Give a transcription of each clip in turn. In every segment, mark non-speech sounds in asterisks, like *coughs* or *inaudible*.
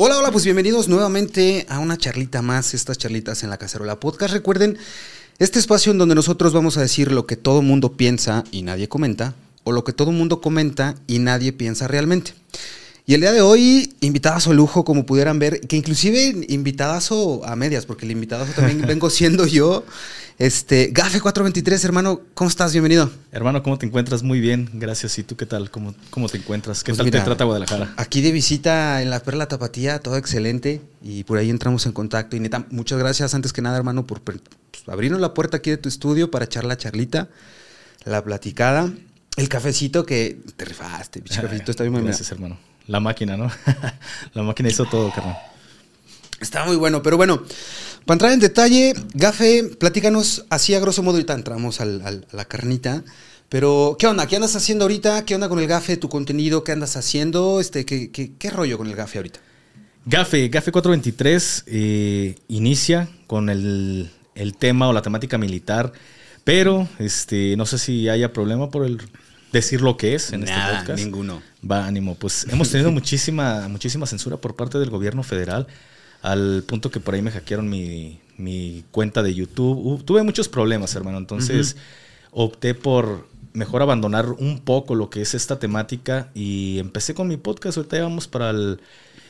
Hola, hola, pues bienvenidos nuevamente a una charlita más, estas charlitas en la Cacerola Podcast. Recuerden, este espacio en donde nosotros vamos a decir lo que todo mundo piensa y nadie comenta, o lo que todo mundo comenta y nadie piensa realmente. Y el día de hoy, invitadazo lujo, como pudieran ver, que inclusive invitadazo a medias, porque el invitadazo también *laughs* vengo siendo yo. Este, Gafe 423, hermano, ¿cómo estás? Bienvenido. Hermano, ¿cómo te encuentras? Muy bien, gracias. ¿Y tú qué tal? ¿Cómo, cómo te encuentras? ¿Qué Pues tal mira, te trata Guadalajara? Aquí de visita en la Perla Tapatía, todo excelente. Y por ahí entramos en contacto. Y neta, muchas gracias antes que nada, hermano, por pues, abrirnos la puerta aquí de tu estudio para echar la charlita, la platicada, el cafecito que te rifaste, pinche cafecito está bien Gracias, hermano. La máquina, ¿no? *laughs* la máquina hizo todo, carnal. Está muy bueno, pero bueno, para entrar en detalle, Gafe, platícanos así a grosso modo, ahorita entramos al- al- a la carnita. Pero, ¿qué onda? ¿Qué andas haciendo ahorita? ¿Qué onda con el Gafe? ¿Tu contenido? ¿Qué andas haciendo? Este, ¿qué, qué, qué rollo con el Gafe ahorita? Gafe, Gafe 423 eh, inicia con el, el tema o la temática militar, pero este, no sé si haya problema por el decir lo que es en este podcast. ninguno. Va, ánimo. Pues *laughs* hemos tenido muchísima, muchísima censura por parte del gobierno federal, al punto que por ahí me hackearon mi, mi cuenta de YouTube. Uh, tuve muchos problemas, hermano. Entonces opté por mejor abandonar un poco lo que es esta temática y empecé con mi podcast. Ahorita ya vamos para el,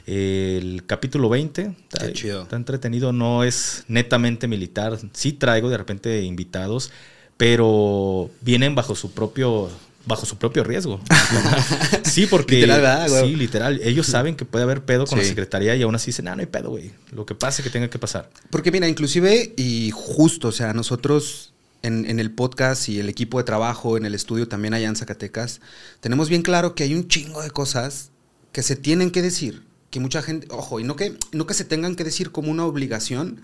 el capítulo 20. Está, Qué chido. está entretenido, no es netamente militar. Sí traigo de repente invitados, pero vienen bajo su propio bajo su propio riesgo. *laughs* sí, porque Literal, ¿verdad, güey? sí, literal, ellos saben que puede haber pedo con Sí. la secretaría y aún así dicen, "Ah, no hay pedo, güey. Lo que pase que tenga que pasar." Porque mira, inclusive y justo, o sea, nosotros en, en el podcast y el equipo de trabajo, en el estudio también allá en Zacatecas, tenemos bien claro que hay un chingo de cosas que se tienen que decir, que mucha gente, ojo, y no que, no que se tengan que decir como una obligación,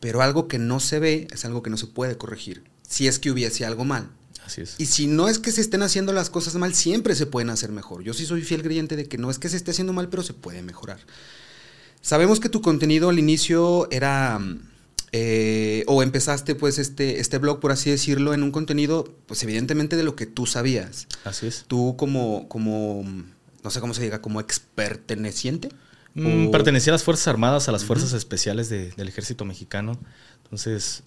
pero algo que no se ve es algo que no se puede corregir, si es que hubiese algo mal. Así es. Y si no es que se estén haciendo las cosas mal, siempre se pueden hacer mejor. Yo sí soy fiel creyente de que no es que se esté haciendo mal, pero se puede mejorar. Sabemos que tu contenido al inicio era, mm, eh, o empezaste pues este, este blog, por así decirlo, en un contenido, pues evidentemente de lo que tú sabías. Así es. Tú como, como, mm, no sé cómo se diga, como experteneciente. Mm, Pertenecía a las Fuerzas Armadas, a las Fuerzas Especiales de- del Ejército Mexicano. Entonces,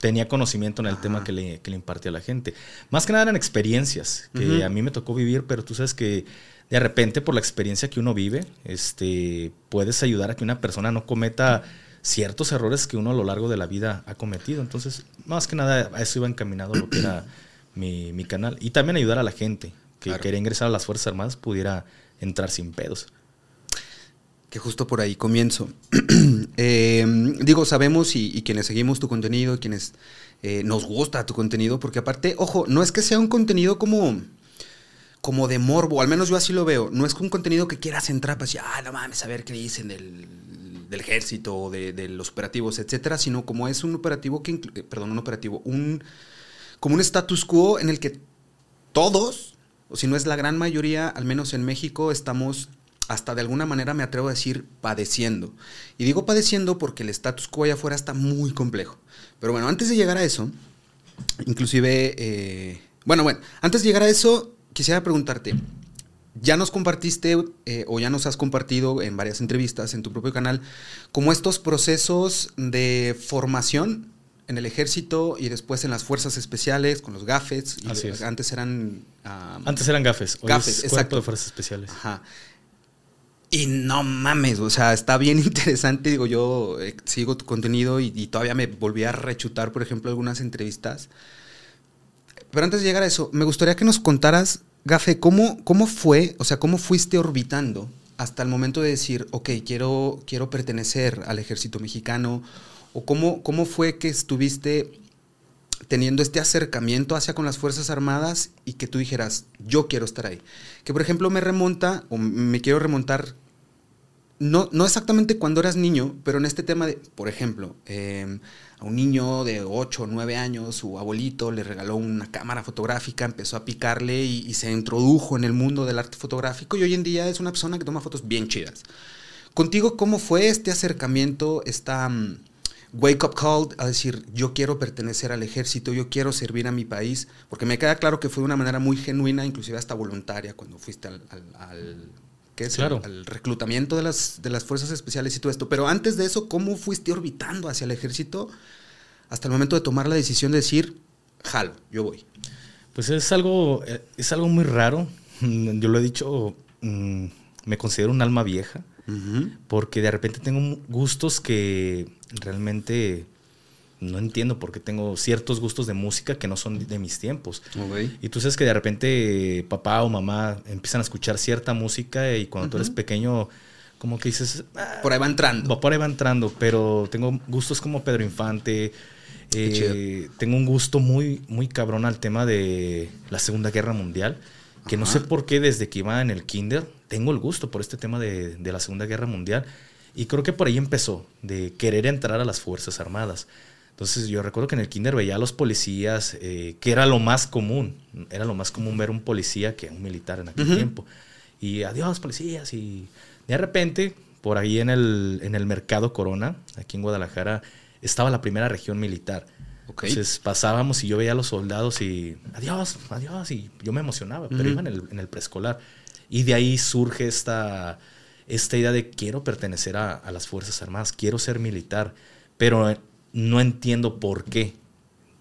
tenía conocimiento en el Ajá. tema que le, que le impartía a la gente. Más que nada eran experiencias que a mí me tocó vivir, pero tú sabes que de repente, por la experiencia que uno vive, este, puedes ayudar a que una persona no cometa ciertos errores que uno a lo largo de la vida ha cometido. Entonces, más que nada, a eso iba encaminado lo que era *coughs* mi, mi canal. Y también ayudar a la gente que Claro. quería ingresar a las Fuerzas Armadas pudiera entrar sin pedos. Que justo por ahí comienzo. *clears throat* Eh, digo, sabemos y, quienes seguimos tu contenido, quienes eh, nos gusta tu contenido, porque aparte, ojo, no es que sea un contenido como, como de morbo, al menos yo así lo veo, no es un contenido que quieras entrar para decir, ah, no mames, a ver qué dicen del, del ejército, o de, de los operativos, etcétera, sino como es un operativo que, eh, perdón, un operativo, un, como un status quo en el que todos, o si no es la gran mayoría, al menos en México, estamos hasta de alguna manera me atrevo a decir padeciendo. Y digo padeciendo porque el status quo allá afuera está muy complejo. Pero bueno, antes de llegar a eso, inclusive, eh, bueno, bueno, antes de llegar a eso, quisiera preguntarte, ya nos compartiste eh, o ya nos has compartido en varias entrevistas en tu propio canal como estos procesos de formación en el ejército y después en las fuerzas especiales con los gafes. Así es. Antes eran... ah, Antes eran gafes, hoy Gafes, es exacto. de fuerzas especiales. Ajá. Y no mames, o sea, está bien *laughs* interesante. Digo, yo eh, sigo tu contenido y, todavía me volví a rechutar, por ejemplo, algunas entrevistas. Pero antes de llegar a eso, me gustaría que nos contaras, Gafe, ¿cómo, cómo fue, o sea, cómo fuiste orbitando hasta el momento de decir, ok, quiero, quiero pertenecer al ejército mexicano? ¿O cómo, cómo fue que estuviste teniendo este acercamiento hacia con las Fuerzas Armadas y que tú dijeras, yo quiero estar ahí. Que por ejemplo me remonta, o me quiero remontar, no, no exactamente cuando eras niño, pero en este tema de, por ejemplo, eh, a un niño de 8 o 9 años, su abuelito le regaló una cámara fotográfica, empezó a picarle y, y se introdujo en el mundo del arte fotográfico y hoy en día es una persona que toma fotos bien chidas. Contigo, ¿cómo fue este acercamiento, esta... mm, wake up call a decir, yo quiero pertenecer al ejército, yo quiero servir a mi país, porque me queda claro que fue de una manera muy genuina, inclusive hasta voluntaria, cuando fuiste al, al- al- que es el, reclutamiento de las, de las fuerzas especiales y todo esto. Pero antes de eso, ¿cómo fuiste orbitando hacia el ejército hasta el momento de tomar la decisión de decir, jalo, yo voy? Pues es algo, eh, es algo muy raro. *laughs* Yo lo he dicho, mm, me considero un alma vieja, porque de repente tengo gustos que realmente no entiendo porque tengo ciertos gustos de música que no son de mis tiempos. Y tú sabes que de repente papá o mamá empiezan a escuchar cierta música y cuando tú eres pequeño, como que dices... Ah, por ahí va entrando. Por ahí va entrando, pero tengo gustos como Pedro Infante. Eh, tengo un gusto muy, muy cabrón al tema de la Segunda Guerra Mundial, que no sé por qué desde que iba en el kinder tengo el gusto por este tema de, de la Segunda Guerra Mundial. Y creo que por ahí empezó, de querer entrar a las Fuerzas Armadas. Entonces yo recuerdo que en el kinder veía a los policías, eh, que era lo más común, era lo más común ver un policía que un militar en aquel tiempo. Y adiós policías y de repente por ahí en el, en el mercado Corona, aquí en Guadalajara, estaba la primera región militar. Entonces pasábamos y yo veía a los soldados y adiós, adiós, y yo me emocionaba, pero iba en el, en el, preescolar. Y de ahí surge esta, esta idea de quiero pertenecer a, a las Fuerzas Armadas, quiero ser militar, pero no entiendo por qué.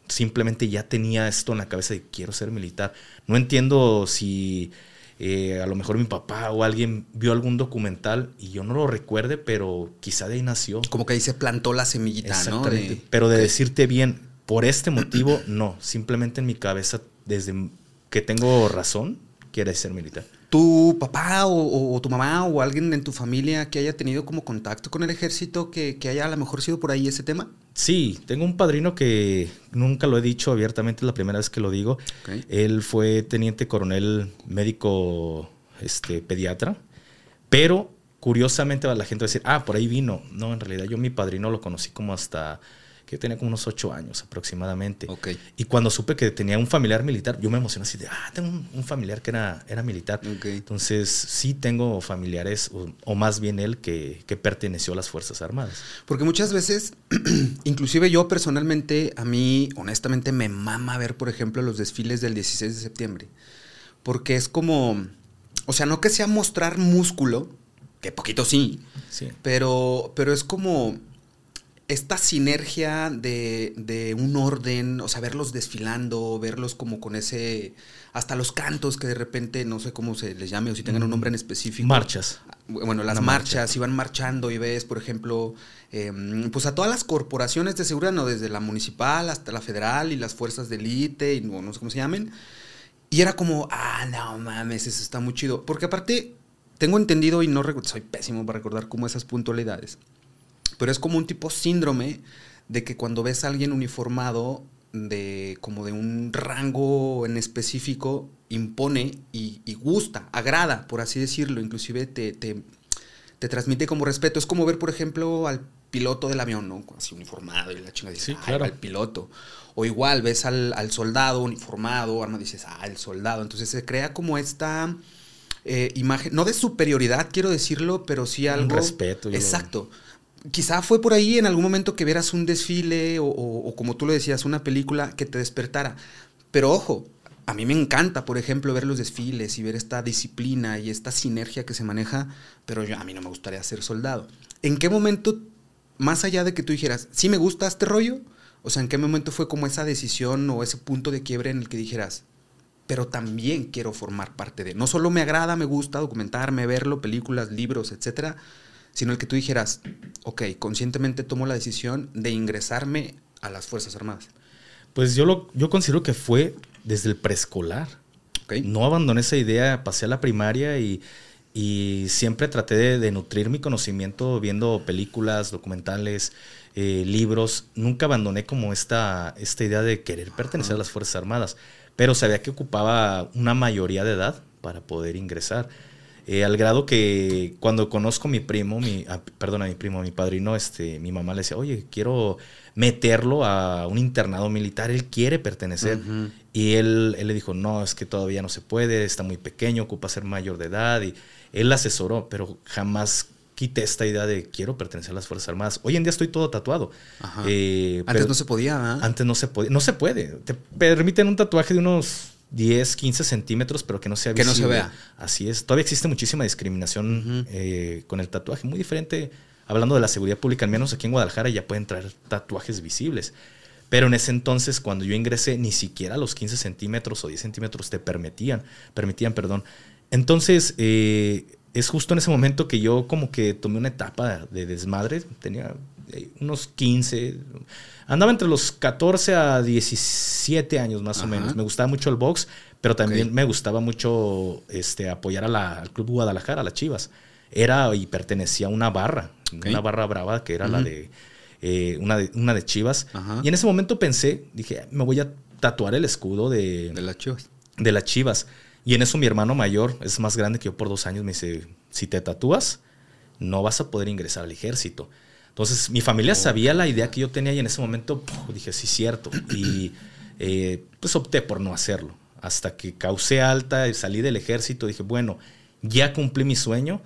Simplemente ya tenía esto en la cabeza de quiero ser militar. No entiendo si eh, a lo mejor mi papá o alguien vio algún documental y yo no lo recuerde, pero quizá de ahí nació. Como que ahí se plantó la semillita, ¿no? pero de decirte bien, por este motivo, no. Simplemente en mi cabeza, desde que tengo razón, quiere ser militar. ¿Tu papá o, tu mamá o alguien en tu familia que haya tenido como contacto con el ejército, que, que haya a lo mejor sido por ahí ese tema? Sí, tengo un padrino que nunca lo he dicho abiertamente, es la primera vez que lo digo. Él fue teniente coronel médico este, pediatra, pero curiosamente la gente va a decir, ah, por ahí vino. No, en realidad yo mi padrino lo conocí como hasta que tenía como unos ocho años aproximadamente. Y cuando supe que tenía un familiar militar, yo me emocioné así de, ah, tengo un, familiar que era, era militar. Entonces, sí tengo familiares, o, más bien él, que, que, perteneció a las Fuerzas Armadas. Porque muchas veces, *clears throat* inclusive yo personalmente, a mí, honestamente, me mama ver, por ejemplo, los desfiles del 16 de septiembre. Porque es como, o sea, no que sea mostrar músculo, que poquito sí, sí. Pero, pero es como esta sinergia de, un orden, o sea, verlos desfilando, verlos como con ese, hasta los cantos que de repente, no sé cómo se les llame o si tengan un nombre en específico. Marchas. Bueno, las marchas, iban marchando y ves, por ejemplo, em, pues a todas las corporaciones de seguridad, ¿no? Desde la municipal hasta la federal y las fuerzas de élite y no, no sé cómo se llamen. Y era como, ah, no mames, eso está muy chido. Porque aparte, tengo entendido y no soy pésimo para recordar como esas puntualidades pero es como un tipo síndrome de que cuando ves a alguien uniformado de como de un rango en específico, impone y, gusta, agrada, por así decirlo, inclusive te, te, transmite como respeto. Es como ver, por ejemplo, al piloto del avión, ¿no? Así uniformado y la chinga dice, sí, claro. al piloto. O igual ves al, soldado uniformado, arma dices, ah, el soldado. Entonces se crea como esta eh, imagen, no de superioridad, quiero decirlo, pero sí algo... Un respeto. Exacto quizá fue por ahí en algún momento que vieras un desfile o, como tú lo decías, una película que te despertara. Pero ojo, a mí me encanta, por ejemplo, ver los desfiles y ver esta disciplina y esta sinergia que se maneja, pero yo, a mí no me gustaría ser soldado. ¿En qué momento, más allá de que tú dijeras, sí me gusta este rollo? O sea, ¿en qué momento fue como esa decisión o ese punto de quiebre en el que dijeras, pero también quiero formar parte de? No solo me agrada, me gusta documentarme, verlo, películas, libros, etcétera, sino el que tú dijeras, ok, conscientemente tomo la decisión de ingresarme a las Fuerzas Armadas? Pues yo, lo, yo considero que fue desde el preescolar. No abandoné esa idea, pasé a la primaria y, siempre traté de, nutrir mi conocimiento viendo películas, documentales, eh, libros. Nunca abandoné como esta, esta idea de querer pertenecer a las Fuerzas Armadas, pero sabía que ocupaba una mayoría de edad para poder ingresar. Eh, al grado que cuando conozco a mi primo, mi, a, perdón, a mi primo, a mi padrino, este, mi mamá le decía, oye, quiero meterlo a un internado militar, él quiere pertenecer. Y él, él, le dijo, no, es que todavía no se puede, está muy pequeño, ocupa ser mayor de edad. Y él asesoró, pero jamás quité esta idea de quiero pertenecer a las Fuerzas Armadas. Hoy en día estoy todo tatuado. Eh, antes no se podía, Antes no se podía. No se puede. Te permiten un tatuaje de unos 10, 15 centímetros, pero que no sea visible. Que no se vea. Así es. Todavía existe muchísima discriminación eh, con el tatuaje. Muy diferente, hablando de la seguridad pública, al menos aquí en Guadalajara ya pueden traer tatuajes visibles. Pero en ese entonces, cuando yo ingresé, ni siquiera los 15 centímetros o 10 centímetros te permitían, permitían, perdón. Entonces, eh, es justo en ese momento que yo como que tomé una etapa de desmadre. Tenía eh, unos 15, andaba entre los 14 a 17 años más o menos. Me gustaba mucho el box, pero también me gustaba mucho este, apoyar a la, al Club Guadalajara, a las Chivas. Era y pertenecía a una barra, una barra brava que era la de, eh, una de una de Chivas. Y en ese momento pensé, dije, me voy a tatuar el escudo de, de las Chivas. De las Chivas. Y en eso mi hermano mayor, es más grande que yo por dos años, me dice, si te tatúas, no vas a poder ingresar al ejército. Entonces, mi familia sabía la idea que yo tenía y en ese momento dije, sí, cierto. Y eh, pues opté por no hacerlo. Hasta que causé alta y salí del ejército, dije, bueno, ya cumplí mi sueño.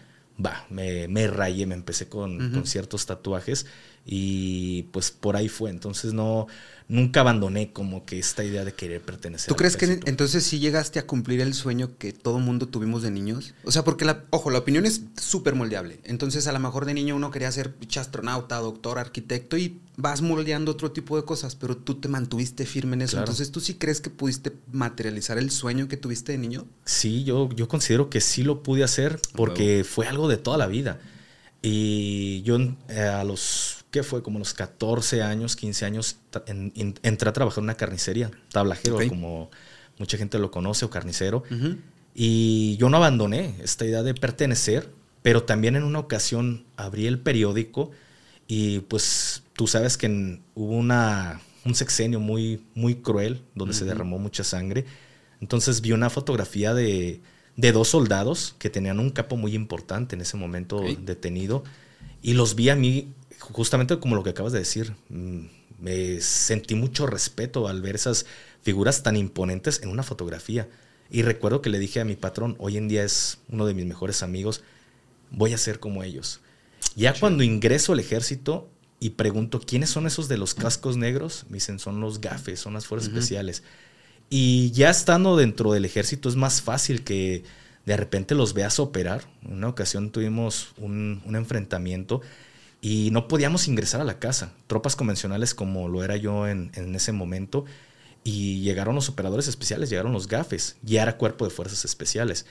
Va, me, me rayé, me empecé con, con ciertos tatuajes y pues por ahí fue. Entonces no, nunca abandoné como que esta idea de querer pertenecer. ¿Tú crees que entonces sí llegaste a cumplir el sueño que todo mundo tuvimos de niños? O sea, porque la, ojo, la opinión es súper moldeable. Entonces a lo mejor de niño uno quería ser astronauta, doctor, arquitecto y vas moldeando otro tipo de cosas, pero tú te mantuviste firme en eso. Entonces tú sí crees que pudiste materializar el sueño que tuviste de niño? Sí, yo, yo considero que sí lo pude hacer porque fue algo de toda la vida. Y yo eh, a los que fue como los 14 años, 15 años, entré a trabajar en una carnicería, tablajero, como mucha gente lo conoce, o carnicero. Y yo no abandoné esta idea de pertenecer, pero también en una ocasión abrí el periódico y pues tú sabes que hubo una, un sexenio muy, muy cruel donde se derramó mucha sangre. Entonces vi una fotografía de, de, dos soldados que tenían un capo muy importante en ese momento detenido y los vi a mí justamente como lo que acabas de decir, mm, me sentí mucho respeto al ver esas figuras tan imponentes en una fotografía. Y recuerdo que le dije a mi patrón, hoy en día es uno de mis mejores amigos, voy a ser como ellos. Ya cuando ingreso al ejército y pregunto, ¿quiénes son esos de los cascos negros? Me dicen, son los gafes, son las fuerzas especiales. Y ya estando dentro del ejército es más fácil que de repente los veas operar. En una ocasión tuvimos un, un enfrentamiento y no podíamos ingresar a la casa. Tropas convencionales como lo era yo en, ese momento. Y llegaron los operadores especiales, llegaron los gafes, ya era cuerpo de fuerzas especiales.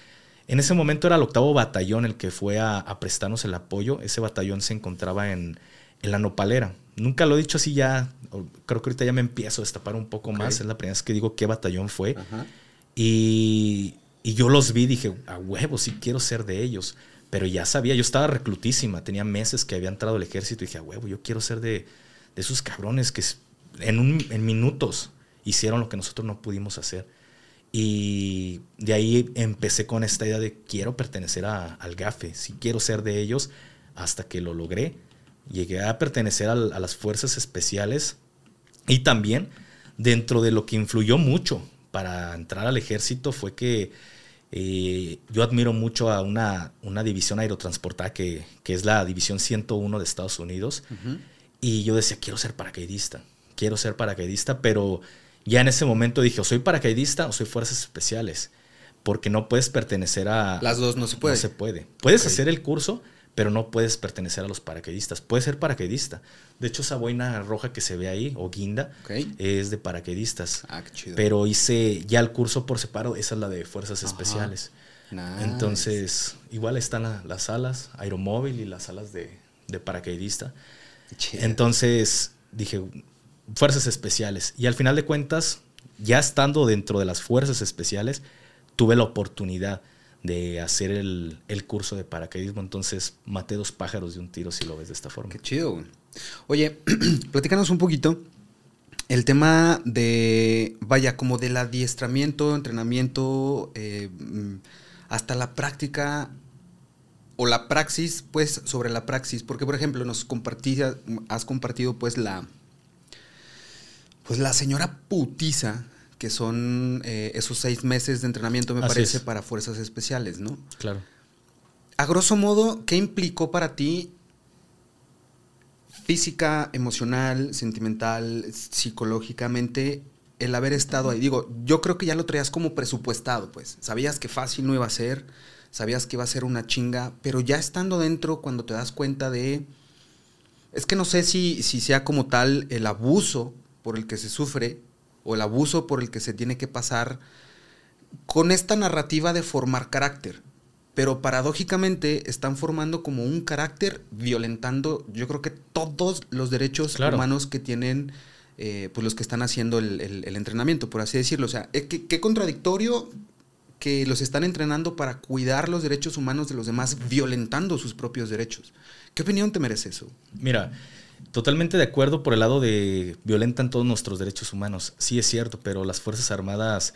En ese momento era el octavo batallón el que fue a, prestarnos el apoyo. Ese batallón se encontraba en, la nopalera. Nunca lo he dicho así ya, creo que ahorita ya me empiezo a destapar un poco más. Es la primera vez que digo qué batallón fue. Y, y, yo los vi, dije, a huevo, sí quiero ser de ellos. Pero ya sabía, yo estaba reclutísima, tenía meses que había entrado al ejército y dije, a huevo, yo quiero ser de, esos cabrones que en, en minutos hicieron lo que nosotros no pudimos hacer. Y de ahí empecé con esta idea de quiero pertenecer al GAFE, si quiero ser de ellos, hasta que lo logré. Llegué a pertenecer a, a las fuerzas especiales y también dentro de lo que influyó mucho para entrar al ejército fue que eh, yo admiro mucho a una, una división aerotransportada que, que, es la División 101 de Estados Unidos. Y yo decía, quiero ser paracaidista, quiero ser paracaidista, pero ya en ese momento dije, o soy paracaidista o soy fuerzas especiales, porque no puedes pertenecer a... Las dos no se puede. No se puede. Puedes hacer el curso, pero no puedes pertenecer a los paracaidistas. Puedes ser paracaidista. De hecho, esa boina roja que se ve ahí, o guinda, es de paracaidistas. Ah, qué chido. Pero hice ya el curso por separado, esa es la de fuerzas especiales. Entonces, igual están las alas, aeromóvil y las alas de, paracaidista. Entonces, dije, fuerzas especiales. Y al final de cuentas, ya estando dentro de las fuerzas especiales, tuve la oportunidad de hacer el, curso de paracaidismo. Entonces maté dos pájaros de un tiro si lo ves de esta forma. Qué chido. Oye, *clears throat* platícanos un poquito el tema de, vaya, como del adiestramiento, entrenamiento, eh, hasta la práctica o la praxis, pues, sobre la praxis. Porque, por ejemplo, nos compartías, has compartido, pues, la, pues, la señora putiza que son eh, esos seis meses de entrenamiento, me parece, para fuerzas especiales, ¿no? Claro. A grosso modo, ¿qué implicó para ti física, emocional, sentimental, psicológicamente el haber estado ahí. Digo, yo creo que ya lo traías como presupuestado, pues. Sabías que fácil no iba a ser, sabías que iba a ser una chinga, pero ya estando dentro, cuando te das cuenta de... Es que no sé si, si sea como tal el abuso por el que se sufre o el abuso por el que se tiene que pasar con esta narrativa de formar carácter. Pero paradójicamente están formando como un carácter violentando, yo creo que todos los derechos humanos que tienen eh, pues los que están haciendo el, entrenamiento, por así decirlo. O sea, eh, ¿qué, contradictorio que los están entrenando para cuidar los derechos humanos de los demás, violentando sus propios derechos. ¿Qué opinión te merece eso? Mira, totalmente de acuerdo por el lado de violentan todos nuestros derechos humanos. Sí es cierto, pero las Fuerzas Armadas,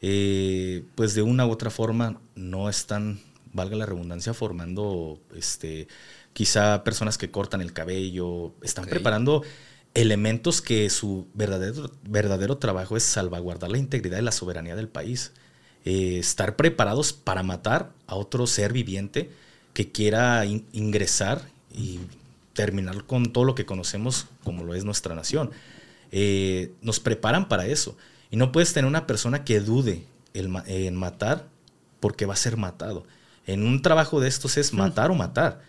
eh, pues de una u otra forma, no están, valga la redundancia, formando este, quizá personas que cortan el cabello, están preparando elementos que su verdadero, verdadero trabajo es salvaguardar la integridad y la soberanía del país. Eh, estar preparados para matar a otro ser viviente que quiera ingresar y terminar con todo lo que conocemos como lo es nuestra nación. Eh, nos preparan para eso. Y no puedes tener una persona que dude en matar porque va a ser matado. En un trabajo de estos es matar o matar.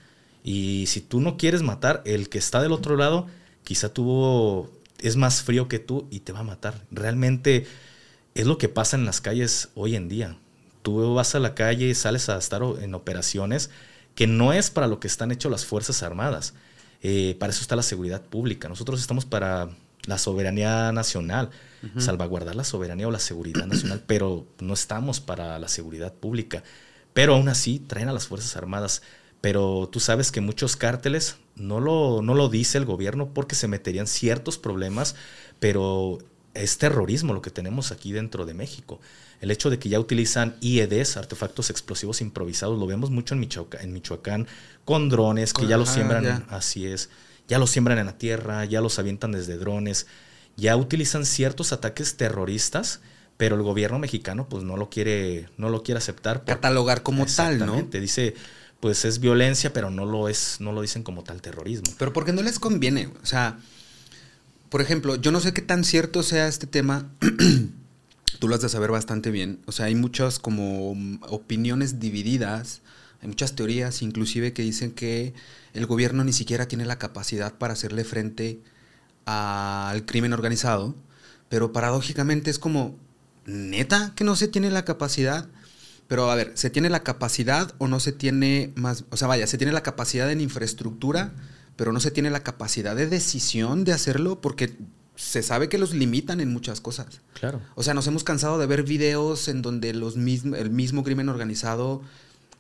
Y si tú no quieres matar, el que está del otro lado quizá tuvo, es más frío que tú y te va a matar. Realmente es lo que pasa en las calles hoy en día. Tú vas a la calle y sales a estar en operaciones que no es para lo que están hechas las Fuerzas Armadas. Eh, para eso está la seguridad pública. Nosotros estamos para la soberanía nacional, salvaguardar la soberanía o la seguridad *clears throat* nacional, pero no estamos para la seguridad pública. Pero aún así traen a las Fuerzas Armadas. Pero tú sabes que muchos cárteles no lo, no lo dice el gobierno porque se meterían ciertos problemas, pero es terrorismo lo que tenemos aquí dentro de México. El hecho de que ya utilizan IEDs, artefactos explosivos improvisados, lo vemos mucho en Michoacán, en Michoacán con drones que ya los siembran, así es, ya los siembran en la tierra, ya los avientan desde drones, ya utilizan ciertos ataques terroristas, pero el gobierno mexicano pues no lo quiere, no lo quiere aceptar. Catalogar como tal, ¿no? Dice, pues es violencia, pero no lo es, no lo dicen como tal terrorismo. Pero porque no les conviene, o sea, por ejemplo, yo no sé qué tan cierto sea este tema. *clears throat* Tú lo has de saber bastante bien. O sea, hay muchas como opiniones divididas, hay muchas teorías inclusive que dicen que el gobierno ni siquiera tiene la capacidad para hacerle frente al crimen organizado, pero paradójicamente es como, neta que no se tiene la capacidad. Pero a ver, ¿se tiene la capacidad o no se tiene más? O sea, vaya, se tiene la capacidad en infraestructura, pero no se tiene la capacidad de decisión de hacerlo porque se sabe que los limitan en muchas cosas. Claro. O sea, nos hemos cansado de ver videos en donde los el mismo crimen organizado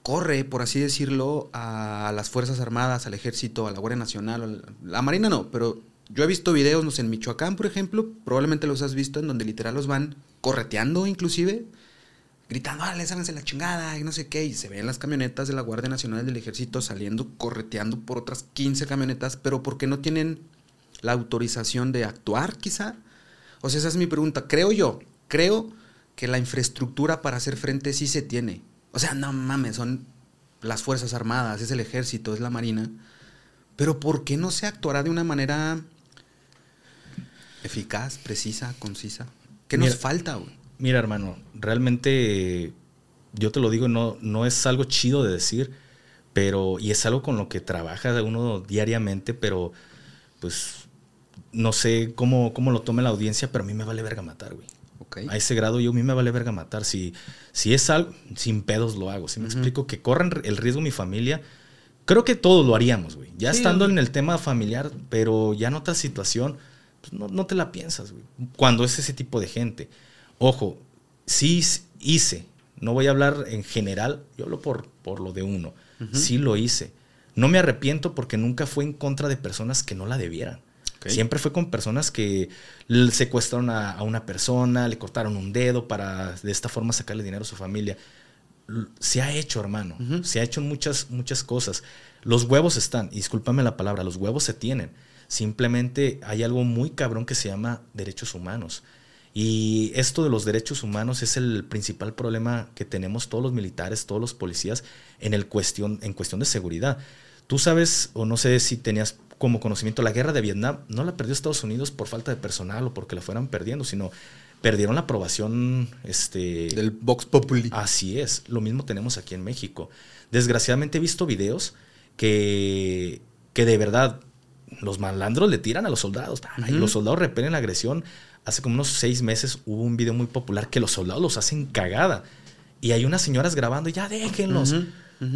corre, por así decirlo, a las Fuerzas Armadas, al Ejército, a la Guardia Nacional, a la Marina no, pero yo he visto videos, no sé, en Michoacán, por ejemplo, probablemente los has visto, en donde literal los van correteando inclusive gritando, ah, sálganse la chingada y no sé qué. Y se ven las camionetas de la Guardia Nacional del Ejército saliendo, correteando por otras 15 camionetas, pero ¿por qué no tienen la autorización de actuar, quizá? O sea, esa es mi pregunta. Creo yo, creo que la infraestructura para hacer frente sí se tiene. O sea, no mames, son las Fuerzas Armadas, es el Ejército, es la Marina. Pero ¿por qué no se actuará de una manera eficaz, precisa, concisa? ¿Qué nos falta, güey? Mira, hermano, realmente yo te lo digo, no, no es algo chido de decir, pero, y es algo con lo que trabaja uno diariamente, pero pues no sé cómo, cómo lo tome la audiencia, pero a mí me vale verga matar, güey. A ese grado yo a mí me vale verga matar. Si, si es algo, sin pedos lo hago. Si me explico que corren el riesgo mi familia, creo que todos lo haríamos, güey. Ya estando en el tema familiar, pero ya en otra situación, pues no, no te la piensas, güey. Cuando es ese tipo de gente. Ojo, sí hice, no voy a hablar en general, yo hablo por, por lo de uno, sí lo hice. No me arrepiento porque nunca fue en contra de personas que no la debieran. Siempre fue con personas que secuestraron a, una persona, le cortaron un dedo para de esta forma sacarle dinero a su familia. Se ha hecho, hermano. Se ha hecho muchas, muchas cosas. Los huevos están, discúlpame la palabra, los huevos se tienen. Simplemente hay algo muy cabrón que se llama derechos humanos. Y esto de los derechos humanos es el principal problema que tenemos todos los militares, todos los policías en, el cuestión, en cuestión de seguridad. Tú sabes, o no sé si tenías como conocimiento, la guerra de Vietnam no la perdió Estados Unidos por falta de personal o porque la fueran perdiendo, sino perdieron la aprobación este, del Vox Populi. Así es, lo mismo tenemos aquí en México. Desgraciadamente he visto videos que, que de verdad los malandros le tiran a los soldados y los soldados repelen la agresión. Hace como unos seis meses hubo un video muy popular que los soldados los hacen cagada y hay unas señoras grabando, ya déjenlos.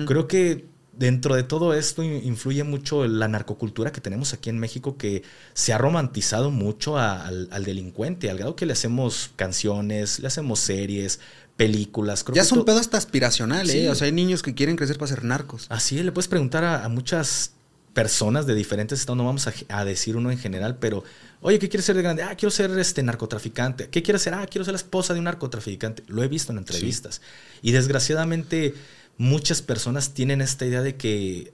Creo que dentro de todo esto influye mucho la narcocultura que tenemos aquí en México, que se ha romantizado mucho al, delincuente, al grado que le hacemos canciones, le hacemos series, películas. ya es un pedo hasta aspiracional, ¿eh? O sea, hay niños que quieren crecer para ser narcos. Así le puedes preguntar a, muchas personas de diferentes estados, no vamos a, decir uno en general, pero, oye, ¿qué quieres ser de grande? Ah, quiero ser este narcotraficante. ¿Qué quieres ser? Ah, quiero ser la esposa de un narcotraficante. Lo he visto en entrevistas. Y desgraciadamente muchas personas tienen esta idea de que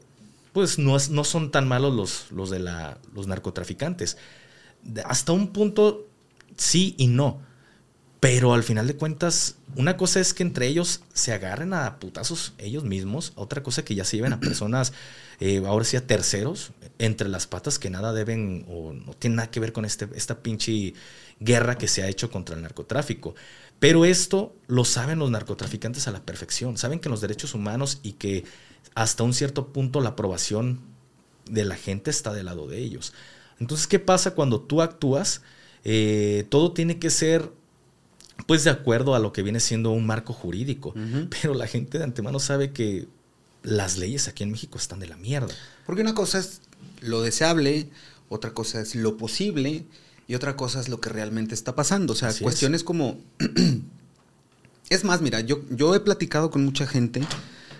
pues no, no son tan malos los, los de la, los narcotraficantes. Hasta un punto sí y no. Pero al final de cuentas, una cosa es que entre ellos se agarren a putazos ellos mismos, otra cosa que ya se lleven a personas, eh, ahora sí a terceros, entre las patas que nada deben o no tienen nada que ver con este, esta pinche guerra que se ha hecho contra el narcotráfico. Pero esto lo saben los narcotraficantes a la perfección. Saben que los derechos humanos y que hasta un cierto punto la aprobación de la gente está del lado de ellos. Entonces, ¿qué pasa cuando tú actúas? Eh, todo tiene que ser pues de acuerdo a lo que viene siendo un marco jurídico. Pero la gente de antemano sabe que las leyes aquí en México están de la mierda. Porque una cosa es lo deseable, otra cosa es lo posible y otra cosa es lo que realmente está pasando. O sea, cuestiones como... *clears throat* es más, mira, yo, yo he platicado con mucha gente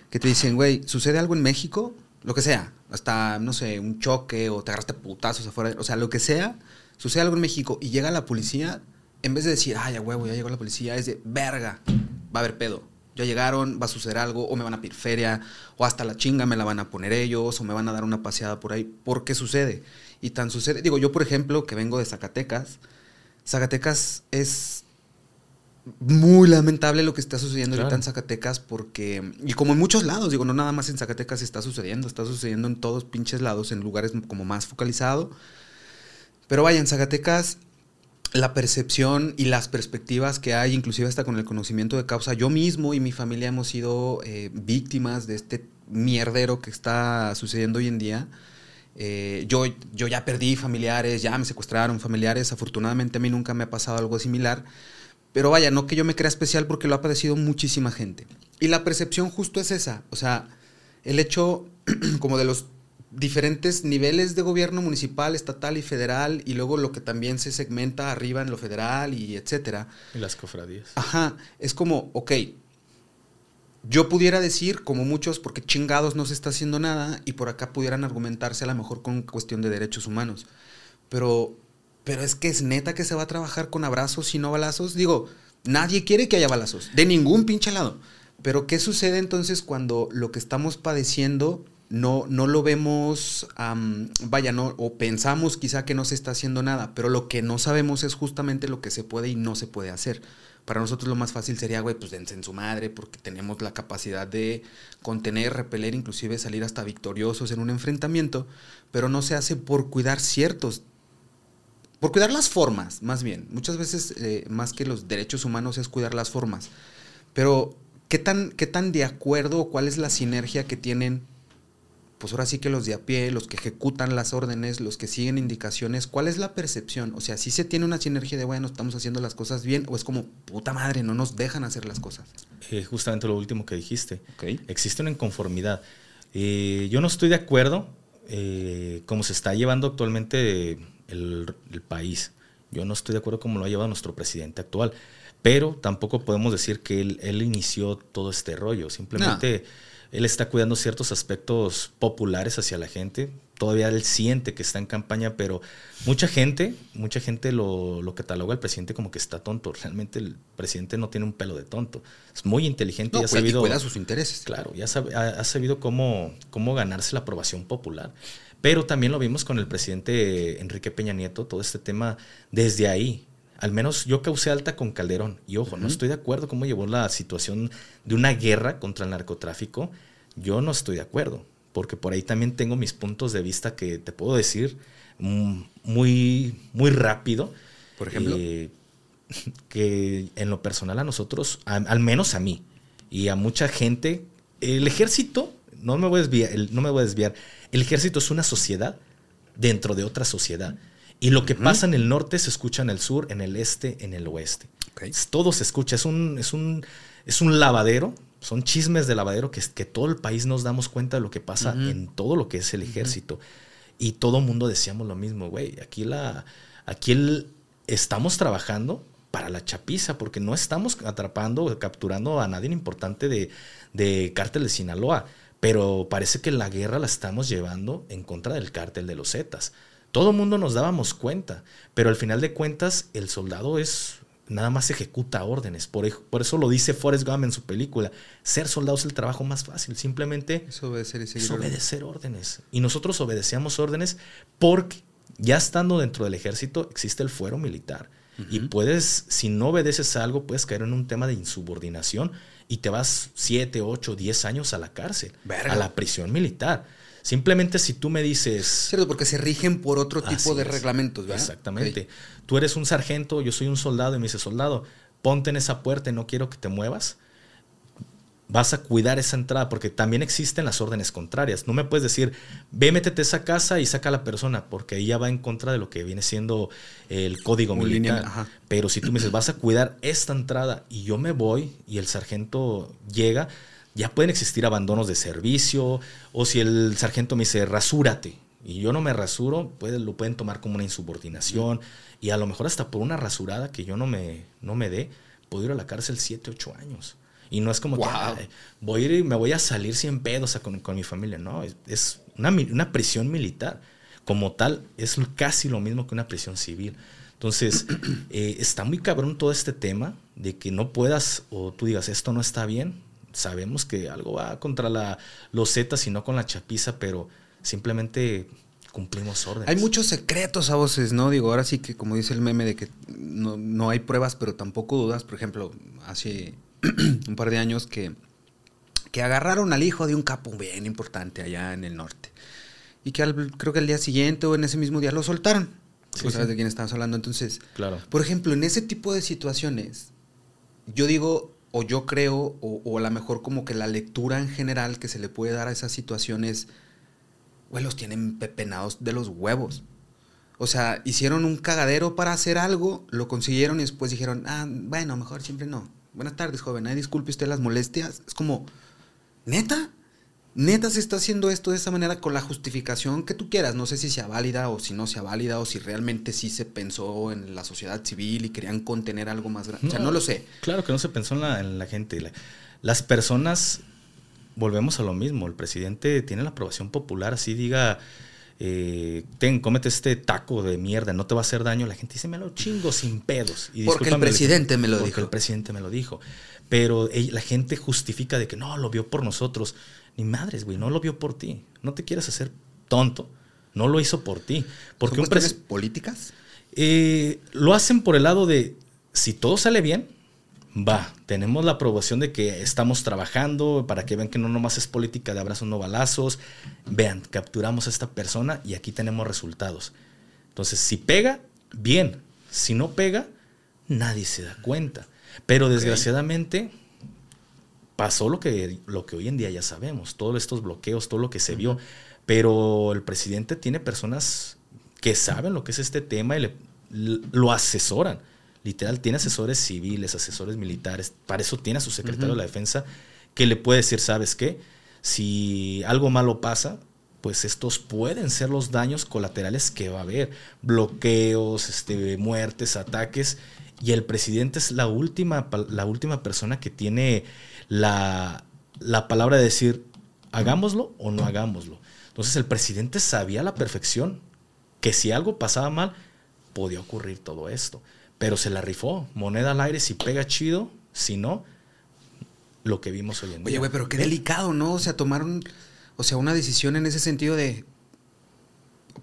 que te dicen, güey, ¿sucede algo en México? Lo que sea, hasta, no sé, un choque o te agarraste putazos afuera, o sea, lo que sea, sucede algo en México y llega la policía, en vez de decir, ay, ya huevo, ya llegó la policía, es de, verga, va a haber pedo. Ya llegaron, va a suceder algo, o me van a pedir feria, o hasta la chinga me la van a poner ellos, o me van a dar una paseada por ahí. ¿Por qué sucede? Y tan sucede, digo, yo por ejemplo, que vengo de Zacatecas, Zacatecas es muy lamentable lo que está sucediendo ahorita en Zacatecas porque, y como en muchos lados, digo, no nada más en Zacatecas está sucediendo, está sucediendo en todos pinches lados, en lugares como más focalizado. Pero vaya, en Zacatecas la percepción y las perspectivas que hay, inclusive hasta con el conocimiento de causa, yo mismo y mi familia hemos sido eh, víctimas de este mierdero que está sucediendo hoy en día. Eh, yo, yo ya perdí familiares, ya me secuestraron familiares. Afortunadamente a mí nunca me ha pasado algo similar. Pero vaya, no que yo me crea especial porque lo ha padecido muchísima gente. Y la percepción justo es esa. O sea, el hecho *clears throat* como de los diferentes niveles de gobierno municipal, estatal y federal, y luego lo que también se segmenta arriba en lo federal y etcétera. Y las cofradías. Ajá, es como, ok, yo pudiera decir, como muchos, porque chingados no se está haciendo nada, y por acá pudieran argumentarse a lo mejor con cuestión de derechos humanos. Pero, pero es que es neta que se va a trabajar con abrazos y no balazos. Digo, nadie quiere que haya balazos, de ningún pinche lado. Pero ¿qué sucede entonces cuando lo que estamos padeciendo no, no lo vemos, vaya, no, o pensamos quizá que no se está haciendo nada, pero lo que no sabemos es justamente lo que se puede y no se puede hacer. Para nosotros lo más fácil sería, güey, pues dense en su madre, porque tenemos la capacidad de contener, repeler, inclusive salir hasta victoriosos en un enfrentamiento, pero no se hace por cuidar ciertos, por cuidar las formas, más bien. Muchas veces, eh, más que los derechos humanos, es cuidar las formas. Pero, ¿qué tan, ¿qué tan de acuerdo o cuál es la sinergia que tienen pues ahora sí que los de a pie, los que ejecutan las órdenes, los que siguen indicaciones, ¿cuál es la percepción? O sea, si se tiene una sinergia de, bueno, estamos haciendo las cosas bien, o es como, puta madre, no nos dejan hacer las cosas. Eh, justamente lo último que dijiste. Existe una inconformidad. Eh, yo no estoy de acuerdo eh, cómo se está llevando actualmente el, país. Yo no estoy de acuerdo cómo lo ha llevado nuestro presidente actual. Pero tampoco podemos decir que él, inició todo este rollo. Simplemente él está cuidando ciertos aspectos populares hacia la gente. Todavía él siente que está en campaña, pero mucha gente, mucha gente lo, cataloga al presidente como que está tonto. Realmente el presidente no tiene un pelo de tonto. Es muy inteligente y ha sabido. cuida sus intereses. Claro, ya ha, sabido cómo, cómo ganarse la aprobación popular. Pero también lo vimos con el presidente Enrique Peña Nieto, todo este tema desde ahí. Al menos yo causé alta con Calderón. Y ojo, no estoy de acuerdo cómo llevó la situación de una guerra contra el narcotráfico. Yo no estoy de acuerdo, porque por ahí también tengo mis puntos de vista que te puedo decir muy, muy rápido. Por ejemplo. Eh, *laughs* que en lo personal a nosotros, al menos a mí y a mucha gente, el ejército, no me voy a desviar, el, no me voy a desviar, el ejército es una sociedad dentro de otra sociedad. Y lo que pasa en el norte se escucha en el sur, en el este, en el oeste. Todo se escucha, es un, es un, es un lavadero, son chismes de lavadero que, que todo el país nos damos cuenta de lo que pasa en todo lo que es el ejército. Y todo mundo decíamos lo mismo, güey, aquí, la, aquí el, estamos trabajando para la chapiza, porque no estamos atrapando o capturando a nadie importante de, de cártel de Sinaloa, pero parece que la guerra la estamos llevando en contra del cártel de los Zetas. Todo el mundo nos dábamos cuenta, pero al final de cuentas el soldado es nada más ejecuta órdenes. Por, por, eso lo dice Forrest Gump en su película. Ser soldado es el trabajo más fácil. Simplemente es obedecer, es obedecer órdenes. Y nosotros obedecíamos órdenes porque ya estando dentro del ejército existe el fuero militar. Y puedes, si no obedeces algo, puedes caer en un tema de insubordinación y te vas 7, 8, 10 años a la cárcel, a la prisión militar. Simplemente si tú me dices... Cierto, porque se rigen por otro tipo de reglamentos, ¿verdad? Exactamente. Tú eres un sargento, yo soy un soldado y me dice, soldado, ponte en esa puerta y no quiero que te muevas vas a cuidar esa entrada, porque también existen las órdenes contrarias. No me puedes decir, ve, métete a esa casa y saca a la persona, porque ahí ya va en contra de lo que viene siendo el código militar. Pero si tú me dices, vas a cuidar esta entrada y yo me voy y el sargento llega, ya pueden existir abandonos de servicio, o si el sargento me dice, rasúrate, y yo no me rasuro, puede, lo pueden tomar como una insubordinación, y a lo mejor hasta por una rasurada que yo no me, no me dé, puedo ir a la cárcel 7, 8 años. Y no es como que voy a ir y me voy a salir sin pedos con, con mi familia. No, es, una, una, prisión militar. Como tal, es casi lo mismo que una prisión civil. Entonces, *clears throat* eh, está muy cabrón todo este tema de que no puedas o tú digas esto no está bien. Sabemos que algo va contra la, los Zetas y no con la chapiza, pero simplemente cumplimos órdenes. Hay muchos secretos a voces, ¿no? Digo, ahora sí que como dice el meme de que no, no hay pruebas, pero tampoco dudas. Por ejemplo, hace *clears throat* un par de años que, que agarraron al hijo de un capo bien importante allá en el norte. Y que creo que al día siguiente o en ese mismo día lo soltaron. Sí, sabes de quién estamos hablando. Entonces, claro. por ejemplo, en ese tipo de situaciones, yo digo, o yo creo, o, a lo mejor como que la lectura en general que se le puede dar a esas situaciones, güey, los tienen pepenados de los huevos. O sea, hicieron un cagadero para hacer algo, lo consiguieron y después dijeron, ah, bueno, mejor siempre no buenas tardes, joven, disculpe usted las molestias. Es como, neta, neta se está haciendo esto de esa manera con la justificación que tú quieras. No sé si sea válida o si no sea válida o si realmente sí se pensó en la sociedad civil y querían contener algo más grande. o sea, no lo sé. Claro que no se pensó en la, gente. las personas, volvemos a lo mismo. El presidente tiene la aprobación popular, así diga eh, ten, cómete este taco de mierda, no te va a hacer daño. La gente dice, me lo chingo sin pedos. Y porque el presidente me lo porque dijo. el presidente me lo dijo. Pero la gente justifica de que no, lo vio por nosotros. Ni madres, güey, no lo vio por ti. No te quieras hacer tonto. No lo hizo por ti. Porque ¿Son un políticas? Eh, lo hacen por el lado de, si todo sale bien, va, tenemos la aprobación de que estamos trabajando para que vean que no nomás es política de abrazos no balazos. Vean, capturamos a esta persona y aquí tenemos resultados. Entonces, si pega, bien. Si no pega, nadie se da cuenta. Pero desgraciadamente pasó lo que, lo que hoy en día ya sabemos, todos estos bloqueos, todo lo que se vio. Pero el presidente tiene personas que saben lo que es este tema y lo asesoran. Literal, tiene asesores civiles, asesores militares. Para eso tiene a su secretario de la defensa que le puede decir, ¿sabes qué? Si algo malo pasa, pues estos pueden ser los daños colaterales que va a haber. Bloqueos, este, muertes, ataques. Y el presidente es la última, la última persona que tiene la, la palabra de decir, hagámoslo o no hagámoslo. Entonces el presidente sabía a la perfección que si algo pasaba mal, podía ocurrir todo esto. Pero se la rifó. Moneda al aire si pega chido, si no, lo que vimos hoy en día. Oye, güey, pero qué delicado, ¿no? O sea, tomaron, o sea, una decisión en ese sentido de...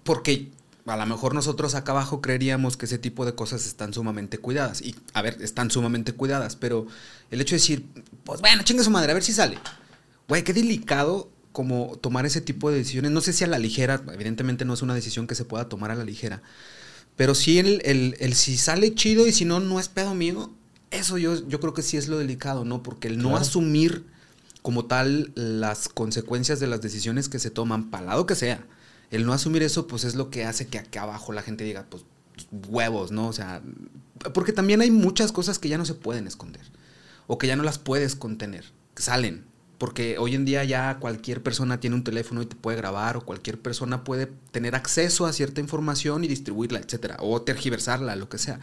Porque a lo mejor nosotros acá abajo creeríamos que ese tipo de cosas están sumamente cuidadas. Y, a ver, están sumamente cuidadas, pero el hecho de decir, pues bueno, chinga su madre, a ver si sale. Güey, qué delicado como tomar ese tipo de decisiones. No sé si a la ligera, evidentemente no es una decisión que se pueda tomar a la ligera, Pero sí el, el, el si sale chido y si no, no es pedo mío. Eso yo, yo creo que sí es lo delicado, ¿no? Porque el no Claro. asumir como tal las consecuencias de las decisiones que se toman, para lado que sea, el no asumir eso, pues es lo que hace que acá abajo la gente diga, pues huevos, ¿no? O sea, porque también hay muchas cosas que ya no se pueden esconder o que ya no las puedes contener, salen. Porque hoy en día ya cualquier persona tiene un teléfono y te puede grabar, o cualquier persona puede tener acceso a cierta información y distribuirla, etcétera, o tergiversarla, lo que sea.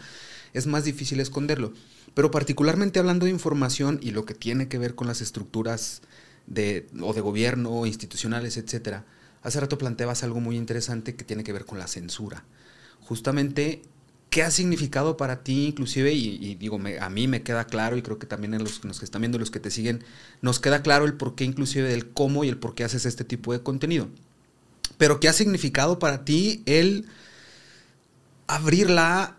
Es más difícil esconderlo. Pero particularmente hablando de información y lo que tiene que ver con las estructuras de, o de gobierno, institucionales, etcétera, hace rato planteabas algo muy interesante que tiene que ver con la censura. Justamente ¿Qué ha significado para ti, inclusive? Y, digo, a mí me queda claro, y creo que también a los, los que están viendo, los que te siguen, nos queda claro el por qué, inclusive del cómo y el por qué haces este tipo de contenido. Pero ¿qué ha significado para ti el abrir la,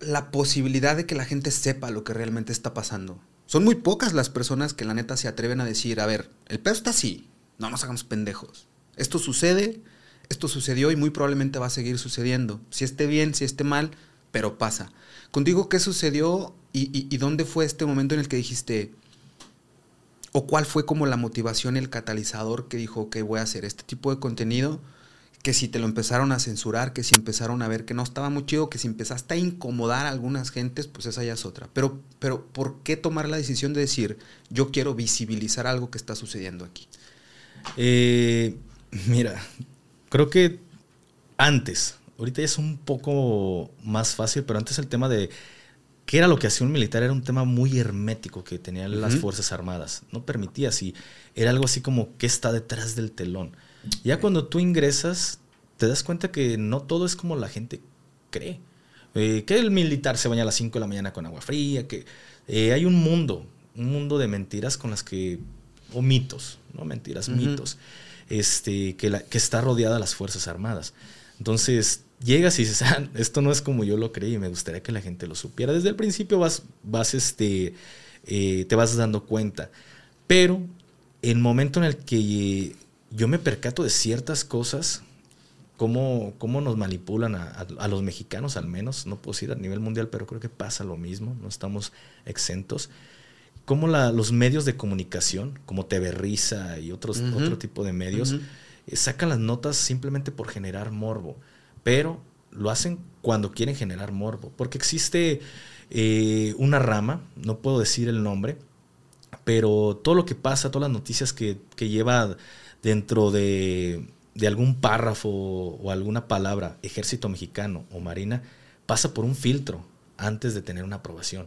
la posibilidad de que la gente sepa lo que realmente está pasando? Son muy pocas las personas que la neta se atreven a decir, a ver, el pedo está así, no nos hagamos pendejos. Esto sucede, esto sucedió y muy probablemente va a seguir sucediendo. Si esté bien, si esté mal, pero pasa. Contigo, ¿qué sucedió y, dónde fue este momento en el que dijiste, o cuál fue como la motivación, el catalizador que dijo, que voy a hacer este tipo de contenido? Que si te lo empezaron a censurar, que si empezaron a ver que no estaba muy chido, que si empezaste a incomodar a algunas gentes, pues esa ya es otra. Pero, pero ¿por qué tomar la decisión de decir, yo quiero visibilizar algo que está sucediendo aquí? Eh, mira, creo que antes, ahorita ya es un poco más fácil, pero antes el tema de qué era lo que hacía un militar era un tema muy hermético que tenían las. Fuerzas Armadas. No permitía así. Era algo así como qué está detrás del telón. Ya cuando tú ingresas, te das cuenta que no todo es como la gente cree. Eh, que el militar se baña a las 5 de la mañana con agua fría, que eh, hay un mundo, un mundo de mentiras con las que, o mitos, no mentiras, mitos, este, que, está rodeada las Fuerzas Armadas. Entonces, llegas y dices, ah, esto no es como yo lo creí, me gustaría que la gente lo supiera. Desde el principio vas, vas este, eh, te vas dando cuenta. Pero el momento en el que yo me percato de ciertas cosas, cómo, cómo nos manipulan a los mexicanos al menos, no puedo decir a nivel mundial, pero creo que pasa lo mismo, no estamos exentos. Cómo la- los medios de comunicación, como TV Risa y otros, otro tipo de medios, eh, sacan las notas simplemente por generar morbo, pero lo hacen cuando quieren generar morbo, porque existe eh, una rama, no puedo decir el nombre, pero todo lo que pasa, todas las noticias que, que lleva dentro de, de algún párrafo o alguna palabra, ejército mexicano o marina, pasa por un filtro antes de tener una aprobación.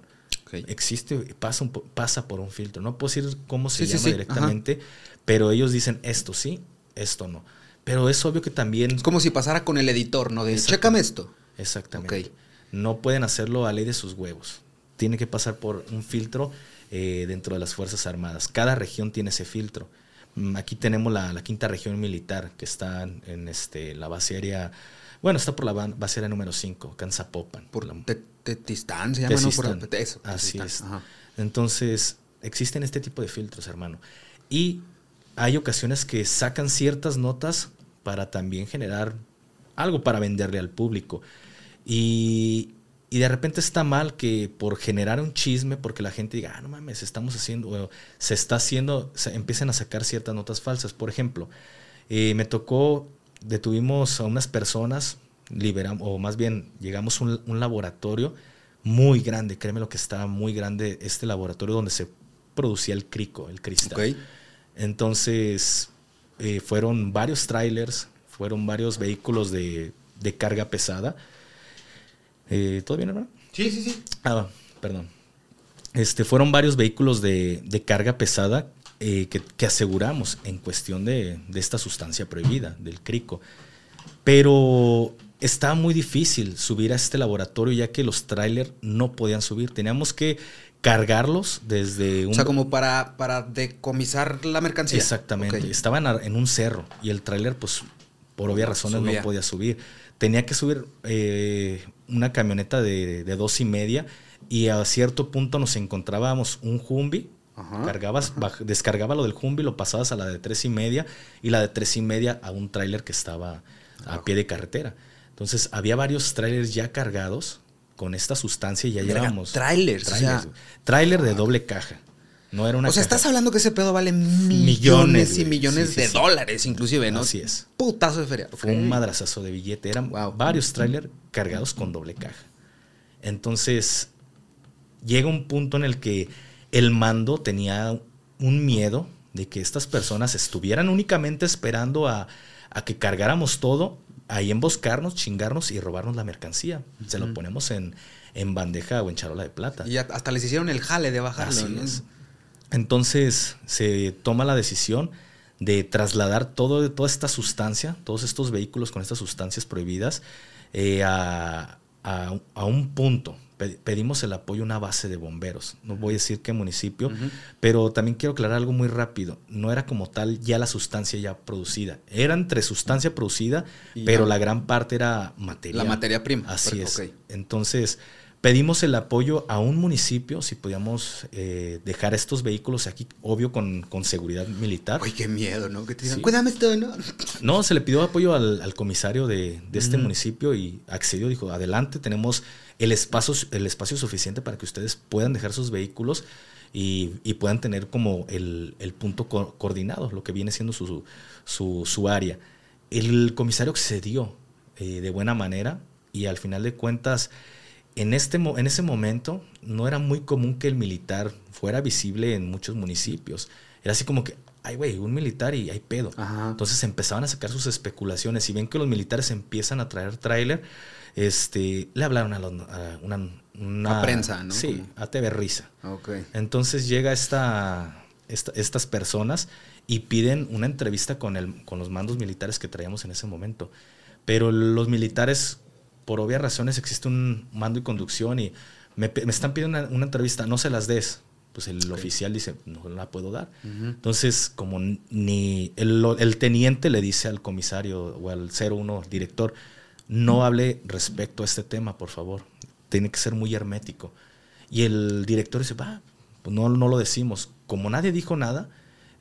Existe, pasa, un pasa por un filtro. No puedo decir cómo se Sí, llama sí, directamente, pero ellos dicen esto sí, esto no. Pero es obvio que también... Es como si pasara con el editor, ¿no? De, chécame esto. Exactamente. No pueden hacerlo a ley de sus huevos. Tiene que pasar por un filtro eh, dentro de las Fuerzas Armadas. Cada región tiene ese filtro. Mm, Aquí tenemos la, la quinta región militar que está en, este, la base aérea. Bueno, está por la ba- base aérea número 5, acá en Zapopan. Por La- Te- Se llama, ¿no? Por eso. Así es. Ajá. Entonces, existen este tipo de filtros, hermano. Y hay ocasiones que sacan ciertas notas para también generar algo para venderle al público. Y, y de repente está mal que por generar un chisme, porque la gente diga, ah, no mames, estamos haciendo, o se está haciendo, se empiezan a sacar ciertas notas falsas. Por ejemplo, eh, me tocó, detuvimos a unas personas, liberamos, o más bien llegamos a un, un laboratorio muy grande, créeme lo que estaba muy grande este laboratorio donde se producía el crico, el cristal. Entonces, eh, fueron varios trailers, fueron varios vehículos de, de carga pesada. Eh, ¿Todo bien, hermano? Sí, sí, sí. Ah, perdón. Este, fueron varios vehículos de, de carga pesada eh, que, que aseguramos en cuestión de, de esta sustancia prohibida, del crico. Pero estaba muy difícil subir a este laboratorio ya que los trailers no podían subir. Teníamos que cargarlos desde un... O sea, como para, para decomisar la mercancía. Exactamente. Ok. Estaban en un cerro y el tráiler, pues, por obvias razones Subía. no podía subir. Tenía que subir eh, una camioneta de, de dos y media y a cierto punto nos encontrábamos un Humvee. Ajá, Cargabas, baj- descargaba lo del Humvee, lo pasabas a la de tres y media y la de tres y media a un tráiler que estaba a pie de carretera. Entonces había varios trailers ya cargados con esta sustancia y ya llevábamos. trailers, o sea- güey. Trailer de doble caja. No era una o sea, caja. estás hablando que ese pedo vale millones, Millones, y millones Sí, de sí. dólares, inclusive, ¿no? Así es. Putazo de feria. Fue un madrazazo de billete. Eran Wow. varios trailers cargados con doble caja. Entonces, llega un punto en el que el mando tenía un miedo de que estas personas estuvieran únicamente esperando a, a que cargáramos todo, ahí emboscarnos, chingarnos y robarnos la mercancía. Se lo ponemos en, en bandeja o en charola de plata. Y hasta les hicieron el jale de bajarlo, Así ¿no? es. Entonces se toma la decisión de trasladar todo, toda esta sustancia, todos estos vehículos con estas sustancias prohibidas, eh, a, a- a un punto. Pe- Pedimos el apoyo a una base de bomberos. No voy a decir qué municipio, pero también quiero aclarar algo muy rápido. No era como tal ya la sustancia ya producida. Era entre sustancia producida, Y pero ya. la gran parte era materia. La materia prima. Así Pero- es. Entonces, pedimos el apoyo a un municipio, si podíamos eh, dejar estos vehículos aquí, obvio con, con seguridad militar. Uy, qué miedo, ¿no? Que te digan, Sí. cuídame esto, ¿no? No, se le pidió apoyo al, al comisario de, de este municipio y accedió, dijo, adelante, tenemos el espacio, el espacio suficiente para que ustedes puedan dejar sus vehículos y, y puedan tener como el, el punto co- coordinado, lo que viene siendo su, su, su área. El comisario accedió eh, de buena manera y al final de cuentas, en, este, en ese momento no era muy común que el militar fuera visible en muchos municipios. Era así como que, ay, güey, un militar y hay pedo. Ajá. Entonces empezaban a sacar sus especulaciones y ven que los militares empiezan a traer tráiler, este, le hablaron a, los- a una, una- A prensa, ¿no? Sí, Como- a TV Risa. Ok. Entonces llega esta, esta- estas personas y piden una entrevista con, el, con los mandos militares que traíamos en ese momento. Pero los militares, por obvias razones, existe un mando y conducción y me, me están pidiendo una, una entrevista, no se las des. Pues el oficial dice, no la puedo dar. Ujú. Entonces, como ni el, el teniente le dice al comisario o al 01 director, no hable respecto a este tema, por favor. Tiene que ser muy hermético. Y el director dice, va, pues no, no lo decimos. Como nadie dijo nada,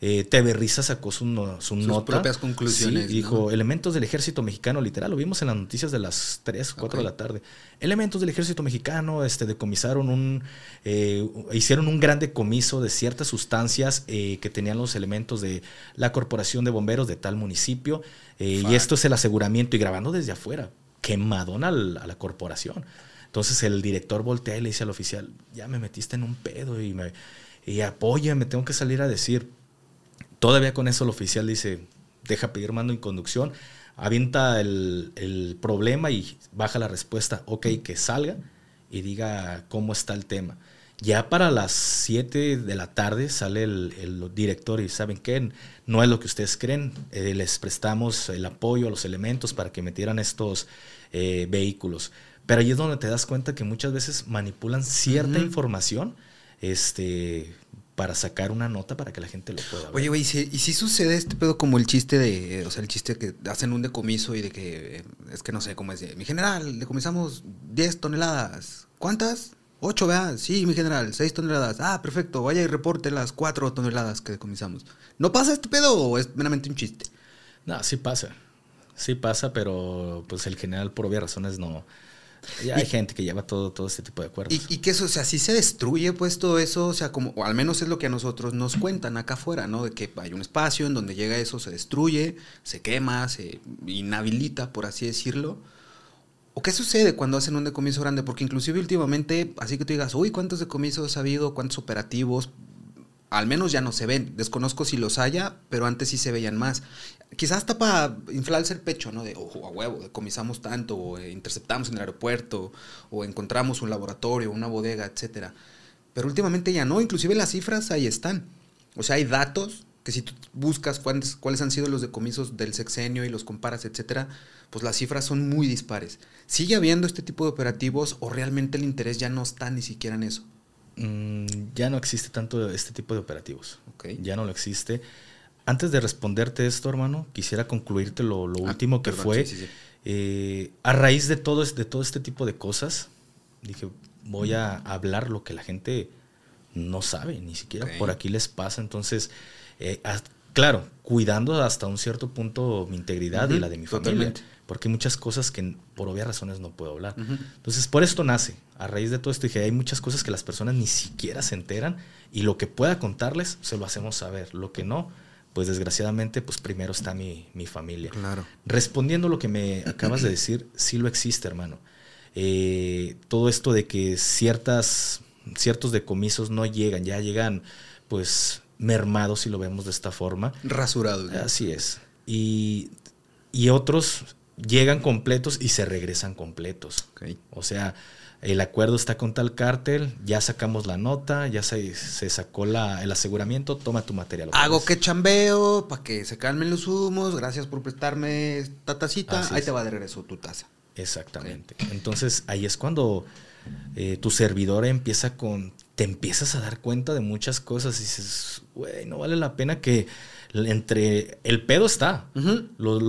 eh, TV Risa sacó su, no- su Sus nota. propias conclusiones, Sí, dijo, ¿no? elementos del ejército mexicano, literal, lo vimos en las noticias de las 3, 4 de Ok. la tarde. Elementos del ejército mexicano este, decomisaron un, eh, hicieron un gran decomiso de ciertas sustancias eh, que tenían los elementos de la corporación de bomberos de tal municipio. eh, y esto es el aseguramiento y grabando desde afuera, quemadón al- a la corporación. Entonces el director voltea y le dice al oficial, ya me metiste en un pedo y, me, y apóyame, tengo que salir a decir. Todavía con eso el oficial dice, deja pedir mando en conducción, avienta el, el problema y baja la respuesta, ok, que salga y diga cómo está el tema. Ya para las 7 de la tarde sale el, el director y saben qué, no es lo que ustedes creen, eh, les prestamos el apoyo a los elementos para que metieran estos eh, vehículos. Pero ahí es donde te das cuenta que muchas veces manipulan cierta información este, para sacar una nota para que la gente lo pueda ver. Oye, güey, ¿y si, y si sucede este pedo como el chiste de, eh, o sea, el chiste que hacen un decomiso y de que, eh, es que no sé cómo es, de, mi general, decomisamos 10 toneladas. ¿Cuántas? 8, vea. Sí, mi general, 6 toneladas. Ah, perfecto, vaya y reporte las 4 toneladas que decomisamos. ¿No pasa este pedo o es meramente un chiste? No, sí pasa. Sí pasa, pero pues el general por obvias razones no. Ya hay Y- gente que lleva todo, todo este tipo de acuerdos. Y, y que eso, o sea, si se destruye pues todo eso, o sea, como, o al menos es lo que a nosotros nos cuentan acá afuera, ¿no? De que hay un espacio en donde llega eso, se destruye, se quema, se inhabilita, por así decirlo. ¿O qué sucede cuando hacen un decomiso grande? Porque inclusive últimamente, así que tú digas, uy, ¿cuántos decomisos ha habido? ¿Cuántos operativos? Al menos ya no se ven. Desconozco si los haya, pero antes sí se veían más. Quizás hasta para inflarse el pecho, ¿no? De, ojo, a huevo, decomisamos tanto, o eh, interceptamos en el aeropuerto, o encontramos un laboratorio, una bodega, etcétera. Pero últimamente ya no, inclusive las cifras ahí están. O sea, hay datos que si tú buscas cuáles, cuáles han sido los decomisos del sexenio y los comparas, etcétera, pues las cifras son muy dispares. ¿Sigue habiendo este tipo de operativos o realmente el interés ya no está ni siquiera en eso? Mm, ya no existe tanto este tipo de operativos. Ok. Ya no lo existe. Antes de responderte esto, hermano, quisiera concluirte lo, lo Ah, último que perdón, fue. sí, sí, sí. Eh, a raíz de todo, es- de todo este tipo de cosas, dije, voy a hablar lo que la gente no sabe, ni siquiera por aquí les pasa. Entonces, eh, claro, cuidando hasta un cierto punto mi integridad y Ujú, la de mi totalmente. familia. porque hay muchas cosas que por obvias razones no puedo hablar. Entonces, por esto nace. A raíz de todo esto dije, hay muchas cosas que las personas ni siquiera se enteran y lo que pueda contarles, se lo hacemos saber. Lo que no, pues desgraciadamente, pues primero está mi, mi familia. Claro. Respondiendo lo que me acabas de decir, sí lo existe, hermano. Eh, todo esto de que ciertas, ciertos decomisos no llegan, ya llegan, pues mermados, si lo vemos de esta forma. Rasurados. Así es. Y, y otros llegan completos y se regresan completos. O sea, el acuerdo está con tal cártel, ya sacamos la nota, ya se, se sacó la, el aseguramiento, toma tu material. Hago que chambeo para que se calmen los humos, gracias por prestarme esta tacita, ahí te va de regreso tu taza. Exactamente. Entonces ahí es cuando eh, tu servidor empieza con, te empiezas a dar cuenta de muchas cosas y dices, güey, no vale la pena que entre el pedo está. los,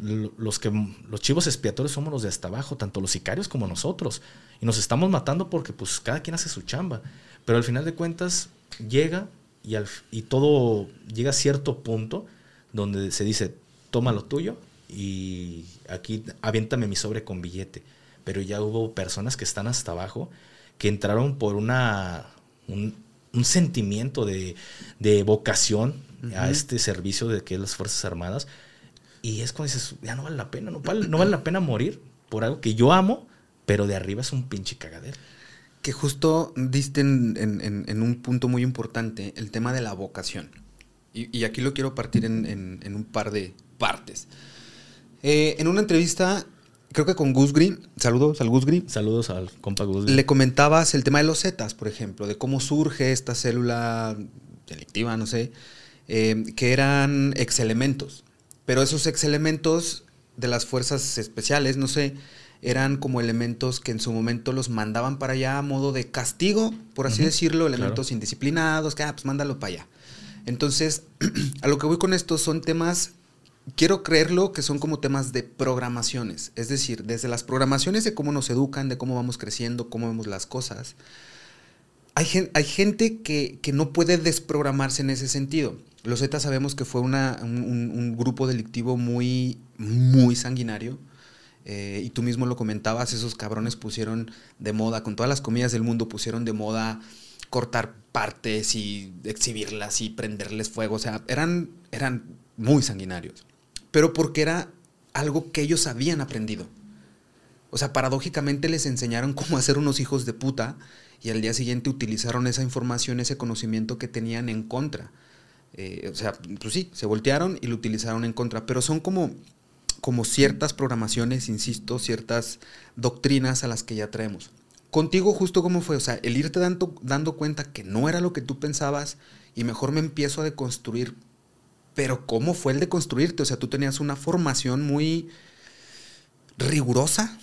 los, que los chivos expiatorios somos los de hasta abajo, tanto los sicarios como nosotros. Y nos estamos matando porque pues cada quien hace su chamba. Pero al final de cuentas llega y, y todo llega a cierto punto donde se dice, toma lo tuyo y aquí aviéntame mi sobre con billete. Pero ya hubo personas que están hasta abajo que entraron por una, un, sentimiento de, de vocación a este servicio de que es las Fuerzas Armadas. Y es cuando dices, ya no vale la pena, no vale, no vale la pena morir por algo que yo amo, pero de arriba es un pinche cagadero. Que justo diste en, un punto muy importante, el tema de la vocación. Y, aquí lo quiero partir en, un par de partes. Eh, en una entrevista, creo que con Gus Green, saludos al Gus Green. Saludos al compa Gus Green. Le comentabas el tema de los Zetas, por ejemplo, de cómo surge esta célula delictiva, no sé, eh, que eran ex elementos. Pero esos ex elementos de las fuerzas especiales, no sé, eran como elementos que en su momento los mandaban para allá a modo de castigo, por así decirlo, elementos indisciplinados, que, ah, pues mándalo para allá. Entonces, *clears throat* a lo que voy con esto son temas, quiero creerlo que son como temas de programaciones, es decir, desde las programaciones de cómo nos educan, de cómo vamos creciendo, cómo vemos las cosas. Hay, hay gente que, que no puede desprogramarse en ese sentido. Los Zetas sabemos que fue un, grupo delictivo muy, muy sanguinario. Eh, y tú mismo lo comentabas, esos cabrones pusieron de moda, con todas las comidas del mundo, pusieron de moda cortar partes y exhibirlas y prenderles fuego. O sea, eran, eran muy sanguinarios. Pero porque era algo que ellos habían aprendido. O sea, paradójicamente les enseñaron cómo hacer unos hijos de puta y al día siguiente utilizaron esa información, ese conocimiento que tenían en contra. Eh, o sea, pues sí, se voltearon y lo utilizaron en contra, pero son como, como ciertas programaciones, insisto, ciertas doctrinas a las que ya traemos. Contigo justo cómo fue, o sea, el irte dando, dando cuenta que no era lo que tú pensabas y mejor me empiezo a deconstruir, pero ¿cómo fue el deconstruirte? O sea, tú tenías una formación muy rigurosa,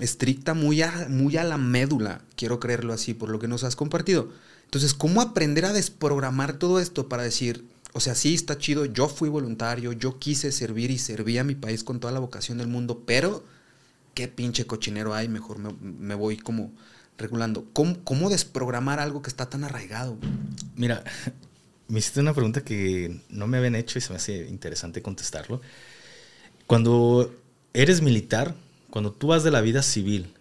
estricta, muy muy a la médula, quiero creerlo así, por lo que nos has compartido. Entonces, ¿cómo aprender a desprogramar todo esto para decir, o sea, sí está chido, yo fui voluntario, yo quise servir y serví a mi país con toda la vocación del mundo, pero qué pinche cochinero hay, mejor me, voy como regulando. ¿Cómo, desprogramar algo que está tan arraigado? Mira, *laughs* me hiciste una pregunta que no me habían hecho y se me hace interesante contestarlo. Cuando eres militar, cuando tú vas de la vida civil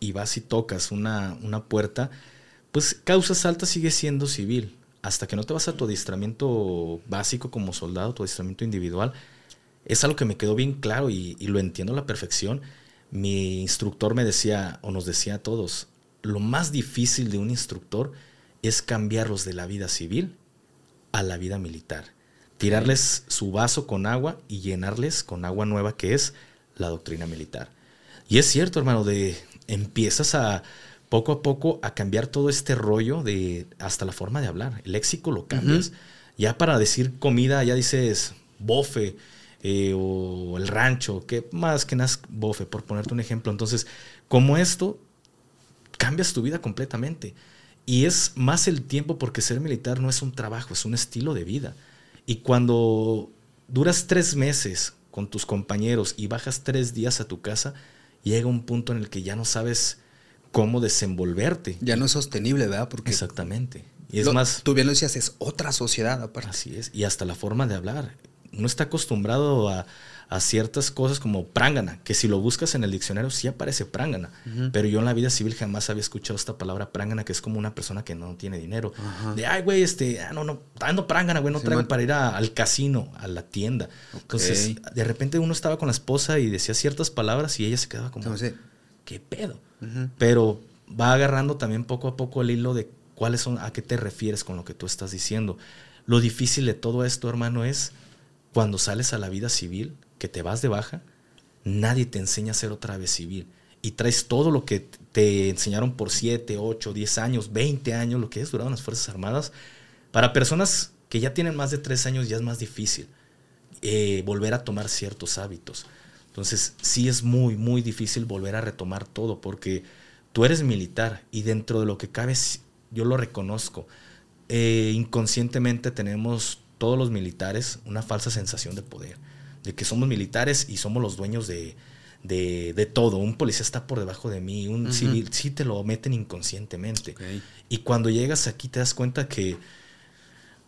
y vas y tocas una, una puerta, pues causas altas sigue siendo civil. Hasta que no te vas a tu adiestramiento básico como soldado, tu adiestramiento individual, es algo que me quedó bien claro y, lo entiendo a la perfección. Mi instructor me decía, o nos decía a todos, lo más difícil de un instructor es cambiarlos de la vida civil a la vida militar. Tirarles su vaso con agua y llenarles con agua nueva que es la doctrina militar. Y es cierto, hermano, de empiezas a, poco a poco a cambiar todo este rollo de hasta la forma de hablar. El léxico lo cambias. Ya para decir comida, ya dices bofe eh, o el rancho, que más que nada bofe, por ponerte un ejemplo. Entonces, como esto, cambias tu vida completamente. Y es más el tiempo porque ser militar no es un trabajo, es un estilo de vida. Y cuando duras tres meses con tus compañeros y bajas tres días a tu casa, llega un punto en el que ya no sabes cómo desenvolverte. Ya no es sostenible, ¿verdad? Porque Exactamente. Y es más. Tú bien lo decías, es otra sociedad aparte. Así es. Y hasta la forma de hablar. uno está acostumbrado a, a ciertas cosas como prángana, que si lo buscas en el diccionario sí aparece prángana, pero yo en la vida civil jamás había escuchado esta palabra prángana, que es como una persona que no tiene dinero. De, ay, güey, este, ah, no, no, dando prángana, güey, no traigo para ir al casino, a la tienda. Entonces, de repente uno estaba con la esposa y decía ciertas palabras y ella se quedaba como, ¿qué pedo? Pero va agarrando también poco a poco el hilo de cuáles son, a qué te refieres con lo que tú estás diciendo. Lo difícil de todo esto, hermano, es cuando sales a la vida civil, que te vas de baja, nadie te enseña a ser otra vez civil. Y traes todo lo que te enseñaron por 7, 8, 10 años, 20 años, lo que es durado en las Fuerzas Armadas. Para personas que ya tienen más de 3 años ya es más difícil eh, volver a tomar ciertos hábitos. Entonces sí es muy, muy difícil volver a retomar todo porque tú eres militar y dentro de lo que cabe, yo lo reconozco. Eh, inconscientemente tenemos todos los militares una falsa sensación de poder de que somos militares y somos los dueños de, todo. Un policía está por debajo de mí, un civil, sí te lo meten inconscientemente. Y cuando llegas aquí te das cuenta que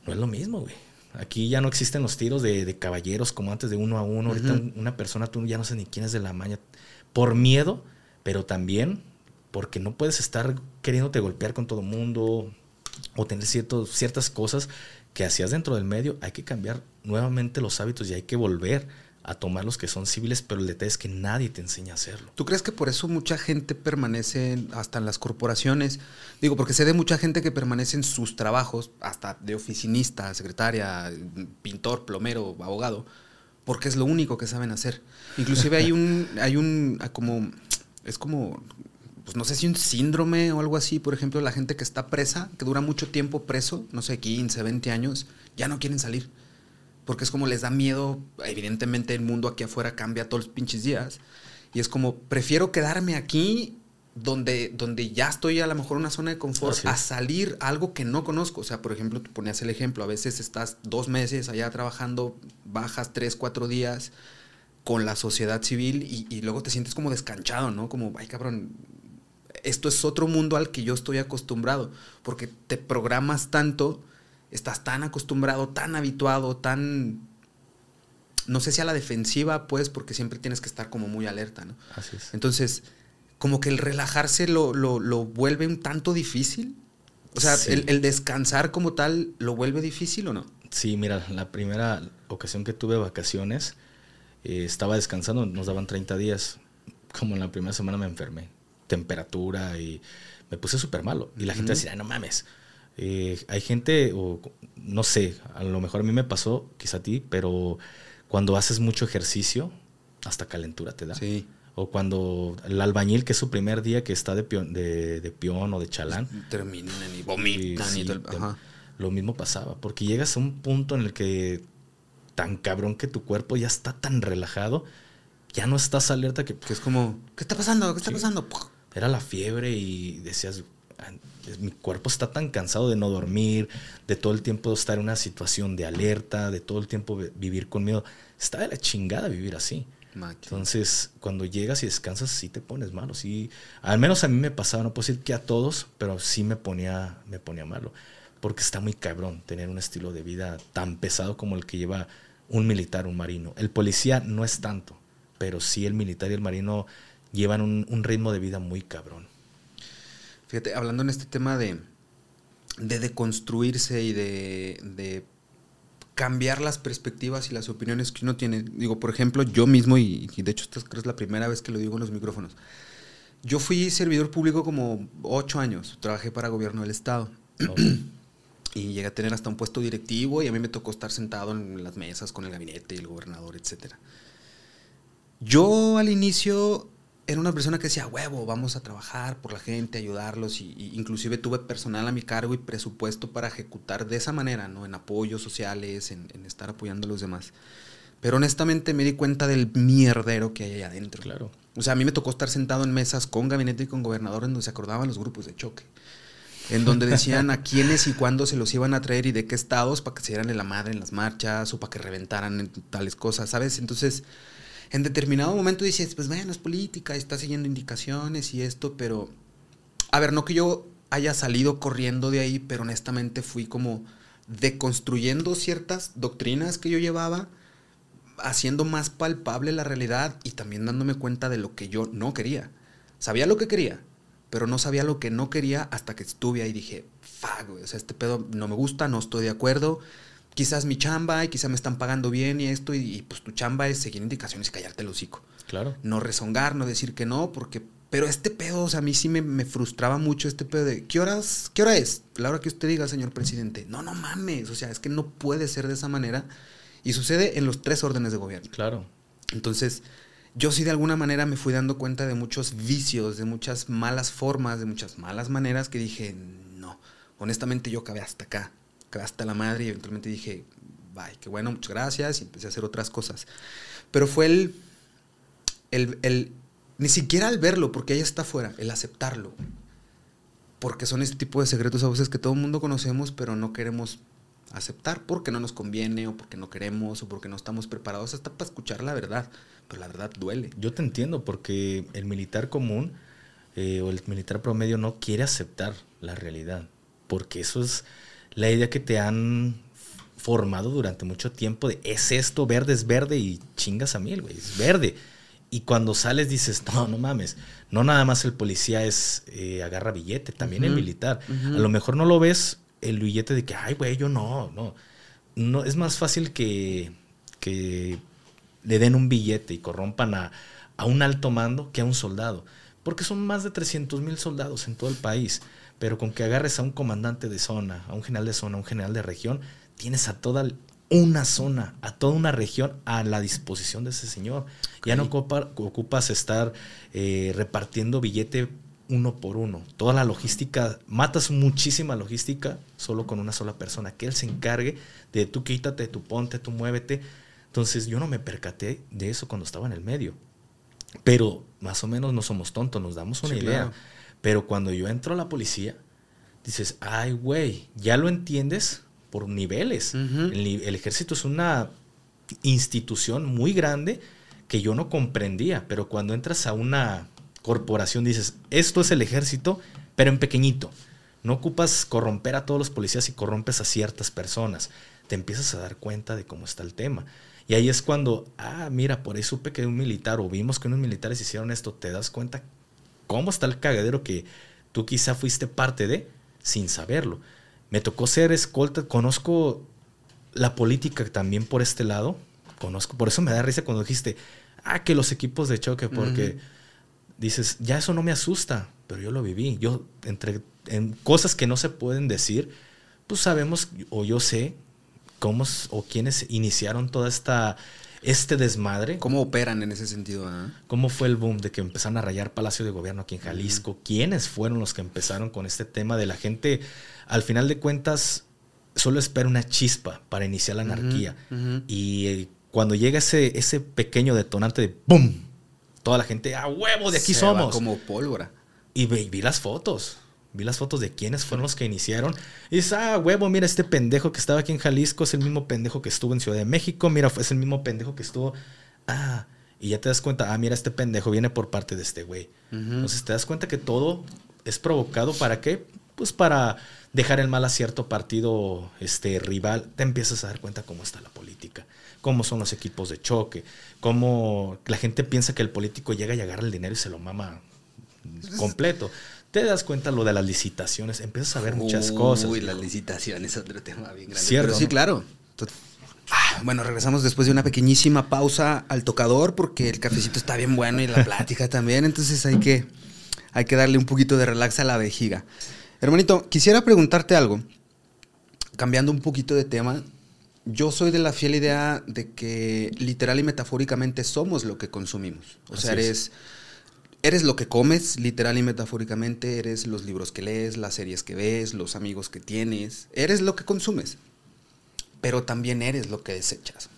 no es lo mismo, güey. Aquí ya no existen los tiros de, caballeros como antes de uno a uno. Ahorita una persona, tú ya no sé ni quién es de la maña. Por miedo, pero también porque no puedes estar queriéndote golpear con todo el mundo o tener ciertas cosas que hacías dentro del medio, hay que cambiar nuevamente los hábitos y hay que volver a tomar los que son civiles, pero el detalle es que nadie te enseña a hacerlo. ¿Tú crees que por eso mucha gente permanece hasta en las corporaciones? Digo, porque sé de mucha gente que permanece en sus trabajos, hasta de oficinista, secretaria, pintor, plomero, abogado, porque es lo único que saben hacer. Inclusive hay un, *laughs* hay un, como, es como, pues no sé si un síndrome o algo así, por ejemplo, la gente que está presa, que dura mucho tiempo preso, no sé, 15, 20 años, ya no quieren salir. Porque es como les da miedo, evidentemente el mundo aquí afuera cambia todos los pinches días. Y es como, prefiero quedarme aquí donde, donde ya estoy a lo mejor en una zona de confort, a salir a algo que no conozco. O sea, por ejemplo, tú ponías el ejemplo, a veces estás dos meses allá trabajando, bajas tres, cuatro días con la sociedad civil y, y luego te sientes como descanchado, ¿no? Como, ay cabrón, esto es otro mundo al que yo estoy acostumbrado, porque te programas tanto, estás tan acostumbrado, tan habituado, tan, no sé si a la defensiva, pues, porque siempre tienes que estar como muy alerta, ¿no? Así es. Entonces, como que el relajarse lo, lo, vuelve un tanto difícil. O sea, el, descansar como tal, ¿lo vuelve difícil o no? Sí, mira, la primera ocasión que tuve vacaciones, eh, estaba descansando, nos daban 30 días. Como en la primera semana me enfermé temperatura y me puse súper malo. Y la gente decía, no mames. Eh, hay gente, o no sé, a lo mejor a mí me pasó, quizá a ti, pero cuando haces mucho ejercicio, hasta calentura te da. Sí. O cuando el albañil, que es su primer día que está de peón, de, peón o de chalán. Terminan y vomitan y, Lo mismo pasaba, porque llegas a un punto en el que tan cabrón que tu cuerpo ya está tan relajado, ya no estás alerta que, es como, ¿qué está pasando? ¿Qué está pasando? era la fiebre y decías, mi cuerpo está tan cansado de no dormir, de todo el tiempo estar en una situación de alerta, de todo el tiempo vivir con miedo. Está de la chingada vivir así. Entonces, cuando llegas y descansas, sí te pones malo. Sí, al menos a mí me pasaba, no puedo decir que a todos, pero sí me ponía, me ponía malo. Porque está muy cabrón tener un estilo de vida tan pesado como el que lleva un militar, un marino. El policía no es tanto, pero sí el militar y el marino llevan un, ritmo de vida muy cabrón. Fíjate, hablando en este tema de, de deconstruirse y de, cambiar las perspectivas y las opiniones que uno tiene. Digo, por ejemplo, yo mismo, y, de hecho esta es la primera vez que lo digo en los micrófonos, yo fui servidor público como ocho años, trabajé para gobierno del Estado. *clears throat* y llegué a tener hasta un puesto directivo y a mí me tocó estar sentado en las mesas con el gabinete y el gobernador, etc. Yo al inicio era una persona que decía, huevo, vamos a trabajar por la gente, ayudarlos, y, inclusive tuve personal a mi cargo y presupuesto para ejecutar de esa manera, ¿no? En apoyos sociales, en, estar apoyando a los demás. Pero honestamente me di cuenta del mierdero que hay ahí adentro. Claro. O sea, a mí me tocó estar sentado en mesas con gabinete y con gobernador en donde se acordaban los grupos de choque. En donde decían a *laughs* quiénes y cuándo se los iban a traer y de qué estados para que se dieran en la madre en las marchas o para que reventaran en tales cosas, ¿sabes? Entonces en determinado momento dices, pues bueno, es política, está siguiendo indicaciones y esto, pero, a ver, no que yo haya salido corriendo de ahí, pero honestamente fui como deconstruyendo ciertas doctrinas que yo llevaba haciendo más palpable la realidad y también dándome cuenta de lo que yo no quería. Sabía lo que quería, pero no sabía lo que no quería hasta que estuve ahí y dije, fuck, o sea, este pedo no me gusta, no estoy de acuerdo. Quizás mi chamba y quizás me están pagando bien y esto, y, pues tu chamba es seguir indicaciones y callarte el hocico. Claro. No rezongar, no decir que no, porque. Pero este pedo, o sea, a mí sí me, me, frustraba mucho este pedo de. ¿qué, horas, ¿Qué hora es? La hora que usted diga, señor presidente. No, no mames. O sea, es que no puede ser de esa manera. Y sucede en los tres órdenes de gobierno. Claro. Entonces, yo sí de alguna manera me fui dando cuenta de muchos vicios, de muchas malas formas, de muchas malas maneras que dije, no, honestamente yo acabé hasta acá, hasta la madre y eventualmente dije, bye, qué bueno, muchas gracias y empecé a hacer otras cosas. Pero fue el, el, el ni siquiera al verlo, porque ahí está afuera, el aceptarlo. Porque son este tipo de secretos a veces que todo el mundo conocemos, pero no queremos aceptar porque no nos conviene o porque no queremos o porque no estamos preparados hasta para escuchar la verdad. Pero la verdad duele. Yo te entiendo porque el militar común eh, o el militar promedio no quiere aceptar la realidad. Porque eso es la idea que te han formado durante mucho tiempo de es esto, verde es verde y chingas a mil, güey, es verde. Y cuando sales dices, no, no mames, no nada más el policía es eh, agarra billete, también uh -huh, el militar. Uh -huh. A lo mejor no lo ves el billete de que, ay, güey, yo no, no. no es más fácil que, que le den un billete y corrompan a, a, un alto mando que a un soldado. Porque son más de 300 mil soldados en todo el país. Pero con que agarres a un comandante de zona, a un general de zona, a un general de región, tienes a toda una zona, a toda una región a la disposición de ese señor. Okay. Ya no ocupa, ocupas estar eh, repartiendo billete uno por uno. Toda la logística, matas muchísima logística solo con una sola persona, que él se encargue de tú quítate, tú ponte, tú muévete. Entonces yo no me percaté de eso cuando estaba en el medio. Pero más o menos no somos tontos, nos damos una sí, idea. Claro. Pero cuando yo entro a la policía, dices, ay, güey, ya lo entiendes por niveles. Uh -huh. el, el ejército es una institución muy grande que yo no comprendía, pero cuando entras a una corporación dices, esto es el ejército, pero en pequeñito. No ocupas corromper a todos los policías y corrompes a ciertas personas. Te empiezas a dar cuenta de cómo está el tema. Y ahí es cuando, ah, mira, por ahí supe que un militar o vimos que unos militares hicieron esto, te das cuenta cómo está el cagadero que tú quizá fuiste parte de sin saberlo. Me tocó ser escolta, conozco la política también por este lado, conozco, por eso me da risa cuando dijiste, ah, que los equipos de choque, porque... Uh -huh dices, ya eso no me asusta, pero yo lo viví. Yo, entre en cosas que no se pueden decir, pues sabemos, o yo sé, cómo o quiénes iniciaron toda esta este desmadre. ¿Cómo operan en ese sentido? Eh? ¿Cómo fue el boom de que empezaron a rayar Palacio de Gobierno aquí en Jalisco? Uh -huh. ¿Quiénes fueron los que empezaron con este tema de la gente? Al final de cuentas, solo espera una chispa para iniciar la anarquía. Uh -huh. Y eh, cuando llega ese, ese pequeño detonante de ¡boom! toda la gente, a huevo, de aquí Se somos. Va como pólvora. Y vi, vi, las fotos. Vi las fotos de quiénes fueron los que iniciaron. Y dices, ah, huevo, mira, este pendejo que estaba aquí en Jalisco es el mismo pendejo que estuvo en Ciudad de México. Mira, es el mismo pendejo que estuvo. Ah, y ya te das cuenta, ah, mira, este pendejo viene por parte de este güey. Uh -huh. Entonces te das cuenta que todo es provocado para qué? Pues para dejar el mal a cierto partido este, rival. Te empiezas a dar cuenta cómo está la política cómo son los equipos de choque, cómo la gente piensa que el político llega y agarra el dinero y se lo mama completo. Te das cuenta lo de las licitaciones, empiezas a ver muchas Uy, cosas. Uy, las licitaciones, otro tema bien grande. Cierto, Pero sí, claro. Ah, bueno, regresamos después de una pequeñísima pausa al tocador porque el cafecito está bien bueno y la *laughs* plática también, entonces hay que, hay que darle un poquito de relax a la vejiga. Hermanito, quisiera preguntarte algo, cambiando un poquito de tema, yo soy de la fiel idea de que literal y metafóricamente somos lo que consumimos. O Así sea, eres, es. Eres lo que comes, literal y metafóricamente, eres los libros que lees, las series que ves, los amigos que tienes, eres lo que consumes, pero también eres lo que desechas.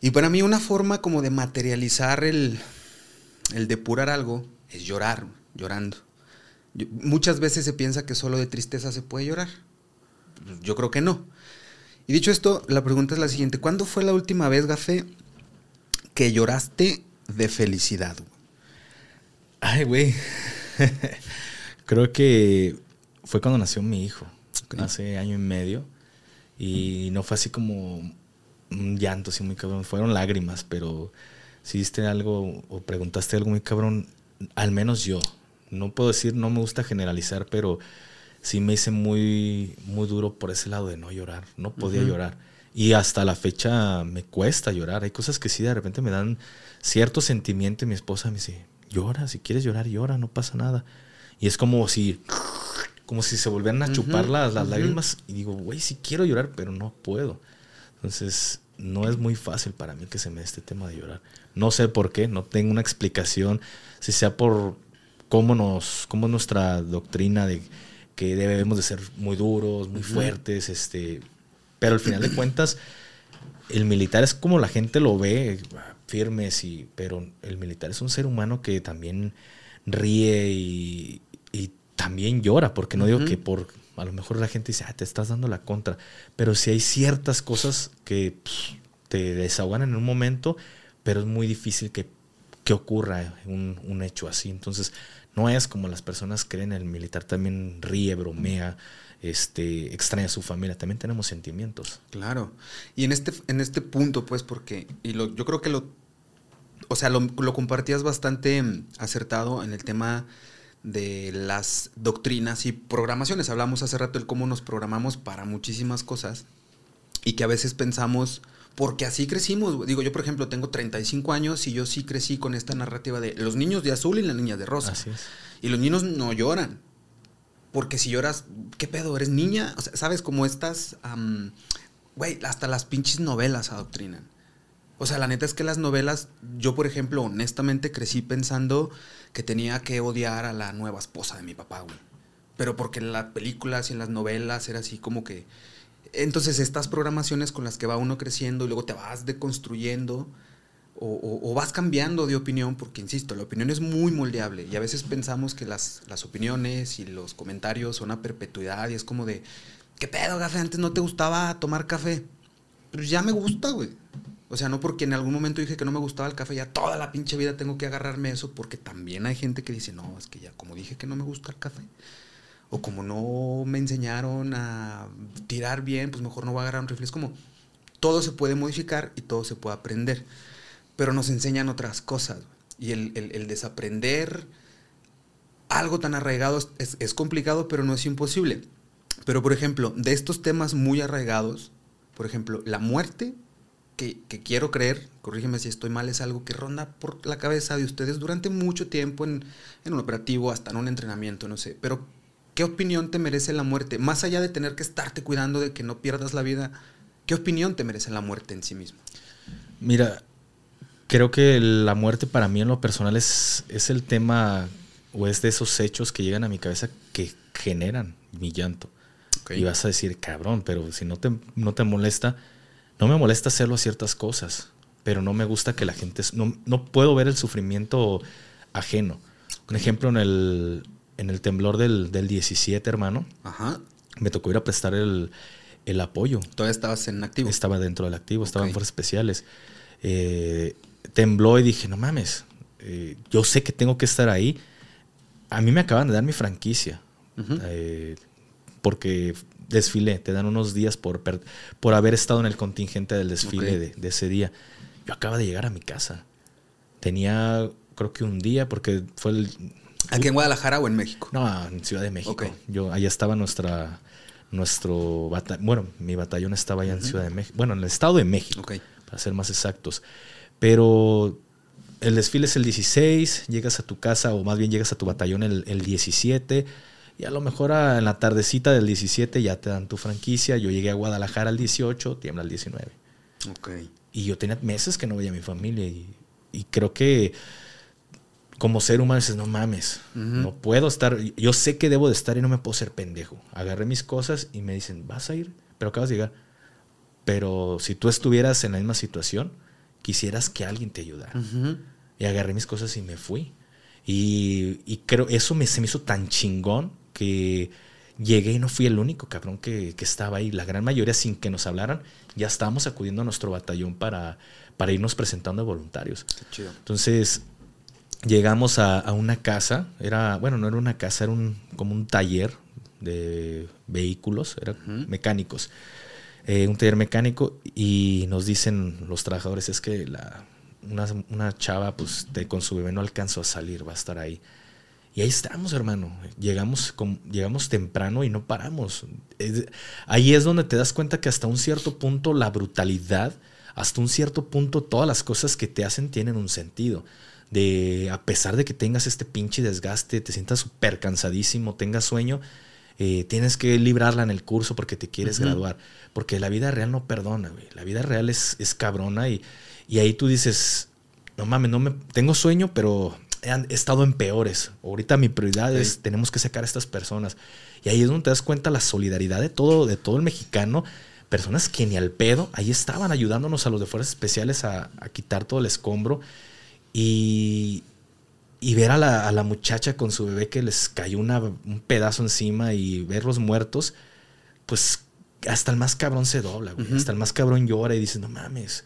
Y para mí una forma como de materializar el, el depurar algo es llorar, llorando. Muchas veces se piensa que solo de tristeza se puede llorar. Yo creo que no. Y dicho esto, la pregunta es la siguiente. ¿Cuándo fue la última vez, Gafé, que lloraste de felicidad? Ay, güey. *laughs* Creo que fue cuando nació mi hijo, okay. hace año y medio. Y no fue así como un llanto así muy cabrón. Fueron lágrimas, pero si diste algo o preguntaste algo muy cabrón, al menos yo. No puedo decir, no me gusta generalizar, pero sí me hice muy, muy duro por ese lado de no llorar. No podía llorar. Y hasta la fecha me cuesta llorar. Hay cosas que sí de repente me dan cierto sentimiento y mi esposa me dice, llora, si quieres llorar, llora, no pasa nada. Y es como si, como si se volvieran a chupar las, las lágrimas. Y digo, güey, sí quiero llorar, pero no puedo. Entonces, no es muy fácil para mí que se me dé este tema de llorar. No sé por qué, no tengo una explicación, si sea por cómo nos, cómo nuestra doctrina de que debemos de ser muy duros, muy fuertes, este, pero al final de cuentas, el militar es como la gente lo ve, firme, sí, pero el militar es un ser humano que también ríe y, también llora, porque no digo que por, a lo mejor la gente dice, ah, te estás dando la contra, pero si hay ciertas cosas que te desahogan en un momento, pero es muy difícil que, que ocurra un, un, hecho así. Entonces, no es como las personas creen, el militar también ríe, bromea, este, extraña a su familia, también tenemos sentimientos. Claro. Y en este, en este punto, pues, porque, y lo, yo creo que lo, o sea, lo, lo compartías bastante acertado en el tema de las doctrinas y programaciones. Hablamos hace rato de cómo nos programamos para muchísimas cosas y que a veces pensamos, porque así crecimos. Digo, yo por ejemplo tengo 35 años y yo sí crecí con esta narrativa de los niños de azul y las niñas de rosa. Y los niños no lloran. Porque si lloras, ¿qué pedo? ¿Eres niña? ¿sabes? Como estas... Güey, hasta las pinches novelas adoctrinan. O sea, la neta es que las novelas, yo por ejemplo, honestamente crecí pensando que tenía que odiar a la nueva esposa de mi papá, güey. Pero porque en las películas y en las novelas era así como que... Entonces estas programaciones con las que va uno creciendo y luego te vas deconstruyendo o, vas cambiando de opinión, porque insisto, la opinión es muy moldeable y a veces pensamos que las, las opiniones y los comentarios son a perpetuidad y es como de, ¿qué pedo, café? Antes no te gustaba tomar café. Pero ya me gusta, güey. O sea, no porque en algún momento dije que no me gustaba el café, ya toda la pinche vida tengo que agarrarme eso, porque también hay gente que dice, no, es que ya como dije que no me gusta el café, o como no me enseñaron a tirar bien, pues mejor no voy a agarrar un rifle. Es como, todo se puede modificar y todo se puede aprender, pero nos enseñan otras cosas. Y el, desaprender algo tan arraigado es, complicado, pero no es imposible. Pero, por ejemplo, de estos temas muy arraigados, por ejemplo, la muerte que, quiero creer, corrígeme si estoy mal, es algo que ronda por la cabeza de ustedes durante mucho tiempo en, un operativo, hasta en un entrenamiento, no sé. Pero, ¿qué opinión te merece la muerte? Más allá de tener que estarte cuidando de que no pierdas la vida, ¿qué opinión te merece la muerte en sí mismo? Mira, creo que la muerte para mí en lo personal es, es el tema o es de esos hechos que llegan a mi cabeza que generan mi llanto. Y vas a decir, cabrón, pero si no te, no te molesta, no me molesta hacerlo a ciertas cosas, pero no me gusta que la gente... No, no puedo ver el sufrimiento ajeno. Un ejemplo, en el, en el temblor del, del 17, hermano, Ajá. me tocó ir a prestar el, el, apoyo. ¿Todavía estabas en activo? Estaba dentro del activo, estaba en fuerzas especiales. Eh, tembló y dije, no mames, eh, yo sé que tengo que estar ahí. A mí me acaban de dar mi franquicia. eh, porque desfilé, te dan unos días por, por haber estado en el contingente del desfile de, ese día. Yo acaba de llegar a mi casa. Tenía, creo que un día, porque fue el... ¿Aquí en Guadalajara o en México? No, en Ciudad de México. Yo, allá estaba nuestra, nuestro batallón, bueno, mi batallón estaba allá en Ciudad de México, bueno, en el Estado de México, para ser más exactos. Pero el desfile es el 16, llegas a tu casa, o más bien llegas a tu batallón el, el 17 y a lo mejor en la tardecita del 17 ya te dan tu franquicia. Yo llegué a Guadalajara al 18, tiembla el 19. Ok. Y yo tenía meses que no veía a mi familia. Y, creo que como ser humano dices, no mames, no puedo estar. Yo sé que debo de estar y no me puedo ser pendejo. Agarré mis cosas y me dicen, vas a ir, pero acabas de llegar. Pero si tú estuvieras en la misma situación, quisieras que alguien te ayudara. Y agarré mis cosas y me fui. Y, y creo, eso me, se me hizo tan chingón que llegué y no fui el único cabrón que, estaba ahí. La gran mayoría, sin que nos hablaran, ya estábamos acudiendo a nuestro batallón para, para irnos presentando de voluntarios. Entonces, llegamos a, una casa, era, bueno, no era una casa, era un, como un taller de vehículos, eran mecánicos. Eh, un taller mecánico, y nos dicen los trabajadores, es que la, una, chava pues con su bebé no alcanzó a salir, va a estar ahí. Y ahí estamos, hermano. Llegamos, llegamos temprano y no paramos. ahí es donde te das cuenta que hasta un cierto punto la brutalidad, hasta un cierto punto todas las cosas que te hacen tienen un sentido. De a pesar de que tengas este pinche desgaste, te sientas súper cansadísimo, tengas sueño, eh, tienes que librarla en el curso porque te quieres graduar. Porque la vida real no perdona, güey. La vida real es, es cabrona y, y ahí tú dices, no mames, no me, tengo sueño, pero he, estado en peores. Ahorita mi prioridad es, tenemos que sacar a estas personas. Y ahí es donde te das cuenta la solidaridad de todo, de todo el mexicano. Personas que ni al pedo, ahí estaban ayudándonos a los de fuerzas especiales a, quitar todo el escombro. Y, y ver a la, a la, muchacha con su bebé que les cayó una, un pedazo encima y verlos muertos, pues hasta el más cabrón se dobla, güey. Hasta el más cabrón llora y dice, no mames.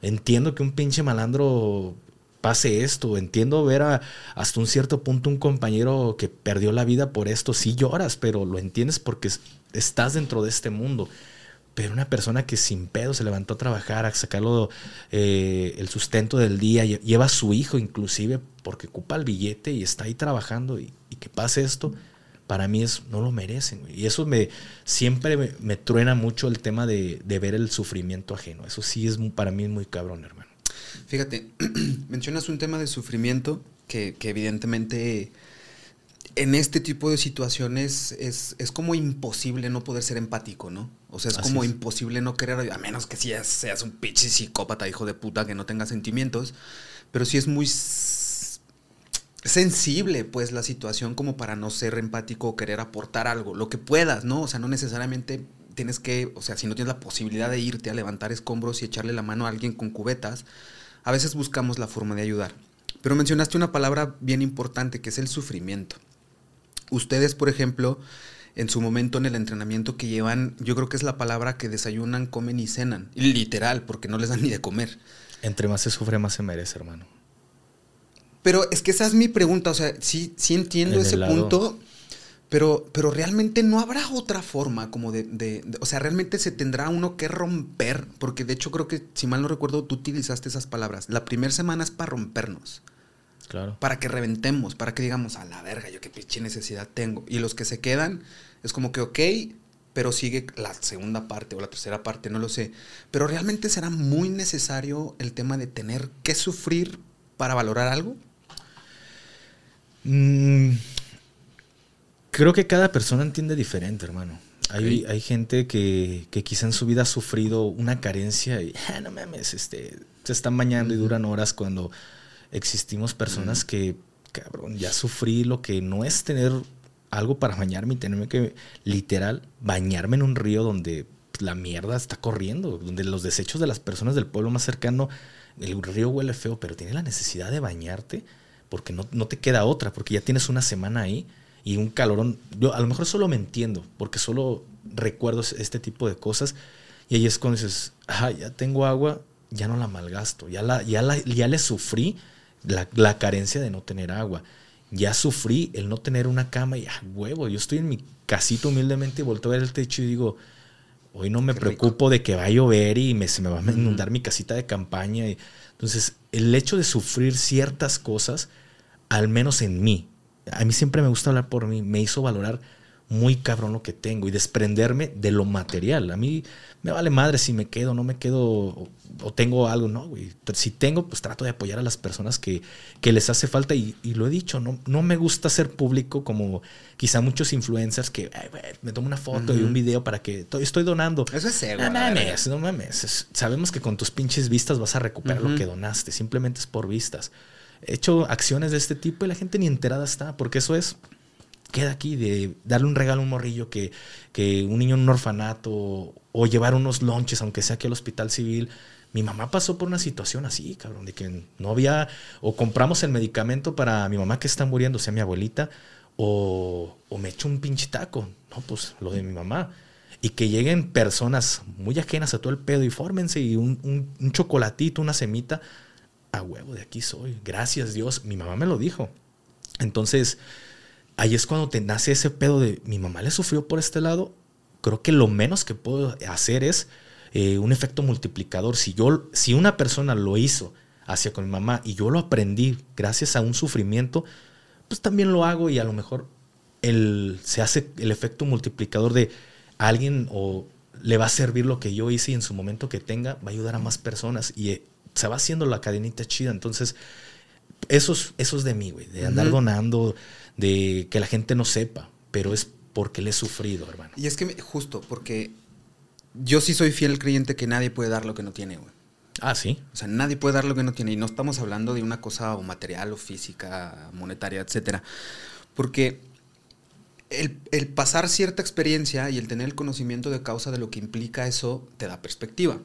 Entiendo que un pinche malandro pase esto. Entiendo ver a, hasta un cierto punto un compañero que perdió la vida por esto. Sí lloras, pero lo entiendes porque estás dentro de este mundo. Pero una persona que sin pedo se levantó a trabajar, a sacarlo eh, el sustento del día, lleva a su hijo inclusive porque ocupa el billete y está ahí trabajando y, que pase esto, para mí es, no lo merecen. Y eso me siempre me, truena mucho el tema de, de, ver el sufrimiento ajeno. Eso sí es para mí muy cabrón, hermano. Fíjate, *clears throat* mencionas un tema de sufrimiento que, evidentemente en este tipo de situaciones es, como imposible no poder ser empático, ¿no? O sea, es como imposible no querer, a menos que seas, seas un pinche psicópata, hijo de puta, que no tenga sentimientos, pero sí es muy sensible, pues, la situación como para no ser empático o querer aportar algo, lo que puedas, ¿no? O sea, no necesariamente tienes que, o sea, si no tienes la posibilidad de irte a levantar escombros y echarle la mano a alguien con cubetas, a veces buscamos la forma de ayudar. Pero mencionaste una palabra bien importante que es el sufrimiento. Ustedes, por ejemplo, en su momento en el entrenamiento que llevan, yo creo que es la palabra que desayunan, comen y cenan. Literal, porque no les dan ni de comer. Entre más se sufre, más se merece, hermano. Pero es que esa es mi pregunta, o sea, sí, sí entiendo ese punto, pero, pero realmente no habrá otra forma como de, O sea, realmente se tendrá uno que romper. Porque de hecho creo que, si mal no recuerdo, tú utilizaste esas palabras. La primera semana es para rompernos. Claro. Para que reventemos, para que digamos, a la verga, yo qué pinche necesidad tengo. Y los que se quedan, es como que, ok, pero sigue la segunda parte o la tercera parte, no lo sé. Pero realmente será muy necesario el tema de tener que sufrir para valorar algo. Mmm creo que cada persona entiende diferente, hermano. Hay, hay gente que, que, quizá en su vida ha sufrido una carencia y, ah, no mames, este, se están bañando y duran horas cuando existimos personas que, cabrón, ya sufrí lo que no es tener algo para bañarme y tenerme que, literal, bañarme en un río donde la mierda está corriendo, donde los desechos de las personas del pueblo más cercano, el río huele feo, pero tienes la necesidad de bañarte porque no, no te queda otra, porque ya tienes una semana ahí y un calorón. Yo a lo mejor solo me entiendo, porque solo recuerdo este tipo de cosas. Y ahí es cuando dices, ah, ya tengo agua, ya no la malgasto, ya, la, ya, la, ya le sufrí la, la, carencia de no tener agua. Ya sufrí el no tener una cama y, ah, huevo, yo estoy en mi casito humildemente y vuelto a ver el techo y digo, hoy no me preocupo de que va a llover y me, se me va a inundar mi casita de campaña. Y, entonces, el hecho de sufrir ciertas cosas, al menos en mí, a mí siempre me gusta hablar por mí, me hizo valorar muy cabrón lo que tengo y desprenderme de lo material. A mí me vale madre si me quedo, no me quedo o, tengo algo, no, güey. Si tengo, pues trato de apoyar a las personas que, que les hace falta y, lo he dicho, no, no me gusta ser público como quizá muchos influencers que me tomo una foto y un video para que estoy, donando. Eso es seguro. No mames, no mames. Sabemos que con tus pinches vistas vas a recuperar lo que donaste, simplemente es por vistas he hecho acciones de este tipo y la gente ni enterada está, porque eso es, queda aquí, de darle un regalo a un morrillo que, que un niño en un orfanato o llevar unos lonches, aunque sea aquí al hospital civil. Mi mamá pasó por una situación así, cabrón, de que no había, o compramos el medicamento para mi mamá que está muriendo, sea, mi abuelita, o, me echo un pinche taco. No, pues lo de mi mamá y que lleguen personas muy ajenas a todo el pedo y fórmense y un, un, chocolatito, una semita, a huevo, de aquí soy. Gracias Dios. Mi mamá me lo dijo. Entonces, ahí es cuando te nace ese pedo de mi mamá le sufrió por este lado. creo que lo menos que puedo hacer es eh, un efecto multiplicador. Si, yo, si una persona lo hizo hacia con mi mamá y yo lo aprendí gracias a un sufrimiento, pues también lo hago y a lo mejor el, se hace el efecto multiplicador de alguien o le va a servir lo que yo hice y en su momento que tenga va a ayudar a más personas y eh, se va haciendo la cadenita chida. Entonces, eso es, de mí, güey, de andar donando, de que la gente no sepa, pero es porque le he sufrido, hermano. Y es que justo, porque yo sí soy fiel creyente que nadie puede dar lo que no tiene, güey. Ah, sí. O sea, nadie puede dar lo que no tiene. Y no estamos hablando de una cosa o material o física, monetaria, etcétera. Porque el, el, pasar cierta experiencia y el tener el conocimiento de causa de lo que implica eso te da perspectiva.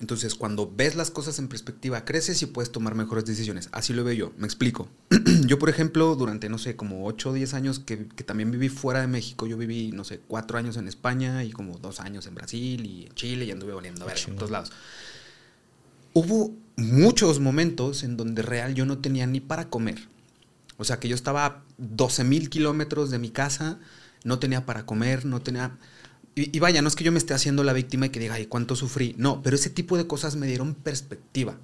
Entonces, cuando ves las cosas en perspectiva, creces y puedes tomar mejores decisiones. Así lo veo yo. Me explico. *clears throat* yo, por ejemplo, durante, no sé, como 8 o 10 años que, que, también viví fuera de México, yo viví, no sé, 4 años en España y como 2 años en Brasil y en Chile y anduve volviendo a ver en todos lados. Hubo muchos momentos en donde real yo no tenía ni para comer. O sea, que yo estaba a 12 mil kilómetros de mi casa, no tenía para comer, no tenía y, vaya, no es que yo me esté haciendo la víctima y que diga, ay, cuánto sufrí. No, pero ese tipo de cosas me dieron perspectiva.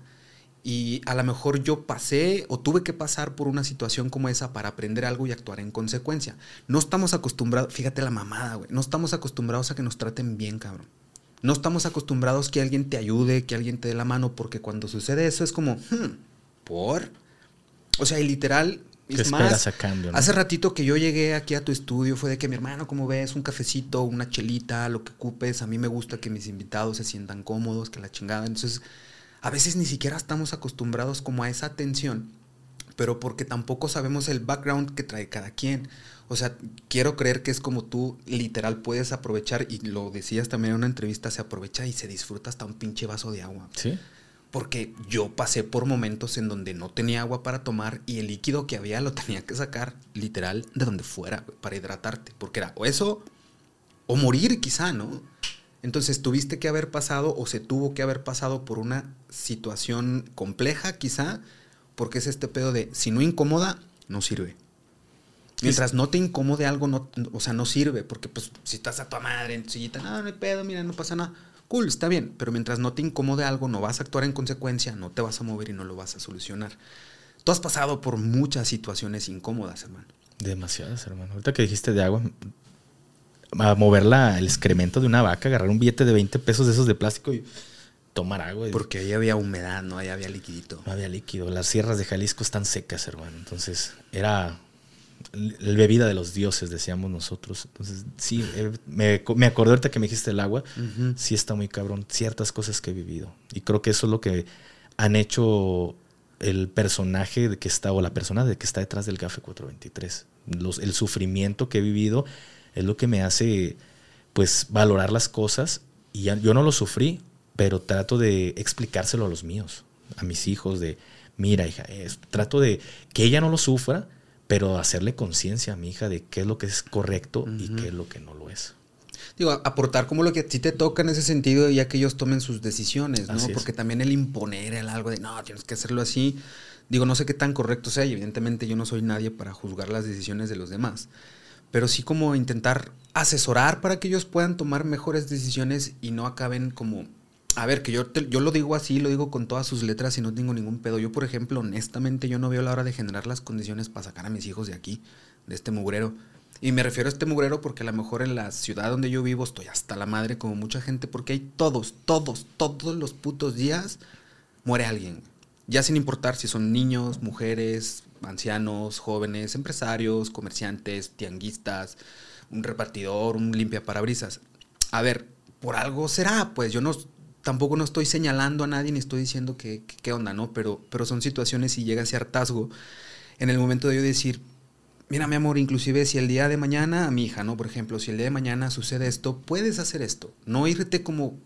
Y a lo mejor yo pasé o tuve que pasar por una situación como esa para aprender algo y actuar en consecuencia. No estamos acostumbrados, fíjate la mamada, güey. No estamos acostumbrados a que nos traten bien, cabrón. No estamos acostumbrados que alguien te ayude, que alguien te dé la mano, porque cuando sucede eso es como, hmm, ¿por? O sea, y literal, es más, Hace ratito que yo llegué aquí a tu estudio fue de que mi hermano, como ves, un cafecito, una chelita, lo que ocupes. A mí me gusta que mis invitados se sientan cómodos, que la chingada. Entonces, a veces ni siquiera estamos acostumbrados como a esa atención, pero porque tampoco sabemos el background que trae cada quien. O sea, quiero creer que es como tú literal puedes aprovechar, y lo decías también en una entrevista, se aprovecha y se disfruta hasta un pinche vaso de agua. Sí porque yo pasé por momentos en donde no tenía agua para tomar y el líquido que había lo tenía que sacar literal de donde fuera para hidratarte, porque era o eso o morir quizá, ¿no? Entonces tuviste que haber pasado o se tuvo que haber pasado por una situación compleja quizá, porque es este pedo de si no incomoda, no sirve. Mientras no te incomode algo, no, o sea, no sirve, porque pues si estás a tu madre en sillita, no, no hay pedo, mira, no pasa nada Cool, está bien, pero mientras no te incomode algo, no vas a actuar en consecuencia, no te vas a mover y no lo vas a solucionar. Tú has pasado por muchas situaciones incómodas, hermano. Demasiadas, hermano. Ahorita que dijiste de agua, a mover el excremento de una vaca, agarrar un billete de 20 pesos de esos de plástico y tomar agua. Porque ahí había humedad, ¿no? Ahí había líquido. No había líquido. Las sierras de Jalisco están secas, hermano. Entonces, era la bebida de los dioses, decíamos nosotros. Entonces, sí, eh, me, me acordé ahorita que me dijiste el agua, sí está muy cabrón, ciertas cosas que he vivido. Y creo que eso es lo que han hecho el personaje de que está, o la persona de que está detrás del GAFE 423. Los, el sufrimiento que he vivido es lo que me hace, pues, valorar las cosas. Y yo no lo sufrí, pero trato de explicárselo a los míos, a mis hijos, de, mira, hija, trato de que ella no lo sufra, pero hacerle conciencia a mi hija de qué es lo que es correcto y qué es lo que no lo es. Digo, aportar como lo que a ti te toca en ese sentido, ya que ellos tomen sus decisiones, ¿no? Porque también el imponer el algo de, no, tienes que hacerlo así, digo, no sé qué tan correcto sea, y evidentemente yo no soy nadie para juzgar las decisiones de los demás, pero sí como intentar asesorar para que ellos puedan tomar mejores decisiones y no acaben como a ver, que yo, yo lo digo así, lo digo con todas sus letras y no tengo ningún pedo. Yo, por ejemplo, honestamente, yo no veo la hora de generar las condiciones para sacar a mis hijos de aquí, de este mugrero. Y me refiero a este mugrero porque a lo mejor en la ciudad donde yo vivo estoy hasta la madre como mucha gente porque hay todos, todos, todos los putos días muere alguien. Ya sin importar si son niños, mujeres, ancianos, jóvenes, empresarios, comerciantes, tianguistas, un repartidor, un limpia parabrisas. A ver, por algo será, pues yo no tampoco no estoy señalando a nadie ni estoy diciendo que, qué onda, ¿no? Pero, pero son situaciones y llega ese hartazgo en el momento de yo decir, mira mi amor, inclusive si el día de mañana, a mi hija, ¿no? Por ejemplo, si el día de mañana sucede esto, puedes hacer esto. No irte como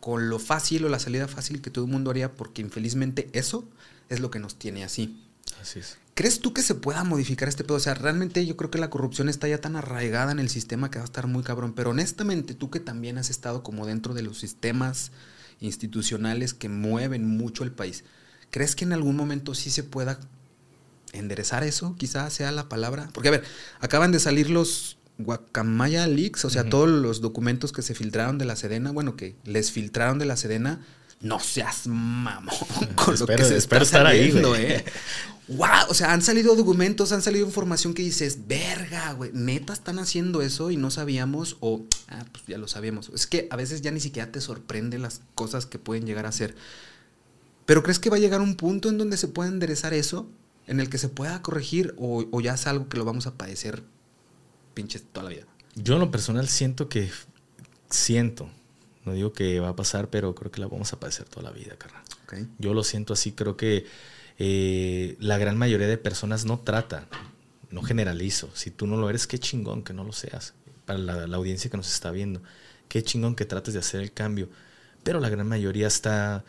con lo fácil o la salida fácil que todo el mundo haría, porque infelizmente eso es lo que nos tiene así. Así es. ¿Crees tú que se pueda modificar este pedo? O sea, realmente yo creo que la corrupción está ya tan arraigada en el sistema que va a estar muy cabrón. Pero honestamente, tú que también has estado como dentro de los sistemas institucionales que mueven mucho el país, ¿crees que en algún momento sí se pueda enderezar eso? Quizás sea la palabra. Porque, a ver, acaban de salir los Guacamaya Leaks, o sea, todos los documentos que se filtraron de la Sedena, bueno, que les filtraron de la Sedena, no seas mamón *laughs* con lo que se está saliendo, eh. *laughs* wow, o sea, han salido documentos, han salido información que dices, verga, güey, neta están haciendo eso y no sabíamos o, ah, pues ya lo sabíamos. Es que a veces ya ni siquiera te sorprende las cosas que pueden llegar a ser. Pero ¿crees que va a llegar un punto en donde se pueda enderezar eso? En el que se pueda corregir o, o ya es algo que lo vamos a padecer pinches toda la vida? Yo en lo personal siento que, siento, no digo que va a pasar, pero creo que la vamos a padecer toda la vida, carnal. Yo lo siento así, creo que eh, la gran mayoría de personas no tratan, no generalizo. Si tú no lo eres, qué chingón que no lo seas. Para la, audiencia que nos está viendo, qué chingón que trates de hacer el cambio. Pero la gran mayoría está,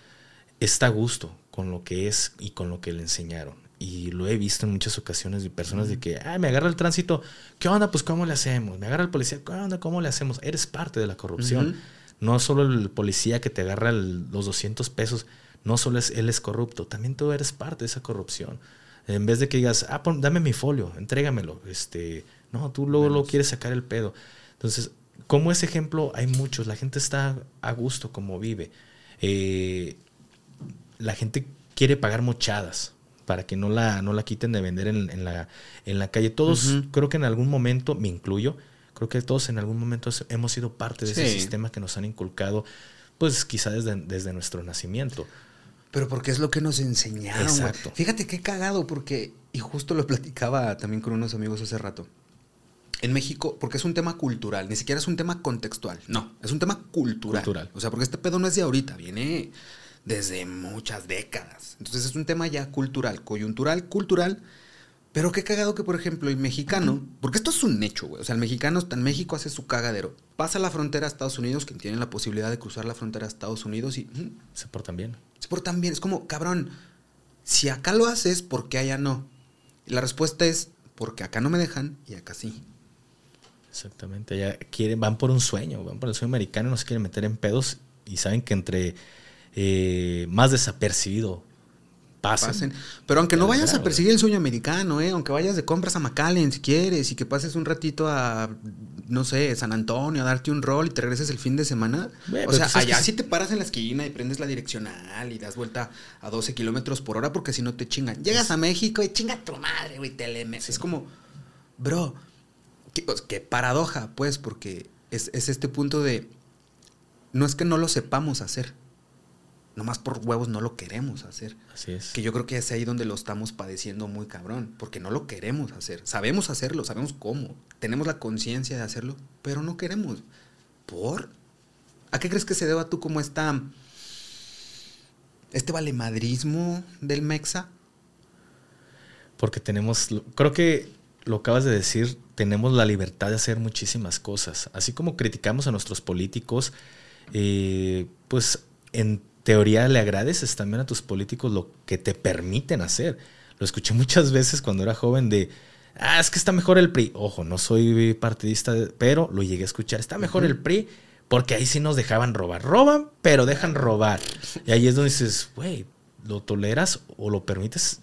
está a gusto con lo que es y con lo que le enseñaron. Y lo he visto en muchas ocasiones de personas de que, ah, me agarra el tránsito, ¿qué onda? Pues ¿cómo le hacemos? Me agarra el policía, ¿qué onda? ¿Cómo le hacemos? Eres parte de la corrupción. No solo el policía que te agarra los 200 pesos, no solo es, él es corrupto, también tú eres parte de esa corrupción. En vez de que digas, ah, dame mi folio, entrégamelo. Este, no, tú luego lo quieres sacar el pedo. Entonces, como ese ejemplo, hay muchos. La gente está a gusto como vive. Eh, la gente quiere pagar mochadas para que no la, no la quiten de vender en, la, en la calle. Todos, creo que en algún momento, me incluyo, creo que todos en algún momento hemos sido parte de ese sistema que nos han inculcado, pues quizá desde, desde nuestro nacimiento. Pero porque es lo que nos enseñaron. Exacto. Fíjate qué cagado, porque, y justo lo platicaba también con unos amigos hace rato. En México, porque es un tema cultural, ni siquiera es un tema contextual, no, es un tema cultural. cultural. O sea, porque este pedo no es de ahorita, viene desde muchas décadas. Entonces es un tema ya cultural, coyuntural, cultural. Pero qué cagado que, por ejemplo, el mexicano, porque esto es un hecho, güey. O sea, el mexicano está en México, hace su cagadero. Pasa la frontera a Estados Unidos, que tienen la posibilidad de cruzar la frontera a Estados Unidos y. Se portan bien. Se portan bien. Es como, cabrón, si acá lo haces, ¿por qué allá no? Y la respuesta es, porque acá no me dejan y acá sí. Exactamente. Allá quieren, van por un sueño, van por el sueño americano, no se quieren meter en pedos y saben que entre eh, más desapercibido pasen. Pero aunque no vayas a perseguir el sueño americano, ¿eh? aunque vayas de compras a McAllen si quieres y que pases un ratito a, no sé, San Antonio a darte un rol y te regreses el fin de semana. o sea, allá si te paras en la esquina y prendes la direccional y das vuelta a 12 kilómetros por hora porque si no te chingan. Llegas a México y chinga tu madre, güey, te Es como, bro, qué, paradoja, pues, porque es, es este punto de, no es que no lo sepamos hacer nomás por huevos no lo queremos hacer. Así es. Que yo creo que es ahí donde lo estamos padeciendo muy cabrón, porque no lo queremos hacer. Sabemos hacerlo, sabemos cómo, tenemos la conciencia de hacerlo, pero no queremos. ¿Por? ¿A qué crees que se deba tú como esta este valemadrismo del Mexa? Porque tenemos, creo que lo acabas de decir, tenemos la libertad de hacer muchísimas cosas. Así como criticamos a nuestros políticos, eh, pues en teoría le agradeces también a tus políticos lo que te permiten hacer. Lo escuché muchas veces cuando era joven de, ah, es que está mejor el PRI. Ojo, no soy partidista, pero lo llegué a escuchar. Está mejor el PRI porque ahí sí nos dejaban robar. Roban, pero dejan robar. Y ahí es donde dices, güey, ¿lo toleras o lo permites?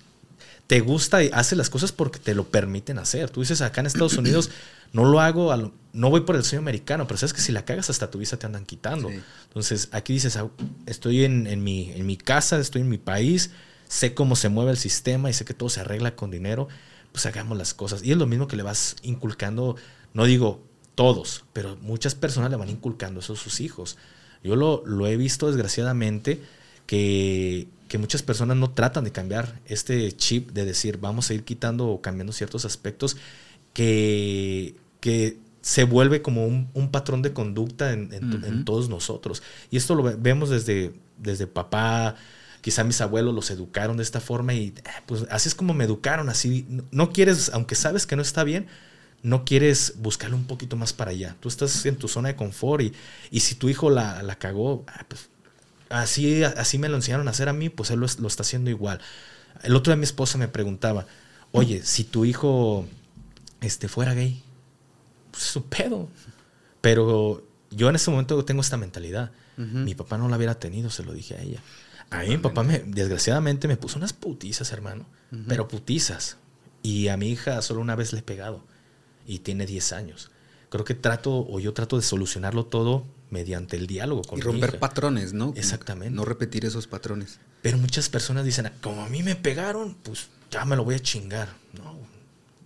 Te gusta y hace las cosas porque te lo permiten hacer. Tú dices, acá en Estados Unidos *clears throat* no lo hago, no voy por el sueño americano, pero sabes que si la cagas hasta tu visa te andan quitando. Entonces aquí dices, ah, estoy en, mi, en mi casa, estoy en mi país, sé cómo se mueve el sistema y sé que todo se arregla con dinero, pues hagamos las cosas. Y es lo mismo que le vas inculcando, no digo todos, pero muchas personas le van inculcando eso a sus hijos. Yo lo, lo he visto desgraciadamente que, que muchas personas no tratan de cambiar este chip de decir vamos a ir quitando o cambiando ciertos aspectos que, que se vuelve como un, patrón de conducta en, todos nosotros. Y esto lo vemos desde, desde papá, quizá mis abuelos los educaron de esta forma y eh, pues así es como me educaron, así no quieres, aunque sabes que no está bien, no quieres buscarlo un poquito más para allá. Tú estás en tu zona de confort y, y si tu hijo la, la cagó, ah, pues, así, así me lo enseñaron a hacer a mí, pues él lo, lo está haciendo igual. El otro día mi esposa me preguntaba, oye, si tu hijo este, fuera gay. Pues es un pedo. Pero yo en ese momento tengo esta mentalidad. Mi papá no la hubiera tenido, se lo dije a ella. A mí mi papá, me, desgraciadamente, me puso unas putizas, hermano. Pero putizas. Y a mi hija solo una vez le he pegado. Y tiene 10 años. Creo que trato, o yo trato de solucionarlo todo mediante el diálogo con Y romper patrones, ¿no? Exactamente. No repetir esos patrones. Pero muchas personas dicen, como a mí me pegaron, pues ya me lo voy a chingar. No,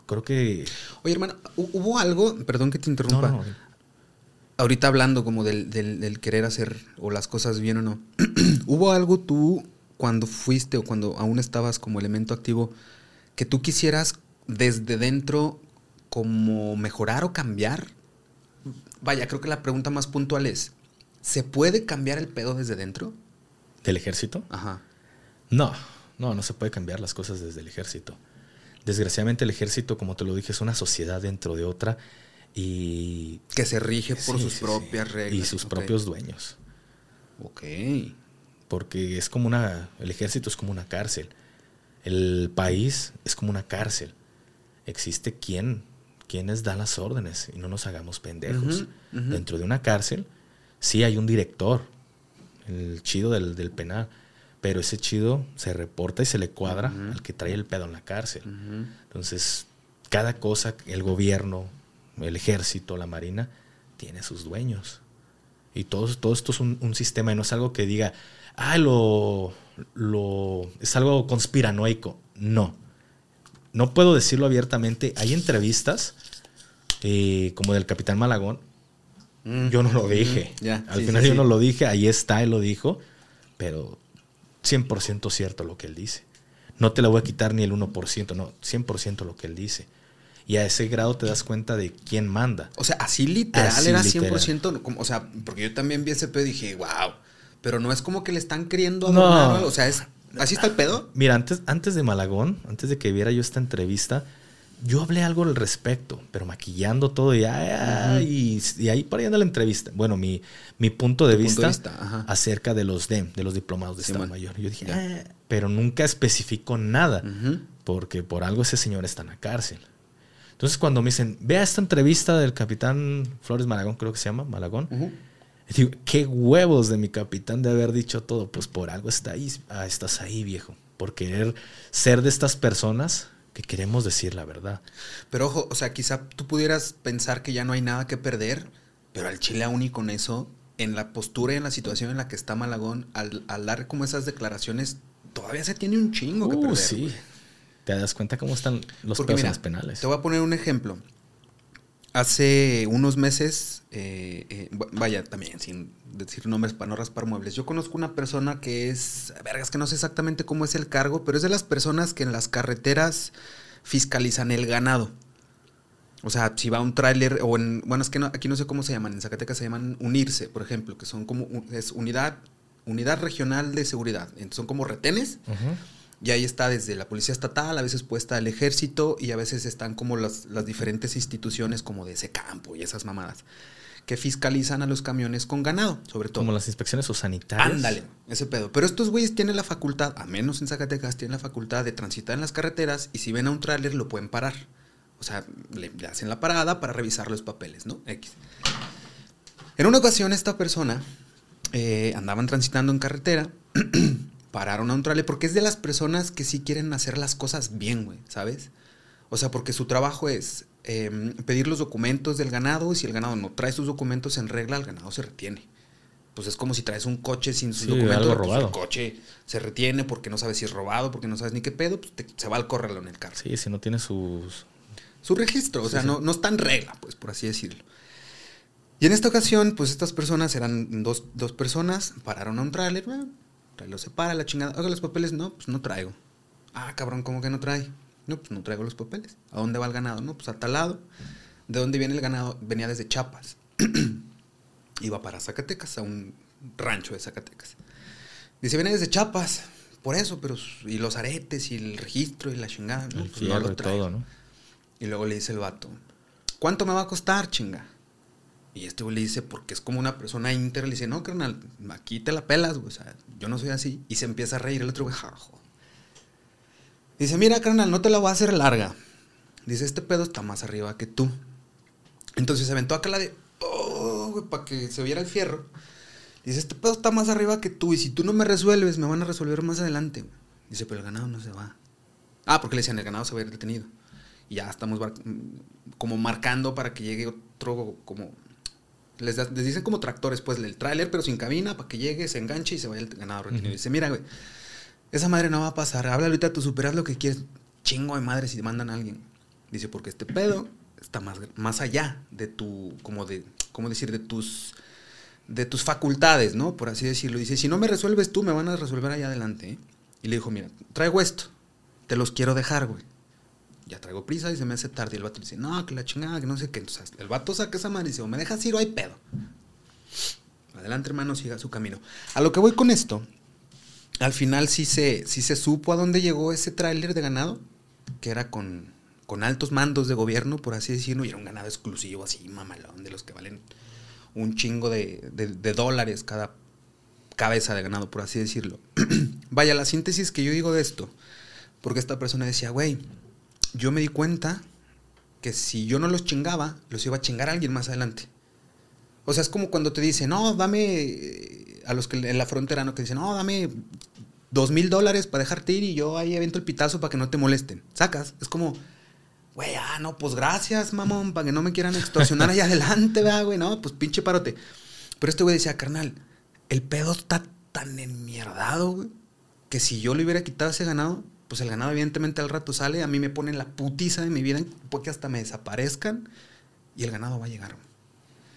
creo que... Oye, hermano, hubo algo, perdón que te interrumpa. No, no. Ahorita hablando como del, del, querer hacer o las cosas bien o no. *clears throat* ¿Hubo algo tú cuando fuiste o cuando aún estabas como elemento activo que tú quisieras desde dentro como mejorar o cambiar? Vaya, creo que la pregunta más puntual es, ¿se puede cambiar el pedo desde dentro? ¿Del ejército? Ajá. No, no, no se puede cambiar las cosas desde el ejército. Desgraciadamente el ejército, como te lo dije, es una sociedad dentro de otra y... Que se rige por sus propias reglas. Y sus propios dueños. Ok. Porque es como una... El ejército es como una cárcel. El país es como una cárcel. Existe quien, quienes dan las órdenes y no nos hagamos pendejos. Dentro de una cárcel sí hay un director, el chido del, del penal pero ese chido se reporta y se le cuadra al que trae el pedo en la cárcel. Entonces, cada cosa, el gobierno, el ejército, la marina, tiene sus dueños. Y todo, todo esto es un, sistema y no es algo que diga, ah, lo, lo, es algo conspiranoico. No. No puedo decirlo abiertamente. Hay entrevistas, eh, como del Capitán Malagón. yo no lo dije. Al final yo no lo dije, ahí está, él lo dijo. Pero 100% cierto lo que él dice. No te la voy a quitar ni el 1%, no, 100% lo que él dice. Y a ese grado te das cuenta de quién manda. O sea, así literal era 100%, o sea, porque yo también vi ese pedo y dije, wow, pero no es como que le están queriendo adornar, o sea, es, ¿así está el pedo? Mira, antes, antes de Malagón, antes de que viera yo esta entrevista, yo hablé algo al respecto, pero maquillando todo y, y, ahí para la entrevista. Bueno, mi, mi punto de vista, acerca de los DEM, de los diplomados de Estado Mayor. Yo dije, ah", pero nunca especificó nada, porque por algo ese señor está en la cárcel. Entonces cuando me dicen, vea esta entrevista del capitán Flores Malagón, creo que se llama, Malagón, digo, qué huevos de mi capitán de haber dicho todo, pues por algo está ahí, ah, estás ahí viejo, por querer ser de estas personas que queremos decir la verdad. Pero ojo, o sea, quizá tú pudieras pensar que ya no hay nada que perder, pero al Chile aún y con eso, en la postura y en la situación en la que está Malagón, al, dar como esas declaraciones, todavía se tiene un chingo que uh, perder. Sí. Te das cuenta cómo están los penales. Te voy a poner un ejemplo. Hace unos meses, eh, eh, vaya, también sin decir nombres para no raspar muebles, yo conozco una persona que es, vergas, que no sé exactamente cómo es el cargo, pero es de las personas que en las carreteras fiscalizan el ganado. O sea, si va un tráiler o en, bueno, es que aquí no sé cómo se llaman, en Zacatecas se llaman unirse, por ejemplo, que son como, es unidad, unidad regional de seguridad. Entonces son como retenes. Y ahí está desde la policía estatal, a veces puesta el ejército y a veces están como las, las diferentes instituciones como de ese campo y esas mamadas que fiscalizan a los camiones con ganado, sobre todo. Como las inspecciones o sanitarias. Ándale, ese pedo. Pero estos güeyes tienen la facultad, a menos en Zacatecas, tienen la facultad de transitar en las carreteras y si ven a un tráiler lo pueden parar. O sea, le, hacen la parada para revisar los papeles, ¿no? X. En una ocasión esta persona eh, andaban transitando en carretera *clears throat* pararon a un trailer, porque es de las personas que sí quieren hacer las cosas bien, güey, ¿sabes? O sea, porque su trabajo es em, pedir los documentos del ganado y si el ganado no trae sus documentos en regla, el ganado se retiene. Pues es como si traes un coche sin sus documentos, pues el coche se retiene porque no sabes si es robado, porque no sabes ni qué pedo, pues se va al correrlo en el carro. Sí, si no tiene sus... Su registro, o sea, No, no está en regla, pues por así decirlo. Y en esta ocasión, pues estas personas eran dos, dos personas, pararon a un tráiler, lo separa, la chingada. Oiga, los papeles, no, pues no traigo. Ah, cabrón, ¿cómo que no trae? No, pues no traigo los papeles. ¿A dónde va el ganado? No, pues a tal lado. ¿De dónde viene el ganado? Venía desde Chiapas. *clears throat* Iba para Zacatecas, a un rancho de Zacatecas. Dice, viene desde Chiapas. Por eso, pero. Y los aretes, y el registro, y la chingada. No, pues no lo traigo. Todo, ¿no? Y luego le dice el vato, ¿cuánto me va a costar, chinga? Y este güey le dice, porque es como una persona íntegra, le dice, no, carnal, aquí te la pelas, güey, o sea, yo no soy así. Y se empieza a reír el otro güey, jajo. Dice, mira, carnal, no te la voy a hacer larga. Dice, este pedo está más arriba que tú. Entonces se aventó acá la de, oh, güey, para que se viera el fierro. Dice, este pedo está más arriba que tú, y si tú no me resuelves, me van a resolver más adelante. Dice, pero el ganado no se va. Ah, porque le decían, el ganado se va a ir detenido. y ya estamos como marcando para que llegue otro, como les, les, dicen como tractores, pues, el tráiler, pero sin cabina, para que llegue, se enganche y se vaya el ganado retenido. Dice, mira, güey, esa madre no va a pasar. Habla ahorita, tú superas lo que quieres. Chingo de madre si te mandan a alguien. Dice, porque este pedo está más, más allá de tu, como de, ¿cómo decir? De tus, de tus facultades, ¿no? Por así decirlo. Dice, si no me resuelves tú, me van a resolver allá adelante. ¿eh? Y le dijo, mira, traigo esto. Te los quiero dejar, güey. Ya traigo prisa y se me hace tarde. Y el vato dice, no, que la chingada, que no sé qué. Entonces, el vato saca esa madre y dice, me dejas ir o hay pedo. Adelante, hermano, siga su camino. A lo que voy con esto, al final sí se, sí se supo a dónde llegó ese tráiler de ganado, que era con, con altos mandos de gobierno, por así decirlo, y era un ganado exclusivo, así mamalón, de los que valen un chingo de, de dólares cada cabeza de ganado, por así decirlo. *clears throat* Vaya, la síntesis que yo digo de esto, porque esta persona decía, güey, yo me di cuenta que si yo no los chingaba, los iba a chingar a alguien más adelante. O sea, es como cuando te dicen, no, dame, eh, a los que en la frontera, ¿no? Que dicen, no, dame dos mil dólares para dejarte ir y yo ahí evento el pitazo para que no te molesten. Sacas, es como, güey, ah, no, pues gracias, mamón, para que no me quieran extorsionar ahí *laughs* adelante, güey, no, pues pinche parote. Pero este güey decía, carnal, el pedo está tan enmierdado, güey, que si yo le hubiera quitado ese ganado, pues el ganado evidentemente al rato sale, a mí me ponen la putiza de mi vida, porque hasta me desaparezcan y el ganado va a llegar.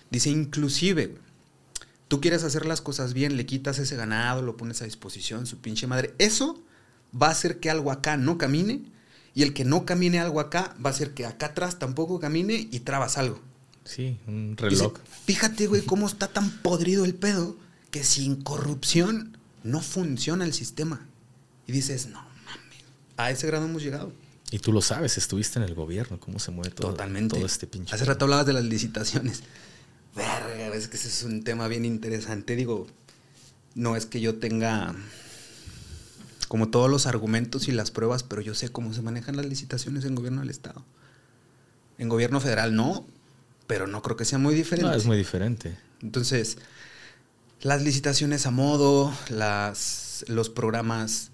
Dice, inclusive, tú quieres hacer las cosas bien, le quitas ese ganado, lo pones a disposición, su pinche madre. Eso va a hacer que algo acá no camine y el que no camine algo acá va a hacer que acá atrás tampoco camine y trabas algo. Sí, un reloj. Fíjate, güey, cómo está tan podrido el pedo que sin corrupción no funciona el sistema. Y dices, no a ese grado hemos llegado. Y tú lo sabes, estuviste en el gobierno, cómo se mueve todo, Totalmente. todo este pinche. Hace rato hablabas de las licitaciones. Verga, es que ese es un tema bien interesante. Digo, no es que yo tenga como todos los argumentos y las pruebas, pero yo sé cómo se manejan las licitaciones en gobierno del Estado. En gobierno federal no, pero no creo que sea muy diferente. No, es muy diferente. Entonces, las licitaciones a modo, las, los programas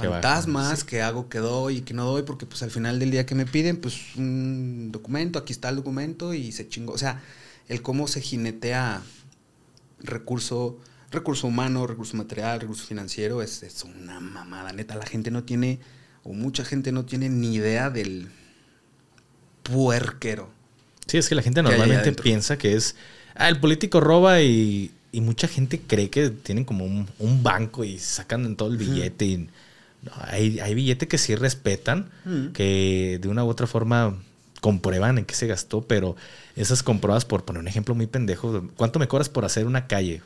fantasmas que hago, que doy y que no doy, porque pues al final del día que me piden, pues un documento, aquí está el documento y se chingó. O sea, el cómo se jinetea recurso, recurso humano, recurso material, recurso financiero, es, es una mamada. Neta, la gente no tiene, o mucha gente no tiene ni idea del puerquero. Sí, es que la gente normalmente piensa que es, ah, el político roba y, y mucha gente cree que tienen como un, banco y sacan en todo el billete. y, hay, hay billetes que sí respetan, que de una u otra forma comprueban en qué se gastó, pero esas comprobadas, por poner un ejemplo muy pendejo, ¿cuánto me cobras por hacer una calle?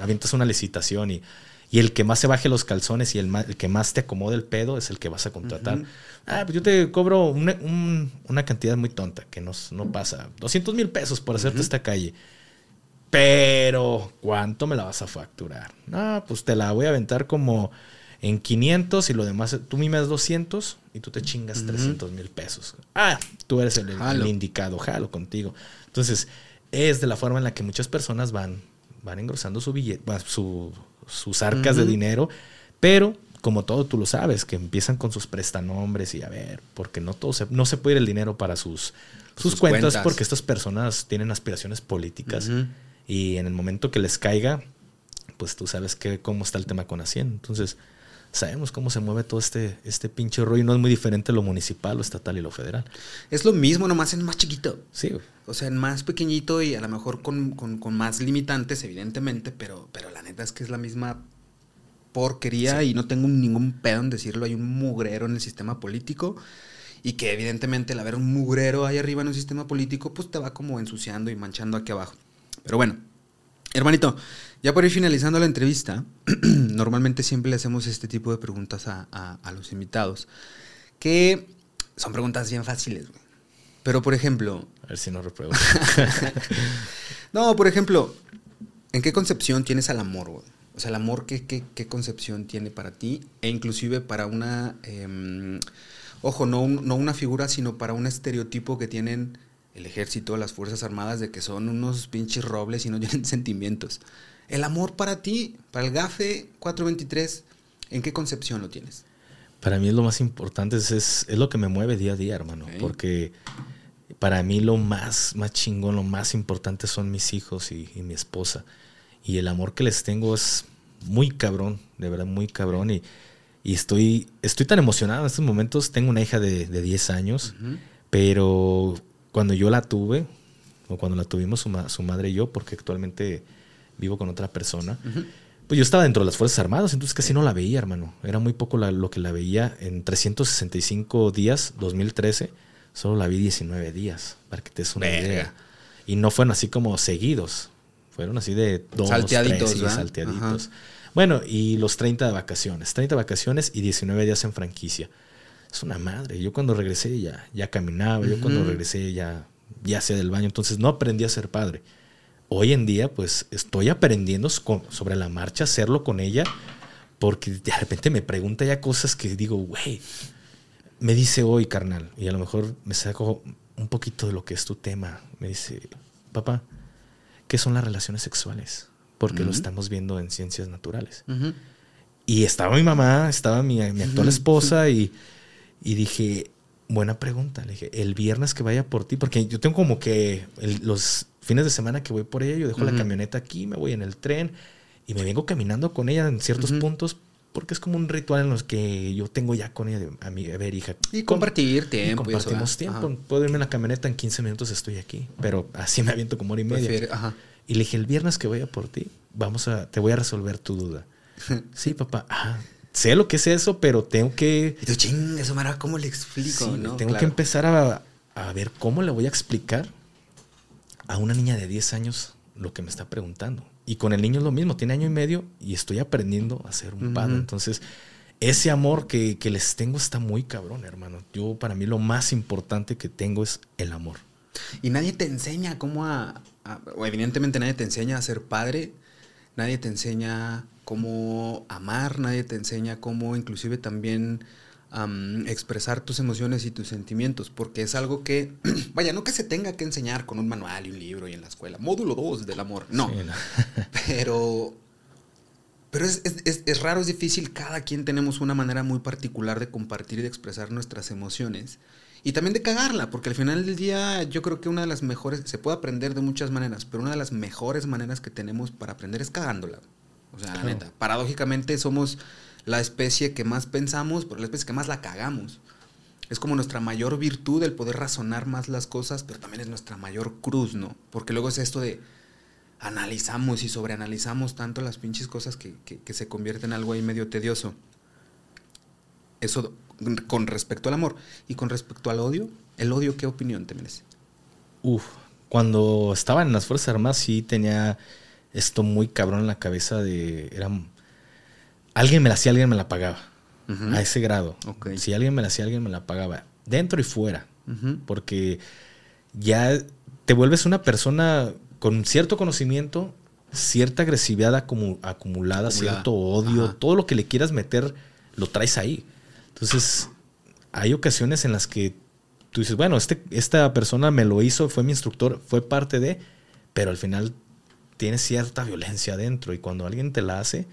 Avientas una licitación y, y el que más se baje los calzones y el, que más te acomode el pedo es el que vas a contratar. Ah, pues yo te cobro una, una cantidad muy tonta, que no, no pasa. 200 mil pesos por hacerte esta calle. Pero, ¿cuánto me la vas a facturar? Ah, pues te la voy a aventar como en 500 y lo demás, tú me das 200 y tú te chingas 300 mil pesos. Ah, tú eres el, indicado, jalo contigo. Entonces, es de la forma en la que muchas personas van, van engrosando su billete, su, sus arcas de dinero, pero como todo tú lo sabes, que empiezan con sus prestanombres y a ver, porque no todo se, no se puede ir el dinero para sus, sus, cuentas, porque estas personas tienen aspiraciones políticas y en el momento que les caiga, pues tú sabes que cómo está el tema con Hacienda. Entonces, sabemos cómo se mueve todo este, este pinche rollo. No es muy diferente lo municipal, lo estatal y lo federal. Es lo mismo, nomás en más chiquito. Sí. O sea, en más pequeñito y a lo mejor con, más limitantes, evidentemente, pero, pero la neta es que es la misma porquería y no tengo ningún pedo en decirlo. Hay un mugrero en el sistema político y que evidentemente el haber un mugrero ahí arriba en un sistema político, pues te va como ensuciando y manchando aquí abajo. Pero bueno, hermanito, ya por ir finalizando la entrevista, *clears throat* normalmente siempre le hacemos este tipo de preguntas a, los invitados, que son preguntas bien fáciles, Pero, por ejemplo... A ver si no repruebo. *laughs* no, por ejemplo, ¿en qué concepción tienes al amor, O sea, el amor, ¿qué, qué, concepción tiene para ti? E inclusive para una... Em, ojo, no, no una figura, sino para un estereotipo que tienen el ejército, las Fuerzas Armadas, de que son unos pinches robles y no *laughs* tienen sentimientos. El amor para ti, para el GAFE 423, ¿en qué concepción lo tienes? Para mí es lo más importante, es, es, lo que me mueve día a día, hermano. Porque para mí lo más, más chingón, lo más importante son mis hijos y, mi esposa. Y el amor que les tengo es muy cabrón, de verdad, muy cabrón. Y, y estoy, estoy tan emocionado en estos momentos. Tengo una hija de, de 10 años, pero cuando yo la tuve, o cuando la tuvimos su, su, madre y yo, porque actualmente vivo con otra persona, pues yo estaba dentro de las Fuerzas Armadas, entonces casi no la veía, hermano. Era muy poco lo que la veía. En 365 días, 2013, solo la vi 19 días, para que te des una idea. Y no fueron así como seguidos, fueron así de dos, salteaditos, tres, salteaditos. Bueno, y los 30 de vacaciones, 30 vacaciones y 19 días en franquicia. Es una madre. Yo cuando regresé ya, ya caminaba, yo cuando regresé ya, ya hacía del baño, entonces no aprendí a ser padre hoy en día pues estoy aprendiendo sobre la marcha hacerlo con ella porque de repente me pregunta ya cosas que digo, güey, me dice hoy, carnal, y a lo mejor me saco un poquito de lo que es tu tema. Me dice, papá, ¿qué son las relaciones sexuales? Porque lo estamos viendo en ciencias naturales. Y estaba mi mamá, estaba mi, actual esposa y, y, dije, buena pregunta. Le dije, el viernes que vaya por ti, porque yo tengo como que los fines de semana que voy por ella, yo dejo la camioneta aquí, me voy en el tren y me vengo caminando con ella en ciertos puntos porque es como un ritual en los que yo tengo ya con ella, a mi ver, hija. Y compartir tiempo. compartimos tiempo. Puedo irme en la camioneta, en 15 minutos estoy aquí, pero así me aviento como hora y media. Y le dije, el viernes que vaya por ti, vamos a, te voy a resolver tu duda. *laughs* sí, papá. Sé lo que es eso, pero tengo que... Y tú, ching, eso, Mara, ¿cómo le explico? Tengo que empezar a, a ver cómo le voy a explicar a una niña de 10 años lo que me está preguntando. Y con el niño es lo mismo, tiene año y medio y estoy aprendiendo a ser un padre. Entonces, ese amor que, les tengo está muy cabrón, hermano. Yo, para mí, lo más importante que tengo es el amor. Y nadie te enseña cómo a, o evidentemente nadie te enseña a ser padre, nadie te enseña cómo amar, nadie te enseña cómo inclusive también expresar tus emociones y tus sentimientos, porque es algo que, *clears throat* vaya, no que se tenga que enseñar con un manual y un libro y en la escuela, módulo 2 del amor, no, *laughs* pero, pero es, es, raro, es difícil, cada quien tenemos una manera muy particular de compartir y de expresar nuestras emociones. Y también de cagarla, porque al final del día yo creo que una de las mejores, se puede aprender de muchas maneras, pero una de las mejores maneras que tenemos para aprender es cagándola. O sea, la neta, paradójicamente somos la especie que más pensamos, pero la especie que más la cagamos. Es como nuestra mayor virtud el poder razonar más las cosas, pero también es nuestra mayor cruz, ¿no? Porque luego es esto de analizamos y sobreanalizamos tanto las pinches cosas que, se convierten en algo ahí medio tedioso. Eso con respecto al amor. Y con respecto al odio, ¿el odio qué opinión te merece? Uf, cuando estaba en las Fuerzas Armadas sí tenía esto muy cabrón en la cabeza de... Era alguien me la hacía, alguien me la pagaba. A ese grado. Si alguien me la hacía, alguien me la pagaba. Dentro y fuera. Porque ya te vuelves una persona con cierto conocimiento, cierta agresividad acumulada, cierto odio, todo lo que le quieras meter, lo traes ahí. Entonces, hay ocasiones en las que tú dices, bueno, este, esta persona me lo hizo, fue mi instructor, fue parte de, pero al final tiene cierta violencia adentro y cuando alguien te la hace,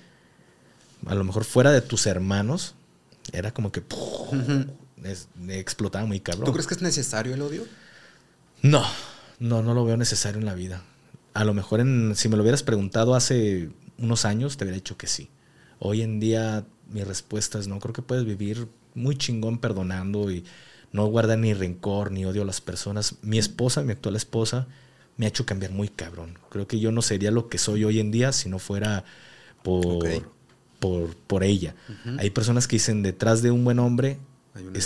a lo mejor fuera de tus hermanos, era como que explotaba muy cabrón. ¿Tú crees que es necesario el odio? No, no, no lo veo necesario en la vida. A lo mejor en, si me lo hubieras preguntado hace unos años, te hubiera dicho que sí. Hoy en día mi respuesta es no, creo que puedes vivir muy chingón perdonando y no guardar ni rencor ni odio a las personas. Mi esposa, mi actual esposa, me ha hecho cambiar muy cabrón. Creo que yo no sería lo que soy hoy en día si no fuera por, por, ella. Hay personas que dicen, detrás de un buen hombre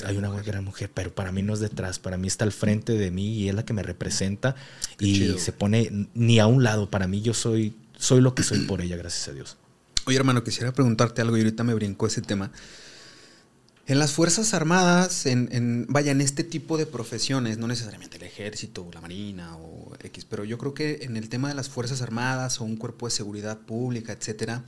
hay una, gran mujer, pero para mí no es detrás, para mí está al frente de mí y es la que me representa y se pone ni a un lado, para mí yo soy, soy lo que soy por ella, gracias a Dios. Oye hermano, quisiera preguntarte algo y ahorita me brincó ese tema. En las Fuerzas Armadas, en, vaya, en este tipo de profesiones, no necesariamente el ejército, la marina o X, pero yo creo que en el tema de las Fuerzas Armadas o un cuerpo de seguridad pública, etcétera,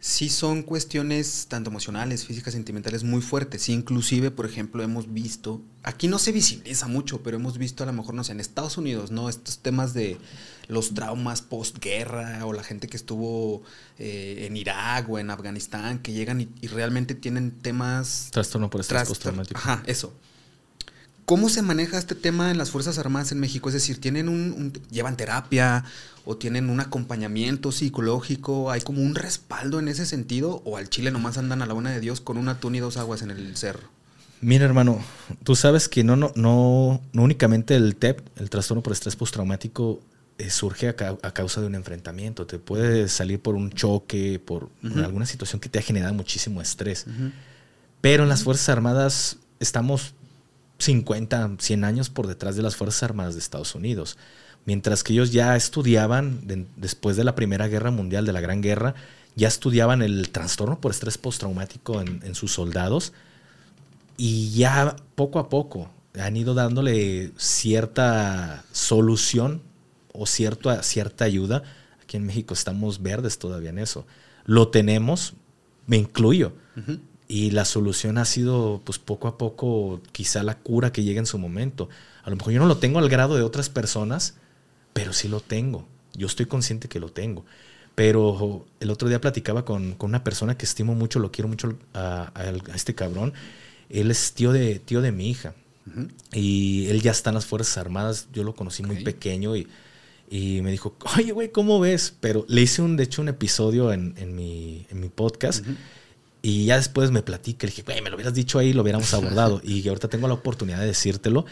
sí son cuestiones tanto emocionales, físicas, sentimentales muy fuertes. Sí, inclusive, por ejemplo, hemos visto, aquí no se visibiliza mucho, pero hemos visto a lo mejor, no sé, en Estados Unidos, ¿no? Estos temas de los traumas postguerra o la gente que estuvo eh, en Irak o en Afganistán, que llegan y, realmente tienen temas... Trastorno por estrés postraumático. Ajá, eso. ¿Cómo se maneja este tema en las Fuerzas Armadas en México? Es decir, ¿tienen un, llevan terapia o tienen un acompañamiento psicológico? ¿Hay como un respaldo en ese sentido? ¿O al Chile nomás andan a la buena de Dios con una tuna y dos aguas en el cerro? Mira, hermano, tú sabes que no, no, no, no únicamente el TEP, el trastorno por estrés postraumático, surge a, causa de un enfrentamiento. Te puede salir por un choque, por, alguna situación que te ha generado muchísimo estrés. Pero en las Fuerzas Armadas estamos 50, 100 años por detrás de las Fuerzas Armadas de Estados Unidos. Mientras que ellos ya estudiaban, después de la Primera Guerra Mundial, de la Gran Guerra, ya estudiaban el trastorno por estrés postraumático en, en sus soldados y ya poco a poco han ido dándole cierta solución o cierta, cierta ayuda. Aquí en México estamos verdes todavía en eso. Lo tenemos, me incluyo. Y la solución ha sido, pues poco a poco, quizá la cura que llegue en su momento. A lo mejor yo no lo tengo al grado de otras personas, pero sí lo tengo. Yo estoy consciente que lo tengo. Pero el otro día platicaba con, una persona que estimo mucho, lo quiero mucho a, este cabrón. Él es tío de, tío de mi hija. Y él ya está en las Fuerzas Armadas. Yo lo conocí muy pequeño y, y, me dijo, oye, güey, ¿cómo ves? Pero le hice, un, de hecho, un episodio en, mi, en mi podcast. Y ya después me platica, le dije, güey, me lo hubieras dicho ahí, lo hubiéramos abordado. *laughs* y ahorita tengo la oportunidad de decírtelo.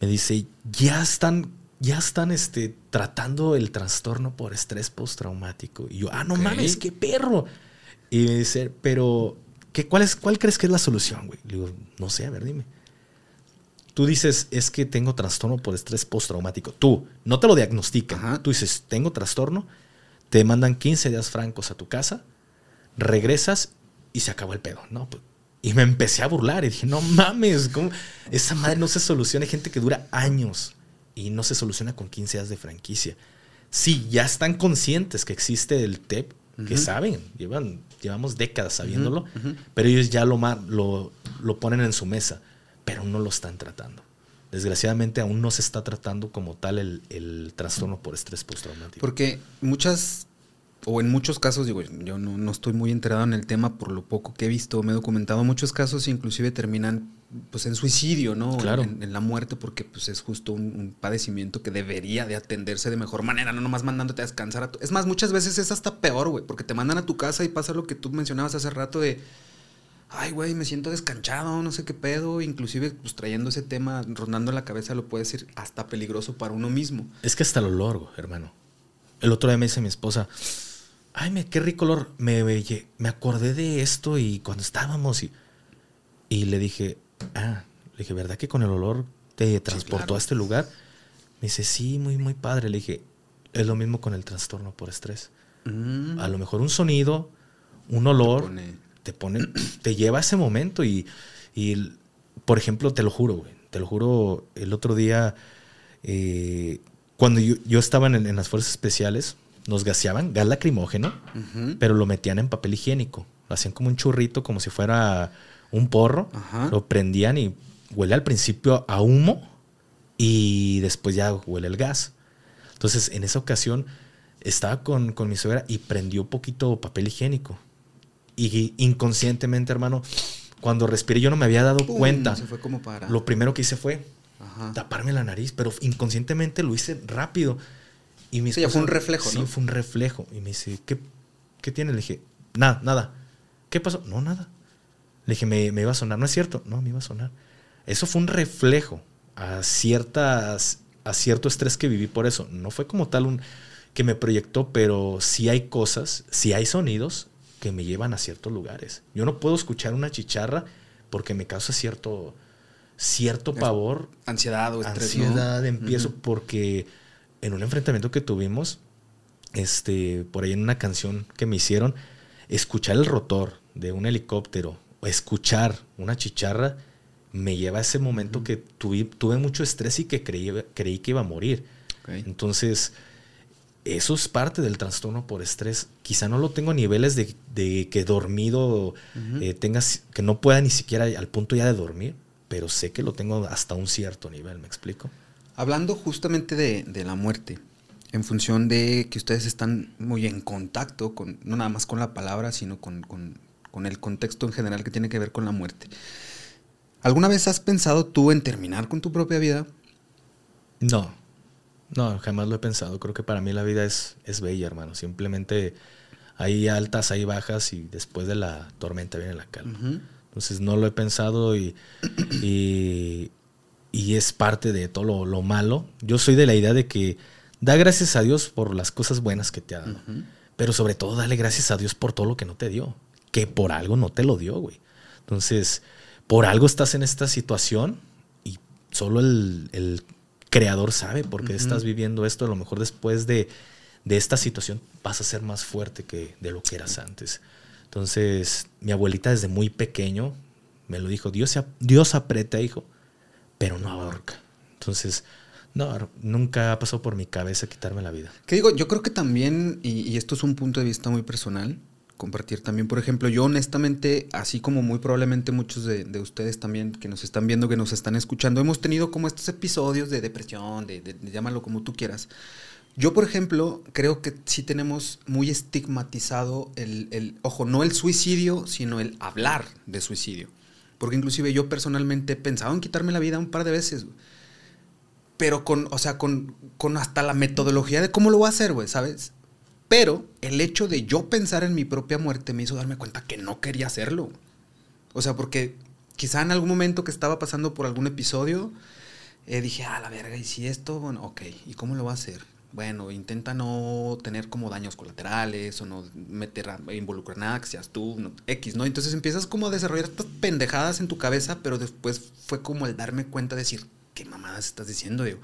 Me dice, ya están, ya están este, tratando el trastorno por estrés postraumático. Y yo, ah, no mames, qué perro. Y me dice, pero, ¿qué, cuál, es, ¿cuál crees que es la solución, güey? Le digo, no sé, a ver, dime. Tú dices, es que tengo trastorno por estrés postraumático. Tú, no te lo diagnostican. Tú dices, tengo trastorno, te mandan 15 días francos a tu casa, regresas y se acabó el pedo, ¿no? Pues, y me empecé a burlar y dije, no mames, ¿cómo? esa madre no se soluciona. Hay gente que dura años y no se soluciona con 15 días de franquicia. Sí, ya están conscientes que existe el TEP, que saben, llevan, llevamos décadas sabiéndolo, pero ellos ya lo, lo, lo ponen en su mesa, pero no lo están tratando. Desgraciadamente aún no se está tratando como tal el, el trastorno por estrés postraumático. Porque muchas o en muchos casos, digo, yo no, estoy muy enterado en el tema por lo poco que he visto, me he documentado, muchos casos inclusive terminan pues en suicidio, ¿no? Claro. En, la muerte, porque pues es justo un, padecimiento que debería de atenderse de mejor manera, no nomás mandándote a descansar. A tu... Es más, muchas veces es hasta peor, güey, porque te mandan a tu casa y pasa lo que tú mencionabas hace rato de, ay, güey, me siento descanchado, no sé qué pedo, inclusive pues trayendo ese tema, rondando la cabeza, lo puede ser hasta peligroso para uno mismo. Es que hasta lo logro, hermano. El otro día me dice mi esposa, ay, me, qué rico olor. Me, me acordé de esto y cuando estábamos y, y le dije, ah, le dije, ¿verdad que con el olor te transportó a este lugar? Me dice, sí, muy, muy padre. Le dije, es lo mismo con el trastorno por estrés. Mm. A lo mejor un sonido, un olor, te pone, te, lleva a ese momento y, y, por ejemplo, te lo juro, güey, te lo juro, el otro día, eh, cuando yo, yo estaba en, en, las fuerzas especiales, nos gaseaban gas lacrimógeno, pero lo metían en papel higiénico. Lo hacían como un churrito, como si fuera un porro. Lo prendían y huele al principio a humo y después ya huele el gas. Entonces, en esa ocasión estaba con, mi suegra y prendió poquito papel higiénico. Y inconscientemente, hermano, cuando respiré yo no me había dado cuenta. Se fue como para... Lo primero que hice fue taparme la nariz, pero inconscientemente lo hice rápido. Y mi sí, fue un reflejo, ¿no? Sí, fue un reflejo. Y me dice, ¿qué, qué tiene? Le dije, nada, nada. ¿Qué pasó? No, nada. Le dije, me, me, iba a sonar. No es cierto. No, me iba a sonar. Eso fue un reflejo a, ciertas, a cierto estrés que viví por eso. No fue como tal un que me proyectó, pero sí hay cosas, sí hay sonidos que me llevan a ciertos lugares. Yo no puedo escuchar una chicharra porque me causa cierto, cierto pavor. Ansiedad o estrés. Ansiedad, empiezo porque en un enfrentamiento que tuvimos, este, por ahí en una canción que me hicieron, escuchar el rotor de un helicóptero o escuchar una chicharra me lleva a ese momento que tuve, tuve, mucho estrés y que creí, creí que iba a morir. Entonces, eso es parte del trastorno por estrés. Quizá no lo tengo a niveles de, que dormido eh, tengas, que no pueda ni siquiera al punto ya de dormir, pero sé que lo tengo hasta un cierto nivel, ¿me explico? Hablando justamente de, la muerte, en función de que ustedes están muy en contacto, con, no nada más con la palabra, sino con, con el contexto en general que tiene que ver con la muerte. ¿Alguna vez has pensado tú en terminar con tu propia vida? No, no, jamás lo he pensado. Creo que para mí la vida es, es bella, hermano. Simplemente hay altas, hay bajas y después de la tormenta viene la calma. Entonces no lo he pensado y, *clears throat* y, es parte de todo lo, malo. Yo soy de la idea de que da gracias a Dios por las cosas buenas que te ha dado. Pero sobre todo dale gracias a Dios por todo lo que no te dio. Que por algo no te lo dio, güey. Entonces, por algo estás en esta situación y solo el creador sabe por qué estás viviendo esto. A lo mejor después de, esta situación vas a ser más fuerte que de lo que eras antes. Entonces, mi abuelita desde muy pequeño me lo dijo, Dios, Dios aprieta, hijo, pero no ahorca. Entonces, no, nunca ha pasado por mi cabeza quitarme la vida. ¿Qué digo? Yo creo que también, y, esto es un punto de vista muy personal, compartir también. Por ejemplo, yo honestamente, así como muy probablemente muchos de, ustedes también que nos están viendo, que nos están escuchando, hemos tenido como estos episodios de depresión, de, llámalo como tú quieras. Yo, por ejemplo, creo que sí tenemos muy estigmatizado el, el, ojo, no el suicidio, sino el hablar de suicidio. Porque inclusive yo personalmente he pensado en quitarme la vida un par de veces, pero con, o sea, con, con hasta la metodología de cómo lo voy a hacer, güey, ¿sabes? Pero el hecho de yo pensar en mi propia muerte me hizo darme cuenta que no quería hacerlo. O sea, porque quizá en algún momento que estaba pasando por algún episodio, eh, dije, ah, la verga, ¿y si esto? Bueno, ok, ¿y cómo lo va a hacer? Bueno, intenta no tener como daños colaterales o no meter, involucrar nada que tú, X, ¿no? Entonces empiezas como a desarrollar estas pendejadas en tu cabeza, pero después fue como el darme cuenta de decir, ¿qué mamadas estás diciendo? Digo,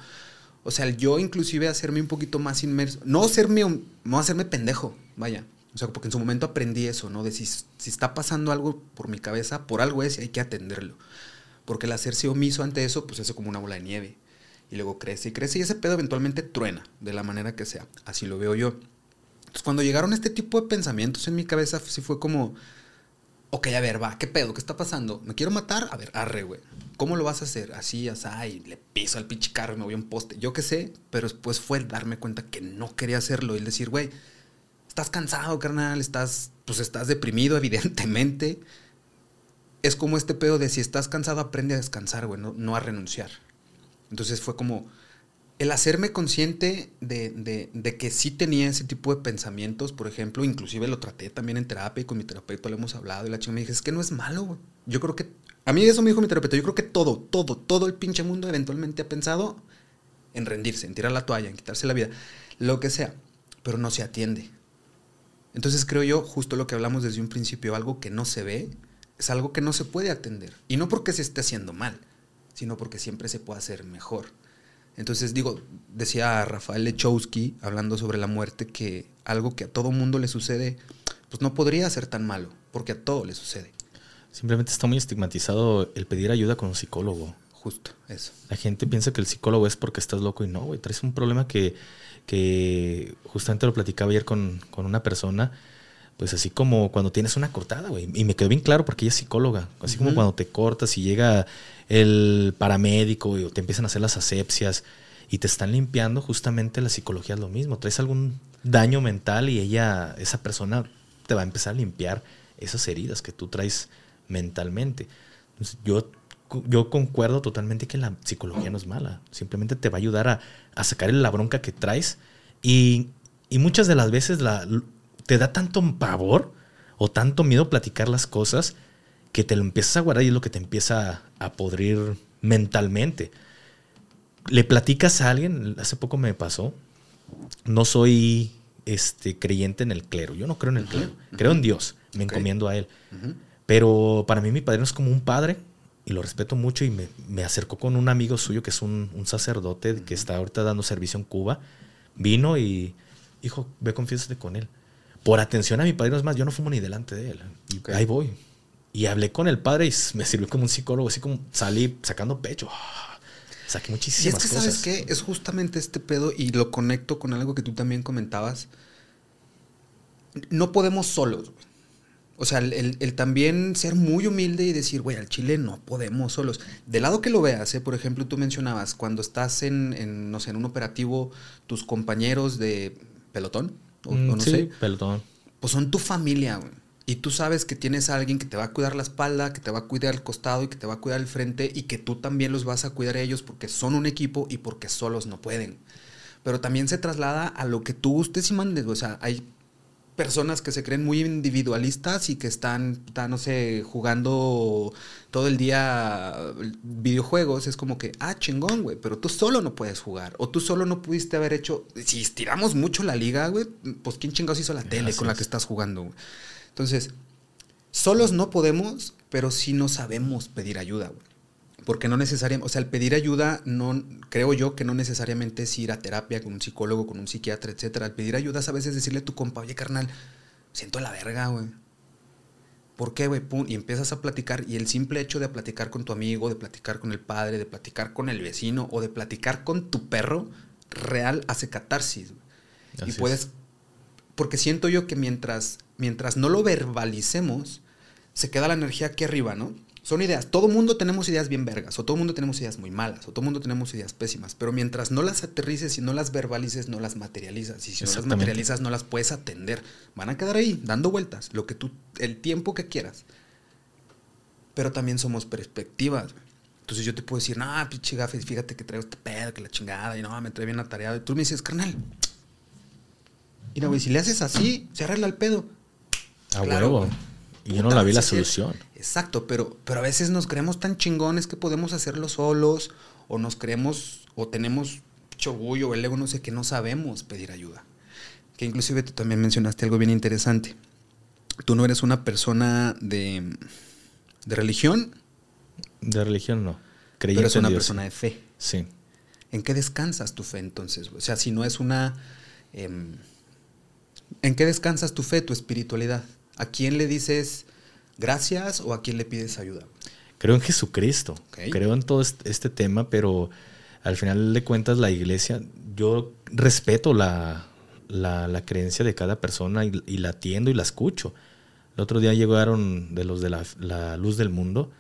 o sea, yo inclusive hacerme un poquito más inmerso, no hacerme, no hacerme pendejo, vaya. O sea, porque en su momento aprendí eso, ¿no? De si, si está pasando algo por mi cabeza, por algo es y hay que atenderlo. Porque el hacerse omiso ante eso, pues es como una bola de nieve. Y luego crece y crece y ese pedo eventualmente truena, de la manera que sea. Así lo veo yo. Entonces, cuando llegaron este tipo de pensamientos en mi cabeza, sí fue como, ok, a ver, va, ¿qué pedo? ¿Qué está pasando? ¿Me quiero matar? A ver, arre, güey. ¿Cómo lo vas a hacer? Así, así, y le piso al pinche carro y me voy a un poste. Yo qué sé, pero después fue darme cuenta que no quería hacerlo y el decir, güey, estás cansado, carnal, estás, pues estás deprimido, *laughs* evidentemente. Es como este pedo de si estás cansado, aprende a descansar, güey, no, no a renunciar. Entonces fue como, el hacerme consciente de, que sí tenía ese tipo de pensamientos, por ejemplo, inclusive lo traté también en terapia y con mi terapeuta lo hemos hablado y la chica me dijo, es que no es malo, Yo creo que, a mí eso me dijo mi terapeuta, yo creo que todo, todo, todo el pinche mundo eventualmente ha pensado en rendirse, en tirar la toalla, en quitarse la vida, lo que sea, pero no se atiende. Entonces creo yo, justo lo que hablamos desde un principio, algo que no se ve, es algo que no se puede atender. Y no porque se esté haciendo mal, sino porque siempre se puede hacer mejor. Entonces, digo, decía Rafael Lechowski, hablando sobre la muerte, que algo que a todo mundo le sucede, pues no podría ser tan malo, porque a todo le sucede. Simplemente está muy estigmatizado el pedir ayuda con un psicólogo. Justo, eso. La gente piensa que el psicólogo es porque estás loco y no, güey. Traes un problema que, que justamente lo platicaba ayer con, con una persona pues así como cuando tienes una cortada, güey. Y me quedó bien claro porque ella es psicóloga. Así como cuando te cortas y llega el paramédico y te empiezan a hacer las asepsias y te están limpiando, justamente la psicología es lo mismo. Traes algún daño mental y ella, esa persona, te va a empezar a limpiar esas heridas que tú traes mentalmente. Entonces, yo, yo concuerdo totalmente que la psicología no es mala. Simplemente te va a ayudar a, a sacar la bronca que traes. Y, y muchas de las veces la, te da tanto pavor o tanto miedo platicar las cosas que te lo empiezas a guardar y es lo que te empieza a, podrir mentalmente. Le platicas a alguien, hace poco me pasó, no soy este, creyente en el clero, yo no creo en el clero, creo en Dios, me encomiendo a Él. Pero para mí mi padre es como un padre y lo respeto mucho y me, acercó con un amigo suyo que es un, sacerdote que está ahorita dando servicio en Cuba. Vino y dijo, ve, confiésate con él por atención a mi padre, no es más, yo no fumo ni delante de él. Y ahí voy. Y hablé con el padre y me sirvió como un psicólogo, así como salí sacando pecho. *sighs* Saqué Y muchísimas es que, cosas. ¿sabes qué? Es justamente este pedo y lo conecto con algo que tú también comentabas. No podemos solos, güey. O sea, el, el- el también ser muy humilde y decir, güey, al Chile no podemos solos. Del lado que lo veas, ¿eh? por ejemplo, tú mencionabas, cuando estás en, en, no sé, en un operativo, tus compañeros de pelotón, o, Mm, o no sí, sé, pelotón. pues son tu familia, güey. Y tú sabes que tienes a alguien que te va a cuidar la espalda, que te va a cuidar el costado y que te va a cuidar el frente y que tú también los vas a cuidar a ellos porque son un equipo y porque solos no pueden. Pero también se traslada a lo que tú gustes y mandes. O sea, hay personas que se creen muy individualistas y que están, están, no sé, jugando todo el día videojuegos. Es como que, ah, chingón, güey, pero tú solo no puedes jugar. O tú solo no pudiste haber hecho. Si estiramos mucho la liga, güey, pues quién chingados hizo la tele con la que estás jugando, güey. Entonces, solos no podemos, pero sí no sabemos pedir ayuda, güey. Porque no necesariamente, o sea, el pedir ayuda, no, creo yo que no necesariamente es ir a terapia con un psicólogo, con un psiquiatra, etcétera. El pedir ayuda es a veces decirle a tu compa, oye, carnal, siento la verga, güey. ¿Por qué, güey? Y empiezas a platicar y el simple hecho de platicar con tu amigo, de platicar con el padre, de platicar con el vecino o de platicar con tu perro, real hace catarsis. Así y es. puedes, porque siento yo que mientras, mientras no lo verbalicemos, se queda la energía aquí arriba, ¿no? Son ideas. Todo mundo tenemos ideas bien vergas, o todo mundo tenemos ideas muy malas, o todo mundo tenemos ideas pésimas, pero mientras no las aterrices y no las verbalices, no las materializas. Y si no las materializas, no las puedes atender. Van a quedar ahí, dando vueltas, lo que tú, el tiempo que quieras. Pero también somos perspectivas. Entonces yo te puedo decir, no, pinche gafe, fíjate que traigo este pedo, que la chingada, y no, me trae bien atareado. Y tú me dices, carnal, mira, güey, si le haces así, se arregla el pedo. A Claro, huevo. Y yo no la vi la solución. Exacto, pero, pero a veces nos creemos tan chingones que podemos hacerlo solos, o nos creemos, o tenemos orgullo, el ego, no sé, que no sabemos pedir ayuda. Que inclusive tú también mencionaste algo bien interesante. Tú no eres una persona de, de religión, De religión no. pero Creyente eres una Dios, persona de fe. Sí. ¿En qué descansas tu fe entonces? O sea, si no es una... em, ¿En qué descansas tu fe, tu espiritualidad? ¿A quién le dices gracias o a quién le pides ayuda? Creo en Jesucristo. Creo en todo este, tema, pero al final de cuentas la iglesia, yo respeto la, la, la creencia de cada persona y, y la atiendo y la escucho. El otro día llegaron de los de la, la luz del mundo.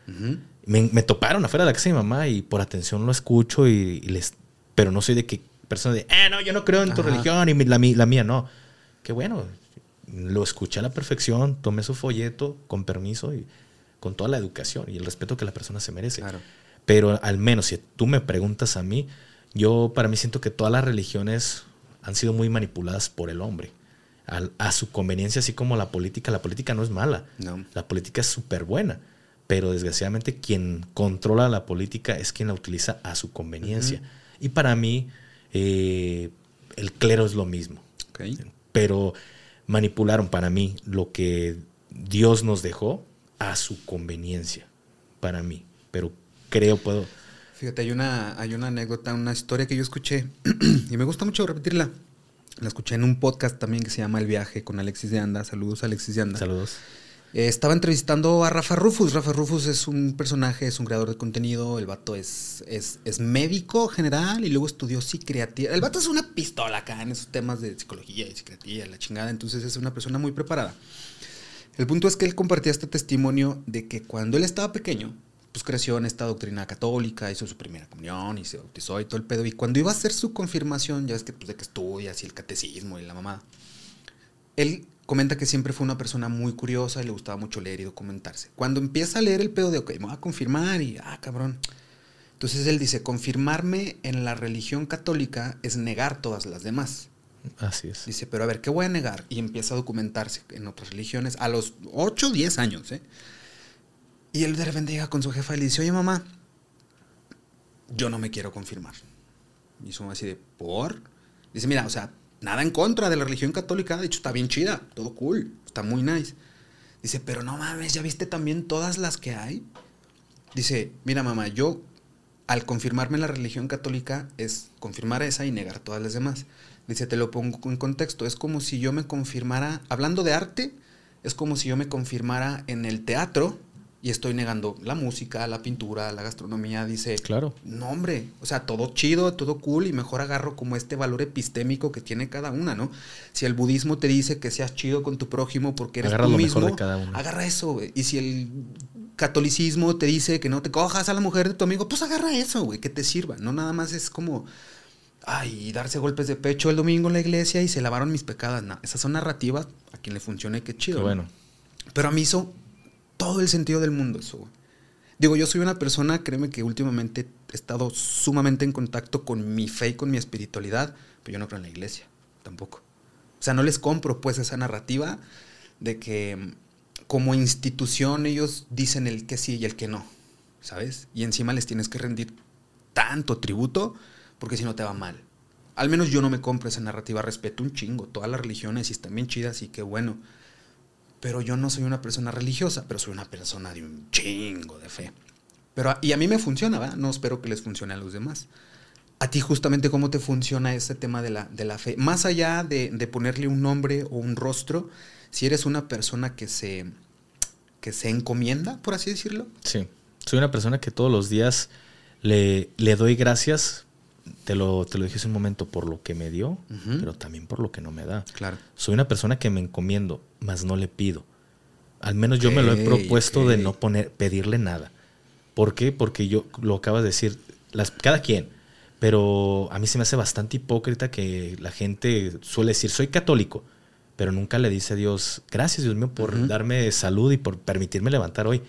Me, me toparon afuera de la casa de mi mamá y por atención lo escucho y, y les... Pero no soy de que persona de, eh, no, yo no creo en tu Ajá. religión y mi- la, mi- la mía no. Qué bueno, lo escuché a la perfección, tomé su folleto con permiso y con toda la educación y el respeto que la persona se merece. Claro. Pero al menos si tú me preguntas a mí, yo para mí siento que todas las religiones han sido muy manipuladas por el hombre. A su conveniencia, así como la política. La política no es mala. No. La política es súper buena. Pero desgraciadamente quien controla la política es quien la utiliza a su conveniencia. Y para mí, eh, el clero es lo mismo. Pero manipularon para mí lo que Dios nos dejó a su conveniencia. Para mí. Pero creo puedo... Fíjate, hay una, hay una anécdota, una historia que yo escuché *clears throat* y me gusta mucho repetirla. La escuché en un podcast también que se llama El Viaje con Alexis de Anda. Saludos, Alexis de Anda. Saludos. Eh, estaba entrevistando a Rafa Rufus. Rafa Rufus es un personaje, es un creador de contenido. El vato es, es, es médico general y luego estudió psiquiatría. El vato es una pistola acá en esos temas de psicología y psiquiatría, la chingada. Entonces es una persona muy preparada. El punto es que él compartía este testimonio de que cuando él estaba pequeño, pues creció en esta doctrina católica, hizo su primera comunión y se bautizó y todo el pedo. Y cuando iba a hacer su confirmación, ya ves que, pues, de que estudias y el catecismo y la mamada, él comenta que siempre fue una persona muy curiosa y le gustaba mucho leer y documentarse. Cuando empieza a leer el pedo de, ok, me voy a confirmar y, ah, cabrón. Entonces él dice, confirmarme en la religión católica es negar todas las demás. Así es. Dice, pero a ver, ¿qué voy a negar? Y empieza a documentarse en otras religiones a los 8 o 10 años, ¿eh? Y él de repente llega con su jefa y le dice, oye mamá, yo no me quiero confirmar. Y su mamá así de, ¿por? Dice, mira, o sea, nada en contra de la religión católica, de hecho está bien chida, todo cool, está muy nice. Dice, pero no mames, ¿ya viste también todas las que hay? Dice, mira mamá, yo al confirmarme la religión católica es confirmar esa y negar todas las demás. Dice, te lo pongo en contexto, es como si yo me confirmara, hablando de arte, es como si yo me confirmara en el teatro, y estoy negando la música, la pintura, la gastronomía, dice, claro. No, hombre, o sea, todo chido, todo cool y mejor agarro como este valor epistémico que tiene cada una, ¿no? Si el budismo te dice que seas chido con tu prójimo porque eres agarra tú lo mismo, mejor de cada uno. agarra eso, güey. Y si el catolicismo te dice que no te cojas a la mujer de tu amigo, pues agarra eso, güey, que te sirva. No nada más es como, ay, darse golpes de pecho el domingo en la iglesia y se lavaron mis pecadas. No, esas son narrativas, a quien le funcione, qué chido. Qué ¿no? bueno. Pero a mí hizo todo el sentido del mundo eso. güey. Digo, yo soy una persona, créeme que últimamente he estado sumamente en contacto con mi fe y con mi espiritualidad, pero yo no creo en la iglesia, tampoco. O sea, no les compro pues esa narrativa de que mm, como institución ellos dicen el que sí y el que no, ¿sabes? Y encima les tienes que rendir tanto tributo porque si no te va mal. Al menos yo no me compro esa narrativa, respeto un chingo, todas las religiones y están bien chidas y qué bueno pero yo no soy una persona religiosa, pero soy una persona de un chingo de fe. Pero, y a mí me funciona, ¿verdad? No espero que les funcione a los demás. A ti justamente cómo te funciona ese tema de la, de la fe. Más allá de, de ponerle un nombre o un rostro, si eres una persona que se, que se encomienda, por así decirlo. Sí. Soy una persona que todos los días le, le doy gracias. Te lo, te lo dije hace un momento por lo que me dio, pero también por lo que no me da. Claro. Soy una persona que me encomiendo, mas no le pido. Al menos yo me lo he propuesto de no poner, pedirle nada. ¿Por qué? Porque yo lo acabas de decir, las, cada quien. Pero a mí se me hace bastante hipócrita que la gente suele decir, soy católico, pero nunca le dice a Dios, gracias Dios mío por darme salud y por permitirme levantar hoy.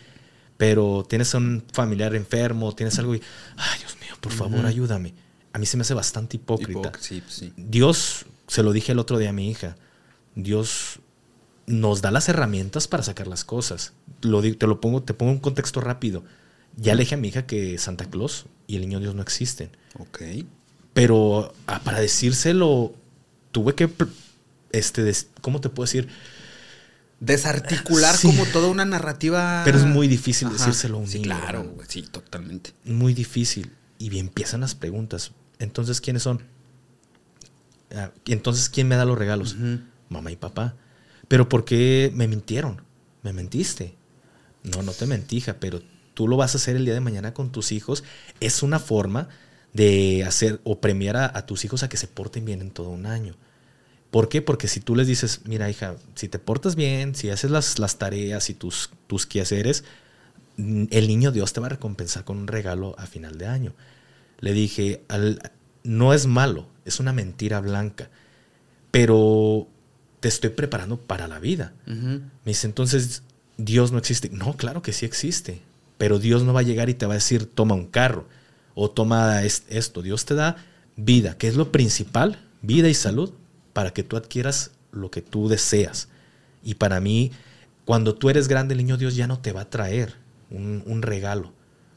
Pero tienes a un familiar enfermo, tienes algo y, ay Dios mío, por favor, ayúdame. A mí se me hace bastante hipócrita. Sí, sí. Dios, se lo dije el otro día a mi hija, Dios nos da las herramientas para sacar las cosas. Lo, te lo pongo, te pongo un contexto rápido. Ya le dije a mi hija que Santa Claus y el niño Dios no existen. Ok. Pero ah, para decírselo, tuve que, este, des- ¿cómo te puedo decir? Desarticular Sí. como toda una narrativa. Pero es muy difícil Ajá. decírselo a un Sí, niño, claro, sí, totalmente. Muy difícil. Y bien, empiezan las preguntas. Entonces, ¿quiénes son? Ah, entonces, ¿quién me da los regalos? Mamá y papá. Pero ¿por qué me mintieron? Me mentiste. No, no te mentí, hija, pero tú lo vas a hacer el día de mañana con tus hijos. Es una forma de hacer o premiar a, tus hijos a que se porten bien en todo un año. ¿Por qué? Porque si tú les dices, mira, hija, si te portas bien, si haces las, las tareas y tus, tus quehaceres, mm, el niño Dios te va a recompensar con un regalo a final de año. Le dije, no es malo, es una mentira blanca, pero te estoy preparando para la vida. Ujú. Me dice, entonces, Dios no existe. No, claro que sí existe, pero Dios no va a llegar y te va a decir, toma un carro o toma es- esto. Dios te da vida, que es lo principal, vida y salud, para que tú adquieras lo que tú deseas. Y para mí, cuando tú eres grande, el niño Dios ya no te va a traer un, un regalo.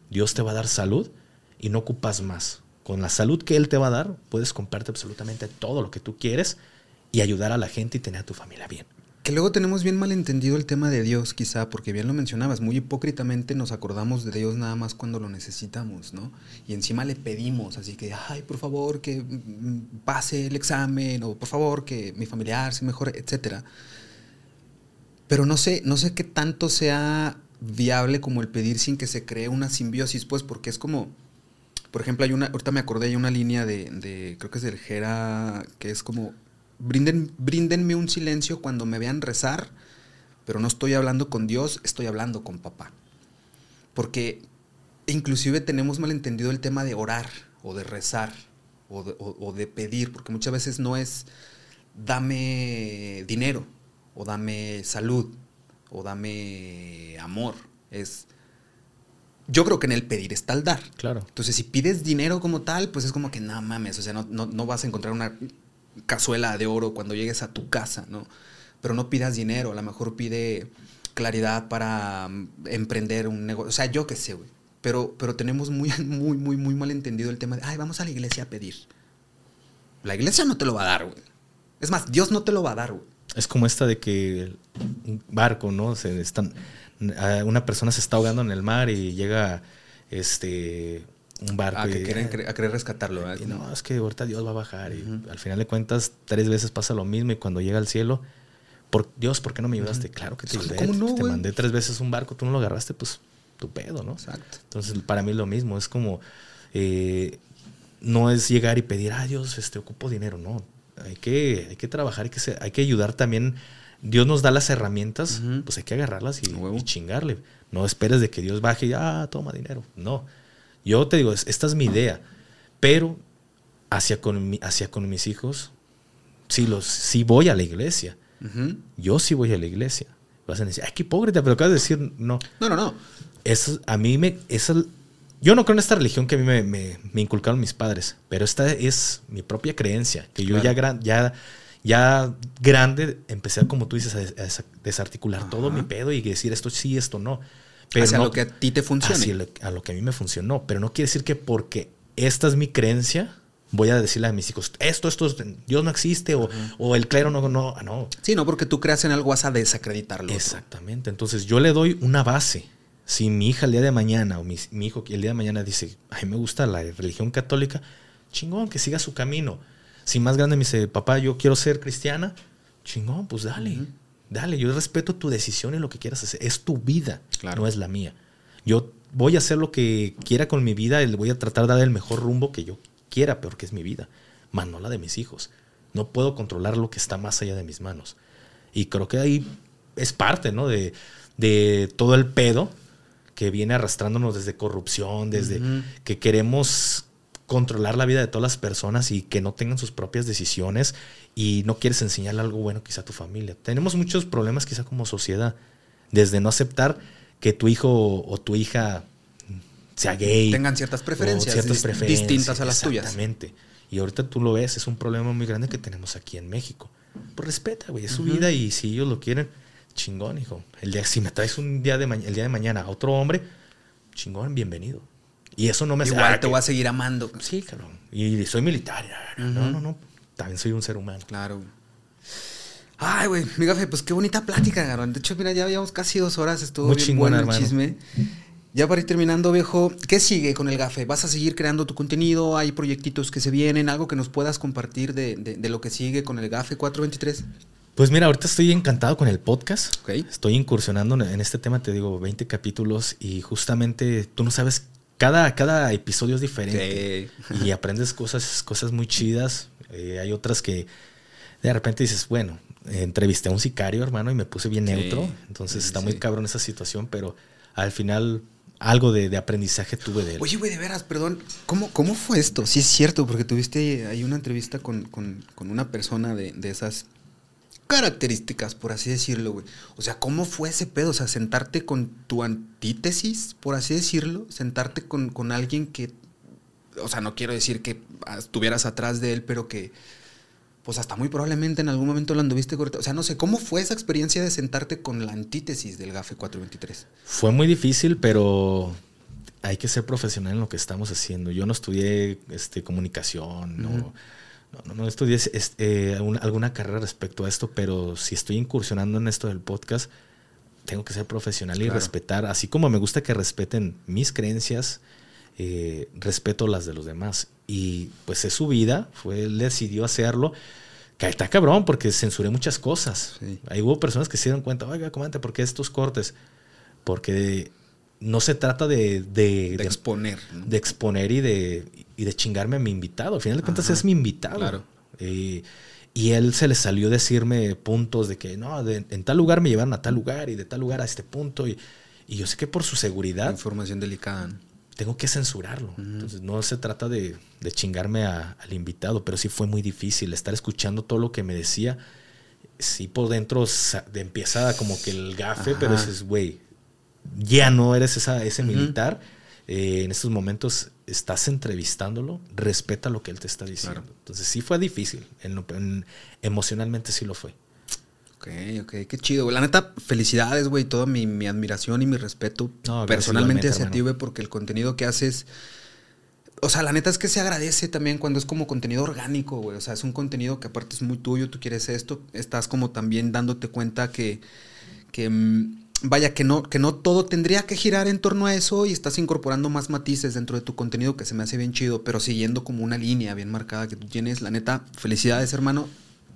Dios te va a dar salud y no ocupas más. Con la salud que Él te va a dar, puedes comprarte absolutamente todo lo que tú quieres y ayudar a la gente y tener a tu familia bien. Que luego tenemos bien malentendido el tema de Dios, quizá, porque bien lo mencionabas, muy hipócritamente nos acordamos de Dios nada más cuando lo necesitamos, ¿no? Y encima le pedimos, así que, ay, por favor, que mm, pase el examen, o por favor, que mi familiar se mejore, etcétera. Pero no sé, no sé qué tanto sea viable como el pedir sin que se cree una simbiosis, pues, porque es como, por ejemplo, hay una, ahorita me acordé, hay una línea de, de creo que es del Jera, que es como, brinden, bríndenme un silencio cuando me vean rezar, pero no estoy hablando con Dios, estoy hablando con papá. Porque inclusive tenemos malentendido el tema de orar o de rezar o de, o- o de pedir, porque muchas veces no es dame dinero o dame salud o dame amor, es... Yo creo que en el pedir está el dar. Claro. Entonces, si pides dinero como tal, pues es como que no mames, o sea, no, no, no vas a encontrar una cazuela de oro cuando llegues a tu casa, ¿no? Pero no pidas dinero, a lo mejor pide claridad para mm, emprender un negocio, o sea, yo qué sé, güey. Pero, pero tenemos muy, *laughs* muy, muy, muy mal entendido el tema de, ay, vamos a la iglesia a pedir. La iglesia no te lo va a dar, güey. Es más, Dios no te lo va a dar, güey. Es como esta de que un barco, ¿no? Se están, una persona se está ahogando en el mar y llega este un barco. A, y- que quieren, a querer rescatarlo, ¿verdad? y no, es que ahorita Dios va a bajar. Y al final de cuentas, tres veces pasa lo mismo y cuando llega al cielo, por Dios, ¿por qué no me ayudaste? Claro que te ayudé. ¿Cómo no, te mandé tres veces un barco, tú no lo agarraste, pues tu pedo, ¿no? Exacto. Entonces, para mí es lo mismo. Es como, eh, no es llegar y pedir, ah, Dios, este, ocupo dinero. No, hay que, hay que trabajar, hay que, ser- hay que ayudar también. Dios nos da las herramientas, pues hay que agarrarlas y, y chingarle. No esperes de que Dios baje y, ah, toma dinero. No. Yo te digo, es- esta es mi idea. Pero hacia con, hacia con mis hijos, sí, los, sí voy a la iglesia. Yo sí voy a la iglesia. Vas a decir, ay, qué hipócrita, pero acabas de decir, no. No, no, no. Eso, a mí me. Esa, yo no creo en esta religión que a mí me, me- me inculcaron mis padres, pero esta es mi propia creencia, que yo Claro. ya, gran, ya, ya grande empecé, como tú dices, a, des- a des- desarticular Ajá. todo mi pedo y decir esto sí, esto no. Pero Hacia no- lo que a ti te funcione. hacia lo- a lo que a mí me funcionó. Pero no quiere decir que porque esta es mi creencia, voy a decirle a mis hijos, esto, esto, es- Dios no existe o, o el clero no, no, ah, no. Sí, no, porque tú creas en algo vas a desacreditarlo. Exactamente. Entonces yo le doy una base. Si mi hija el día de mañana o mi, mi hijo el día de mañana dice, ay, me gusta la religión católica, chingón, que siga su camino. Si más grande me dice, papá, yo quiero ser cristiana, chingón, pues dale. Dale. Yo respeto tu decisión y lo que quieras hacer. Es tu vida, Claro. no es la mía. Yo voy a hacer lo que quiera con mi vida y le voy a tratar de dar el mejor rumbo que yo quiera, porque es mi vida, más no la de mis hijos. No puedo controlar lo que está más allá de mis manos. Y creo que ahí es parte, ¿no? De, de todo el pedo que viene arrastrándonos desde corrupción, desde que queremos controlar la vida de todas las personas y que no tengan sus propias decisiones y no quieres enseñarle algo bueno quizá a tu familia. Tenemos muchos problemas quizá como sociedad, desde no aceptar que tu hijo o tu hija sea gay. Tengan ciertas preferencias, ciertas dis- preferencias, distintas a las tuyas. Exactamente. Y ahorita tú lo ves, es un problema muy grande que tenemos aquí en México. Pues respeta, güey, es su vida y si ellos lo quieren, chingón, hijo. El día, si me traes un día de el día de mañana a otro hombre, chingón, bienvenido. Y eso no me hace- Igual ah, te que- voy a seguir amando. Sí, cabrón. Y soy militar. No, no, no. También soy un ser humano. Claro. Ay, güey, mi gafe, pues qué bonita plática, Garón. De hecho, mira, ya llevamos casi dos horas, estuvo Muy bien chingona, bueno el chisme. Ya para ir terminando, viejo, ¿qué sigue con el gafe? ¿Vas a seguir creando tu contenido? ¿Hay proyectitos que se vienen? ¿Algo que nos puedas compartir de, de- de lo que sigue con el gafe 423? Pues mira, ahorita estoy encantado con el podcast. Estoy incursionando en- en este tema, te digo, 20 capítulos y justamente tú no sabes, cada, cada episodio es diferente. y aprendes cosas, cosas muy chidas. Eh, hay otras que de repente dices, bueno, entrevisté a un sicario, hermano, y me puse bien Sí, neutro. Entonces sí, está muy cabrón esa situación, pero al final algo de, de aprendizaje tuve de él. Oye, güey, de veras, perdón. ¿Cómo, ¿Cómo fue esto? Sí, es cierto, porque tuviste ahí una entrevista con, con- con una persona de, de esas características, por así decirlo, güey. O sea, ¿cómo fue ese pedo? O sea, sentarte con tu antítesis, por así decirlo. Sentarte con, con alguien que. O sea, no quiero decir que estuvieras atrás de él, pero que. Pues hasta muy probablemente en algún momento lo anduviste correcto. O sea, no sé, ¿cómo fue esa experiencia de sentarte con la antítesis del GAFE 423? Fue muy difícil, pero hay que ser profesional en lo que estamos haciendo. Yo no estudié este, comunicación, no, no, no estudié este, un- alguna carrera respecto a esto, pero si estoy incursionando en esto del podcast, tengo que ser profesional y Claro. respetar, así como me gusta que respeten mis creencias, eh, respeto las de los demás. Y pues es su vida, fue, él decidió hacerlo. Que está cabrón porque censuré muchas cosas. Sí. Ahí hubo personas que se dieron cuenta, oiga, comandante, ¿por qué estos cortes? Porque no se trata de, de, De de- exponer. ¿no? de exponer y de, y de chingarme a mi invitado. Al final de cuentas Ajá, es mi invitado. claro. Eh, y él se le salió a decirme puntos de que no, de- en tal lugar me llevaron a tal lugar y de tal lugar a este punto. Y, y yo sé que por su seguridad Información delicada. ¿no? tengo que censurarlo. Entonces no se trata de, de chingarme a- al invitado, pero sí fue muy difícil estar escuchando todo lo que me decía. Sí, por dentro de empieza como que el gafe, pero dices, güey, ya no eres esa, ese militar. Eh, en estos momentos estás entrevistándolo, respeta lo que él te está diciendo. Claro. Entonces sí fue difícil, en lo- en- emocionalmente sí lo fue. Ok, ok, qué chido, güey. La neta, felicidades, güey. Toda mi, mi admiración y mi respeto No, personalmente hacia ti, güey, porque el contenido que haces. O sea, la neta es que se agradece también cuando es como contenido orgánico, güey. O sea, es un contenido que aparte es muy tuyo, tú quieres esto. Estás como también dándote cuenta que. que mm, vaya, que no, que no todo tendría que girar en torno a eso y estás incorporando más matices dentro de tu contenido que se me hace bien chido, pero siguiendo como una línea bien marcada que tú tienes. La neta, felicidades, hermano.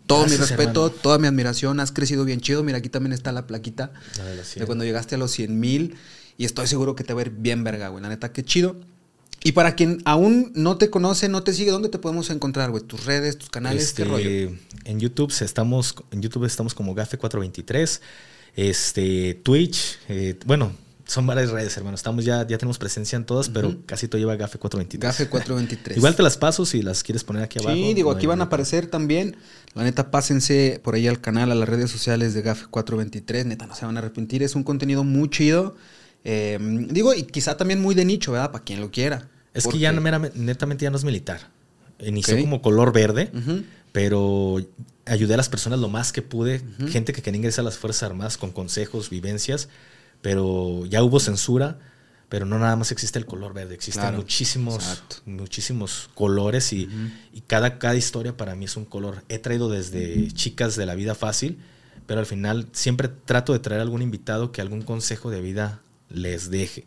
Todo mi respeto, hermano. toda mi admiración. Has crecido bien chido. Mira, aquí también está la plaquita La de cuando llegaste a los 100 mil. Y estoy seguro que te va a ir bien verga, güey. La neta, qué chido. Y para quien aún no te conoce, no te sigue, ¿dónde te podemos encontrar, güey? Tus redes, tus canales, Este, qué rollo. En YouTube estamos, en YouTube estamos como Gafe423. Este, Twitch, eh, bueno, son varias redes, hermano. Estamos ya, ya tenemos presencia en todas, pero casi todo lleva Gafe423. Gafe 423. Igual te las paso si las quieres poner aquí abajo. Sí, digo, no aquí van a aparecer también. La neta, pásense por ahí al canal, a las redes sociales de GAFE 423. Neta, no se van a arrepentir. Es un contenido muy chido. Eh, digo, y quizá también muy de nicho, ¿verdad? Para quien lo quiera. Es Porque- que ya netamente ya no es militar. Inició como color verde, pero ayudé a las personas lo más que pude. Gente que quería ingresar a las Fuerzas Armadas con consejos, vivencias, pero ya hubo censura. Pero no nada más existe el color verde, existen Claro, muchísimos, exacto. muchísimos colores y, y cada, cada historia para mí es un color. He traído desde chicas de la vida fácil, pero al final siempre trato de traer algún invitado que algún consejo de vida les deje.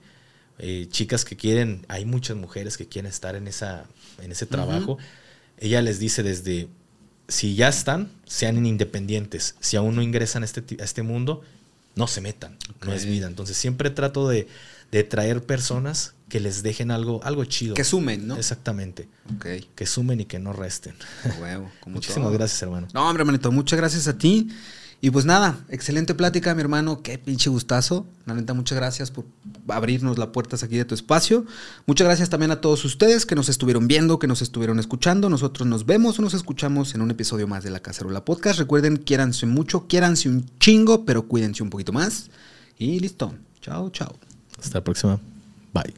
Eh, chicas que quieren, hay muchas mujeres que quieren estar en, esa, en ese trabajo. Ella les dice desde, si ya están, sean independientes. Si aún no ingresan a este, a este mundo, no se metan. No es vida. Entonces siempre trato de, de traer personas que les dejen algo, algo chido. Que sumen, ¿no? Exactamente. Ok. Que sumen y que no resten. A huevo, como *laughs* Muchísimas todo. gracias, hermano. No, hombre, hermanito, muchas gracias a ti. Y pues nada, excelente plática, mi hermano. Qué pinche gustazo. La neta, muchas gracias por abrirnos las puertas aquí de tu espacio. Muchas gracias también a todos ustedes que nos estuvieron viendo, que nos estuvieron escuchando. Nosotros nos vemos o nos escuchamos en un episodio más de La Cacerola Podcast. Recuerden, quiéranse mucho, quiéranse un chingo, pero cuídense un poquito más. Y listo. Chao, chao. Hasta la próxima. Bye.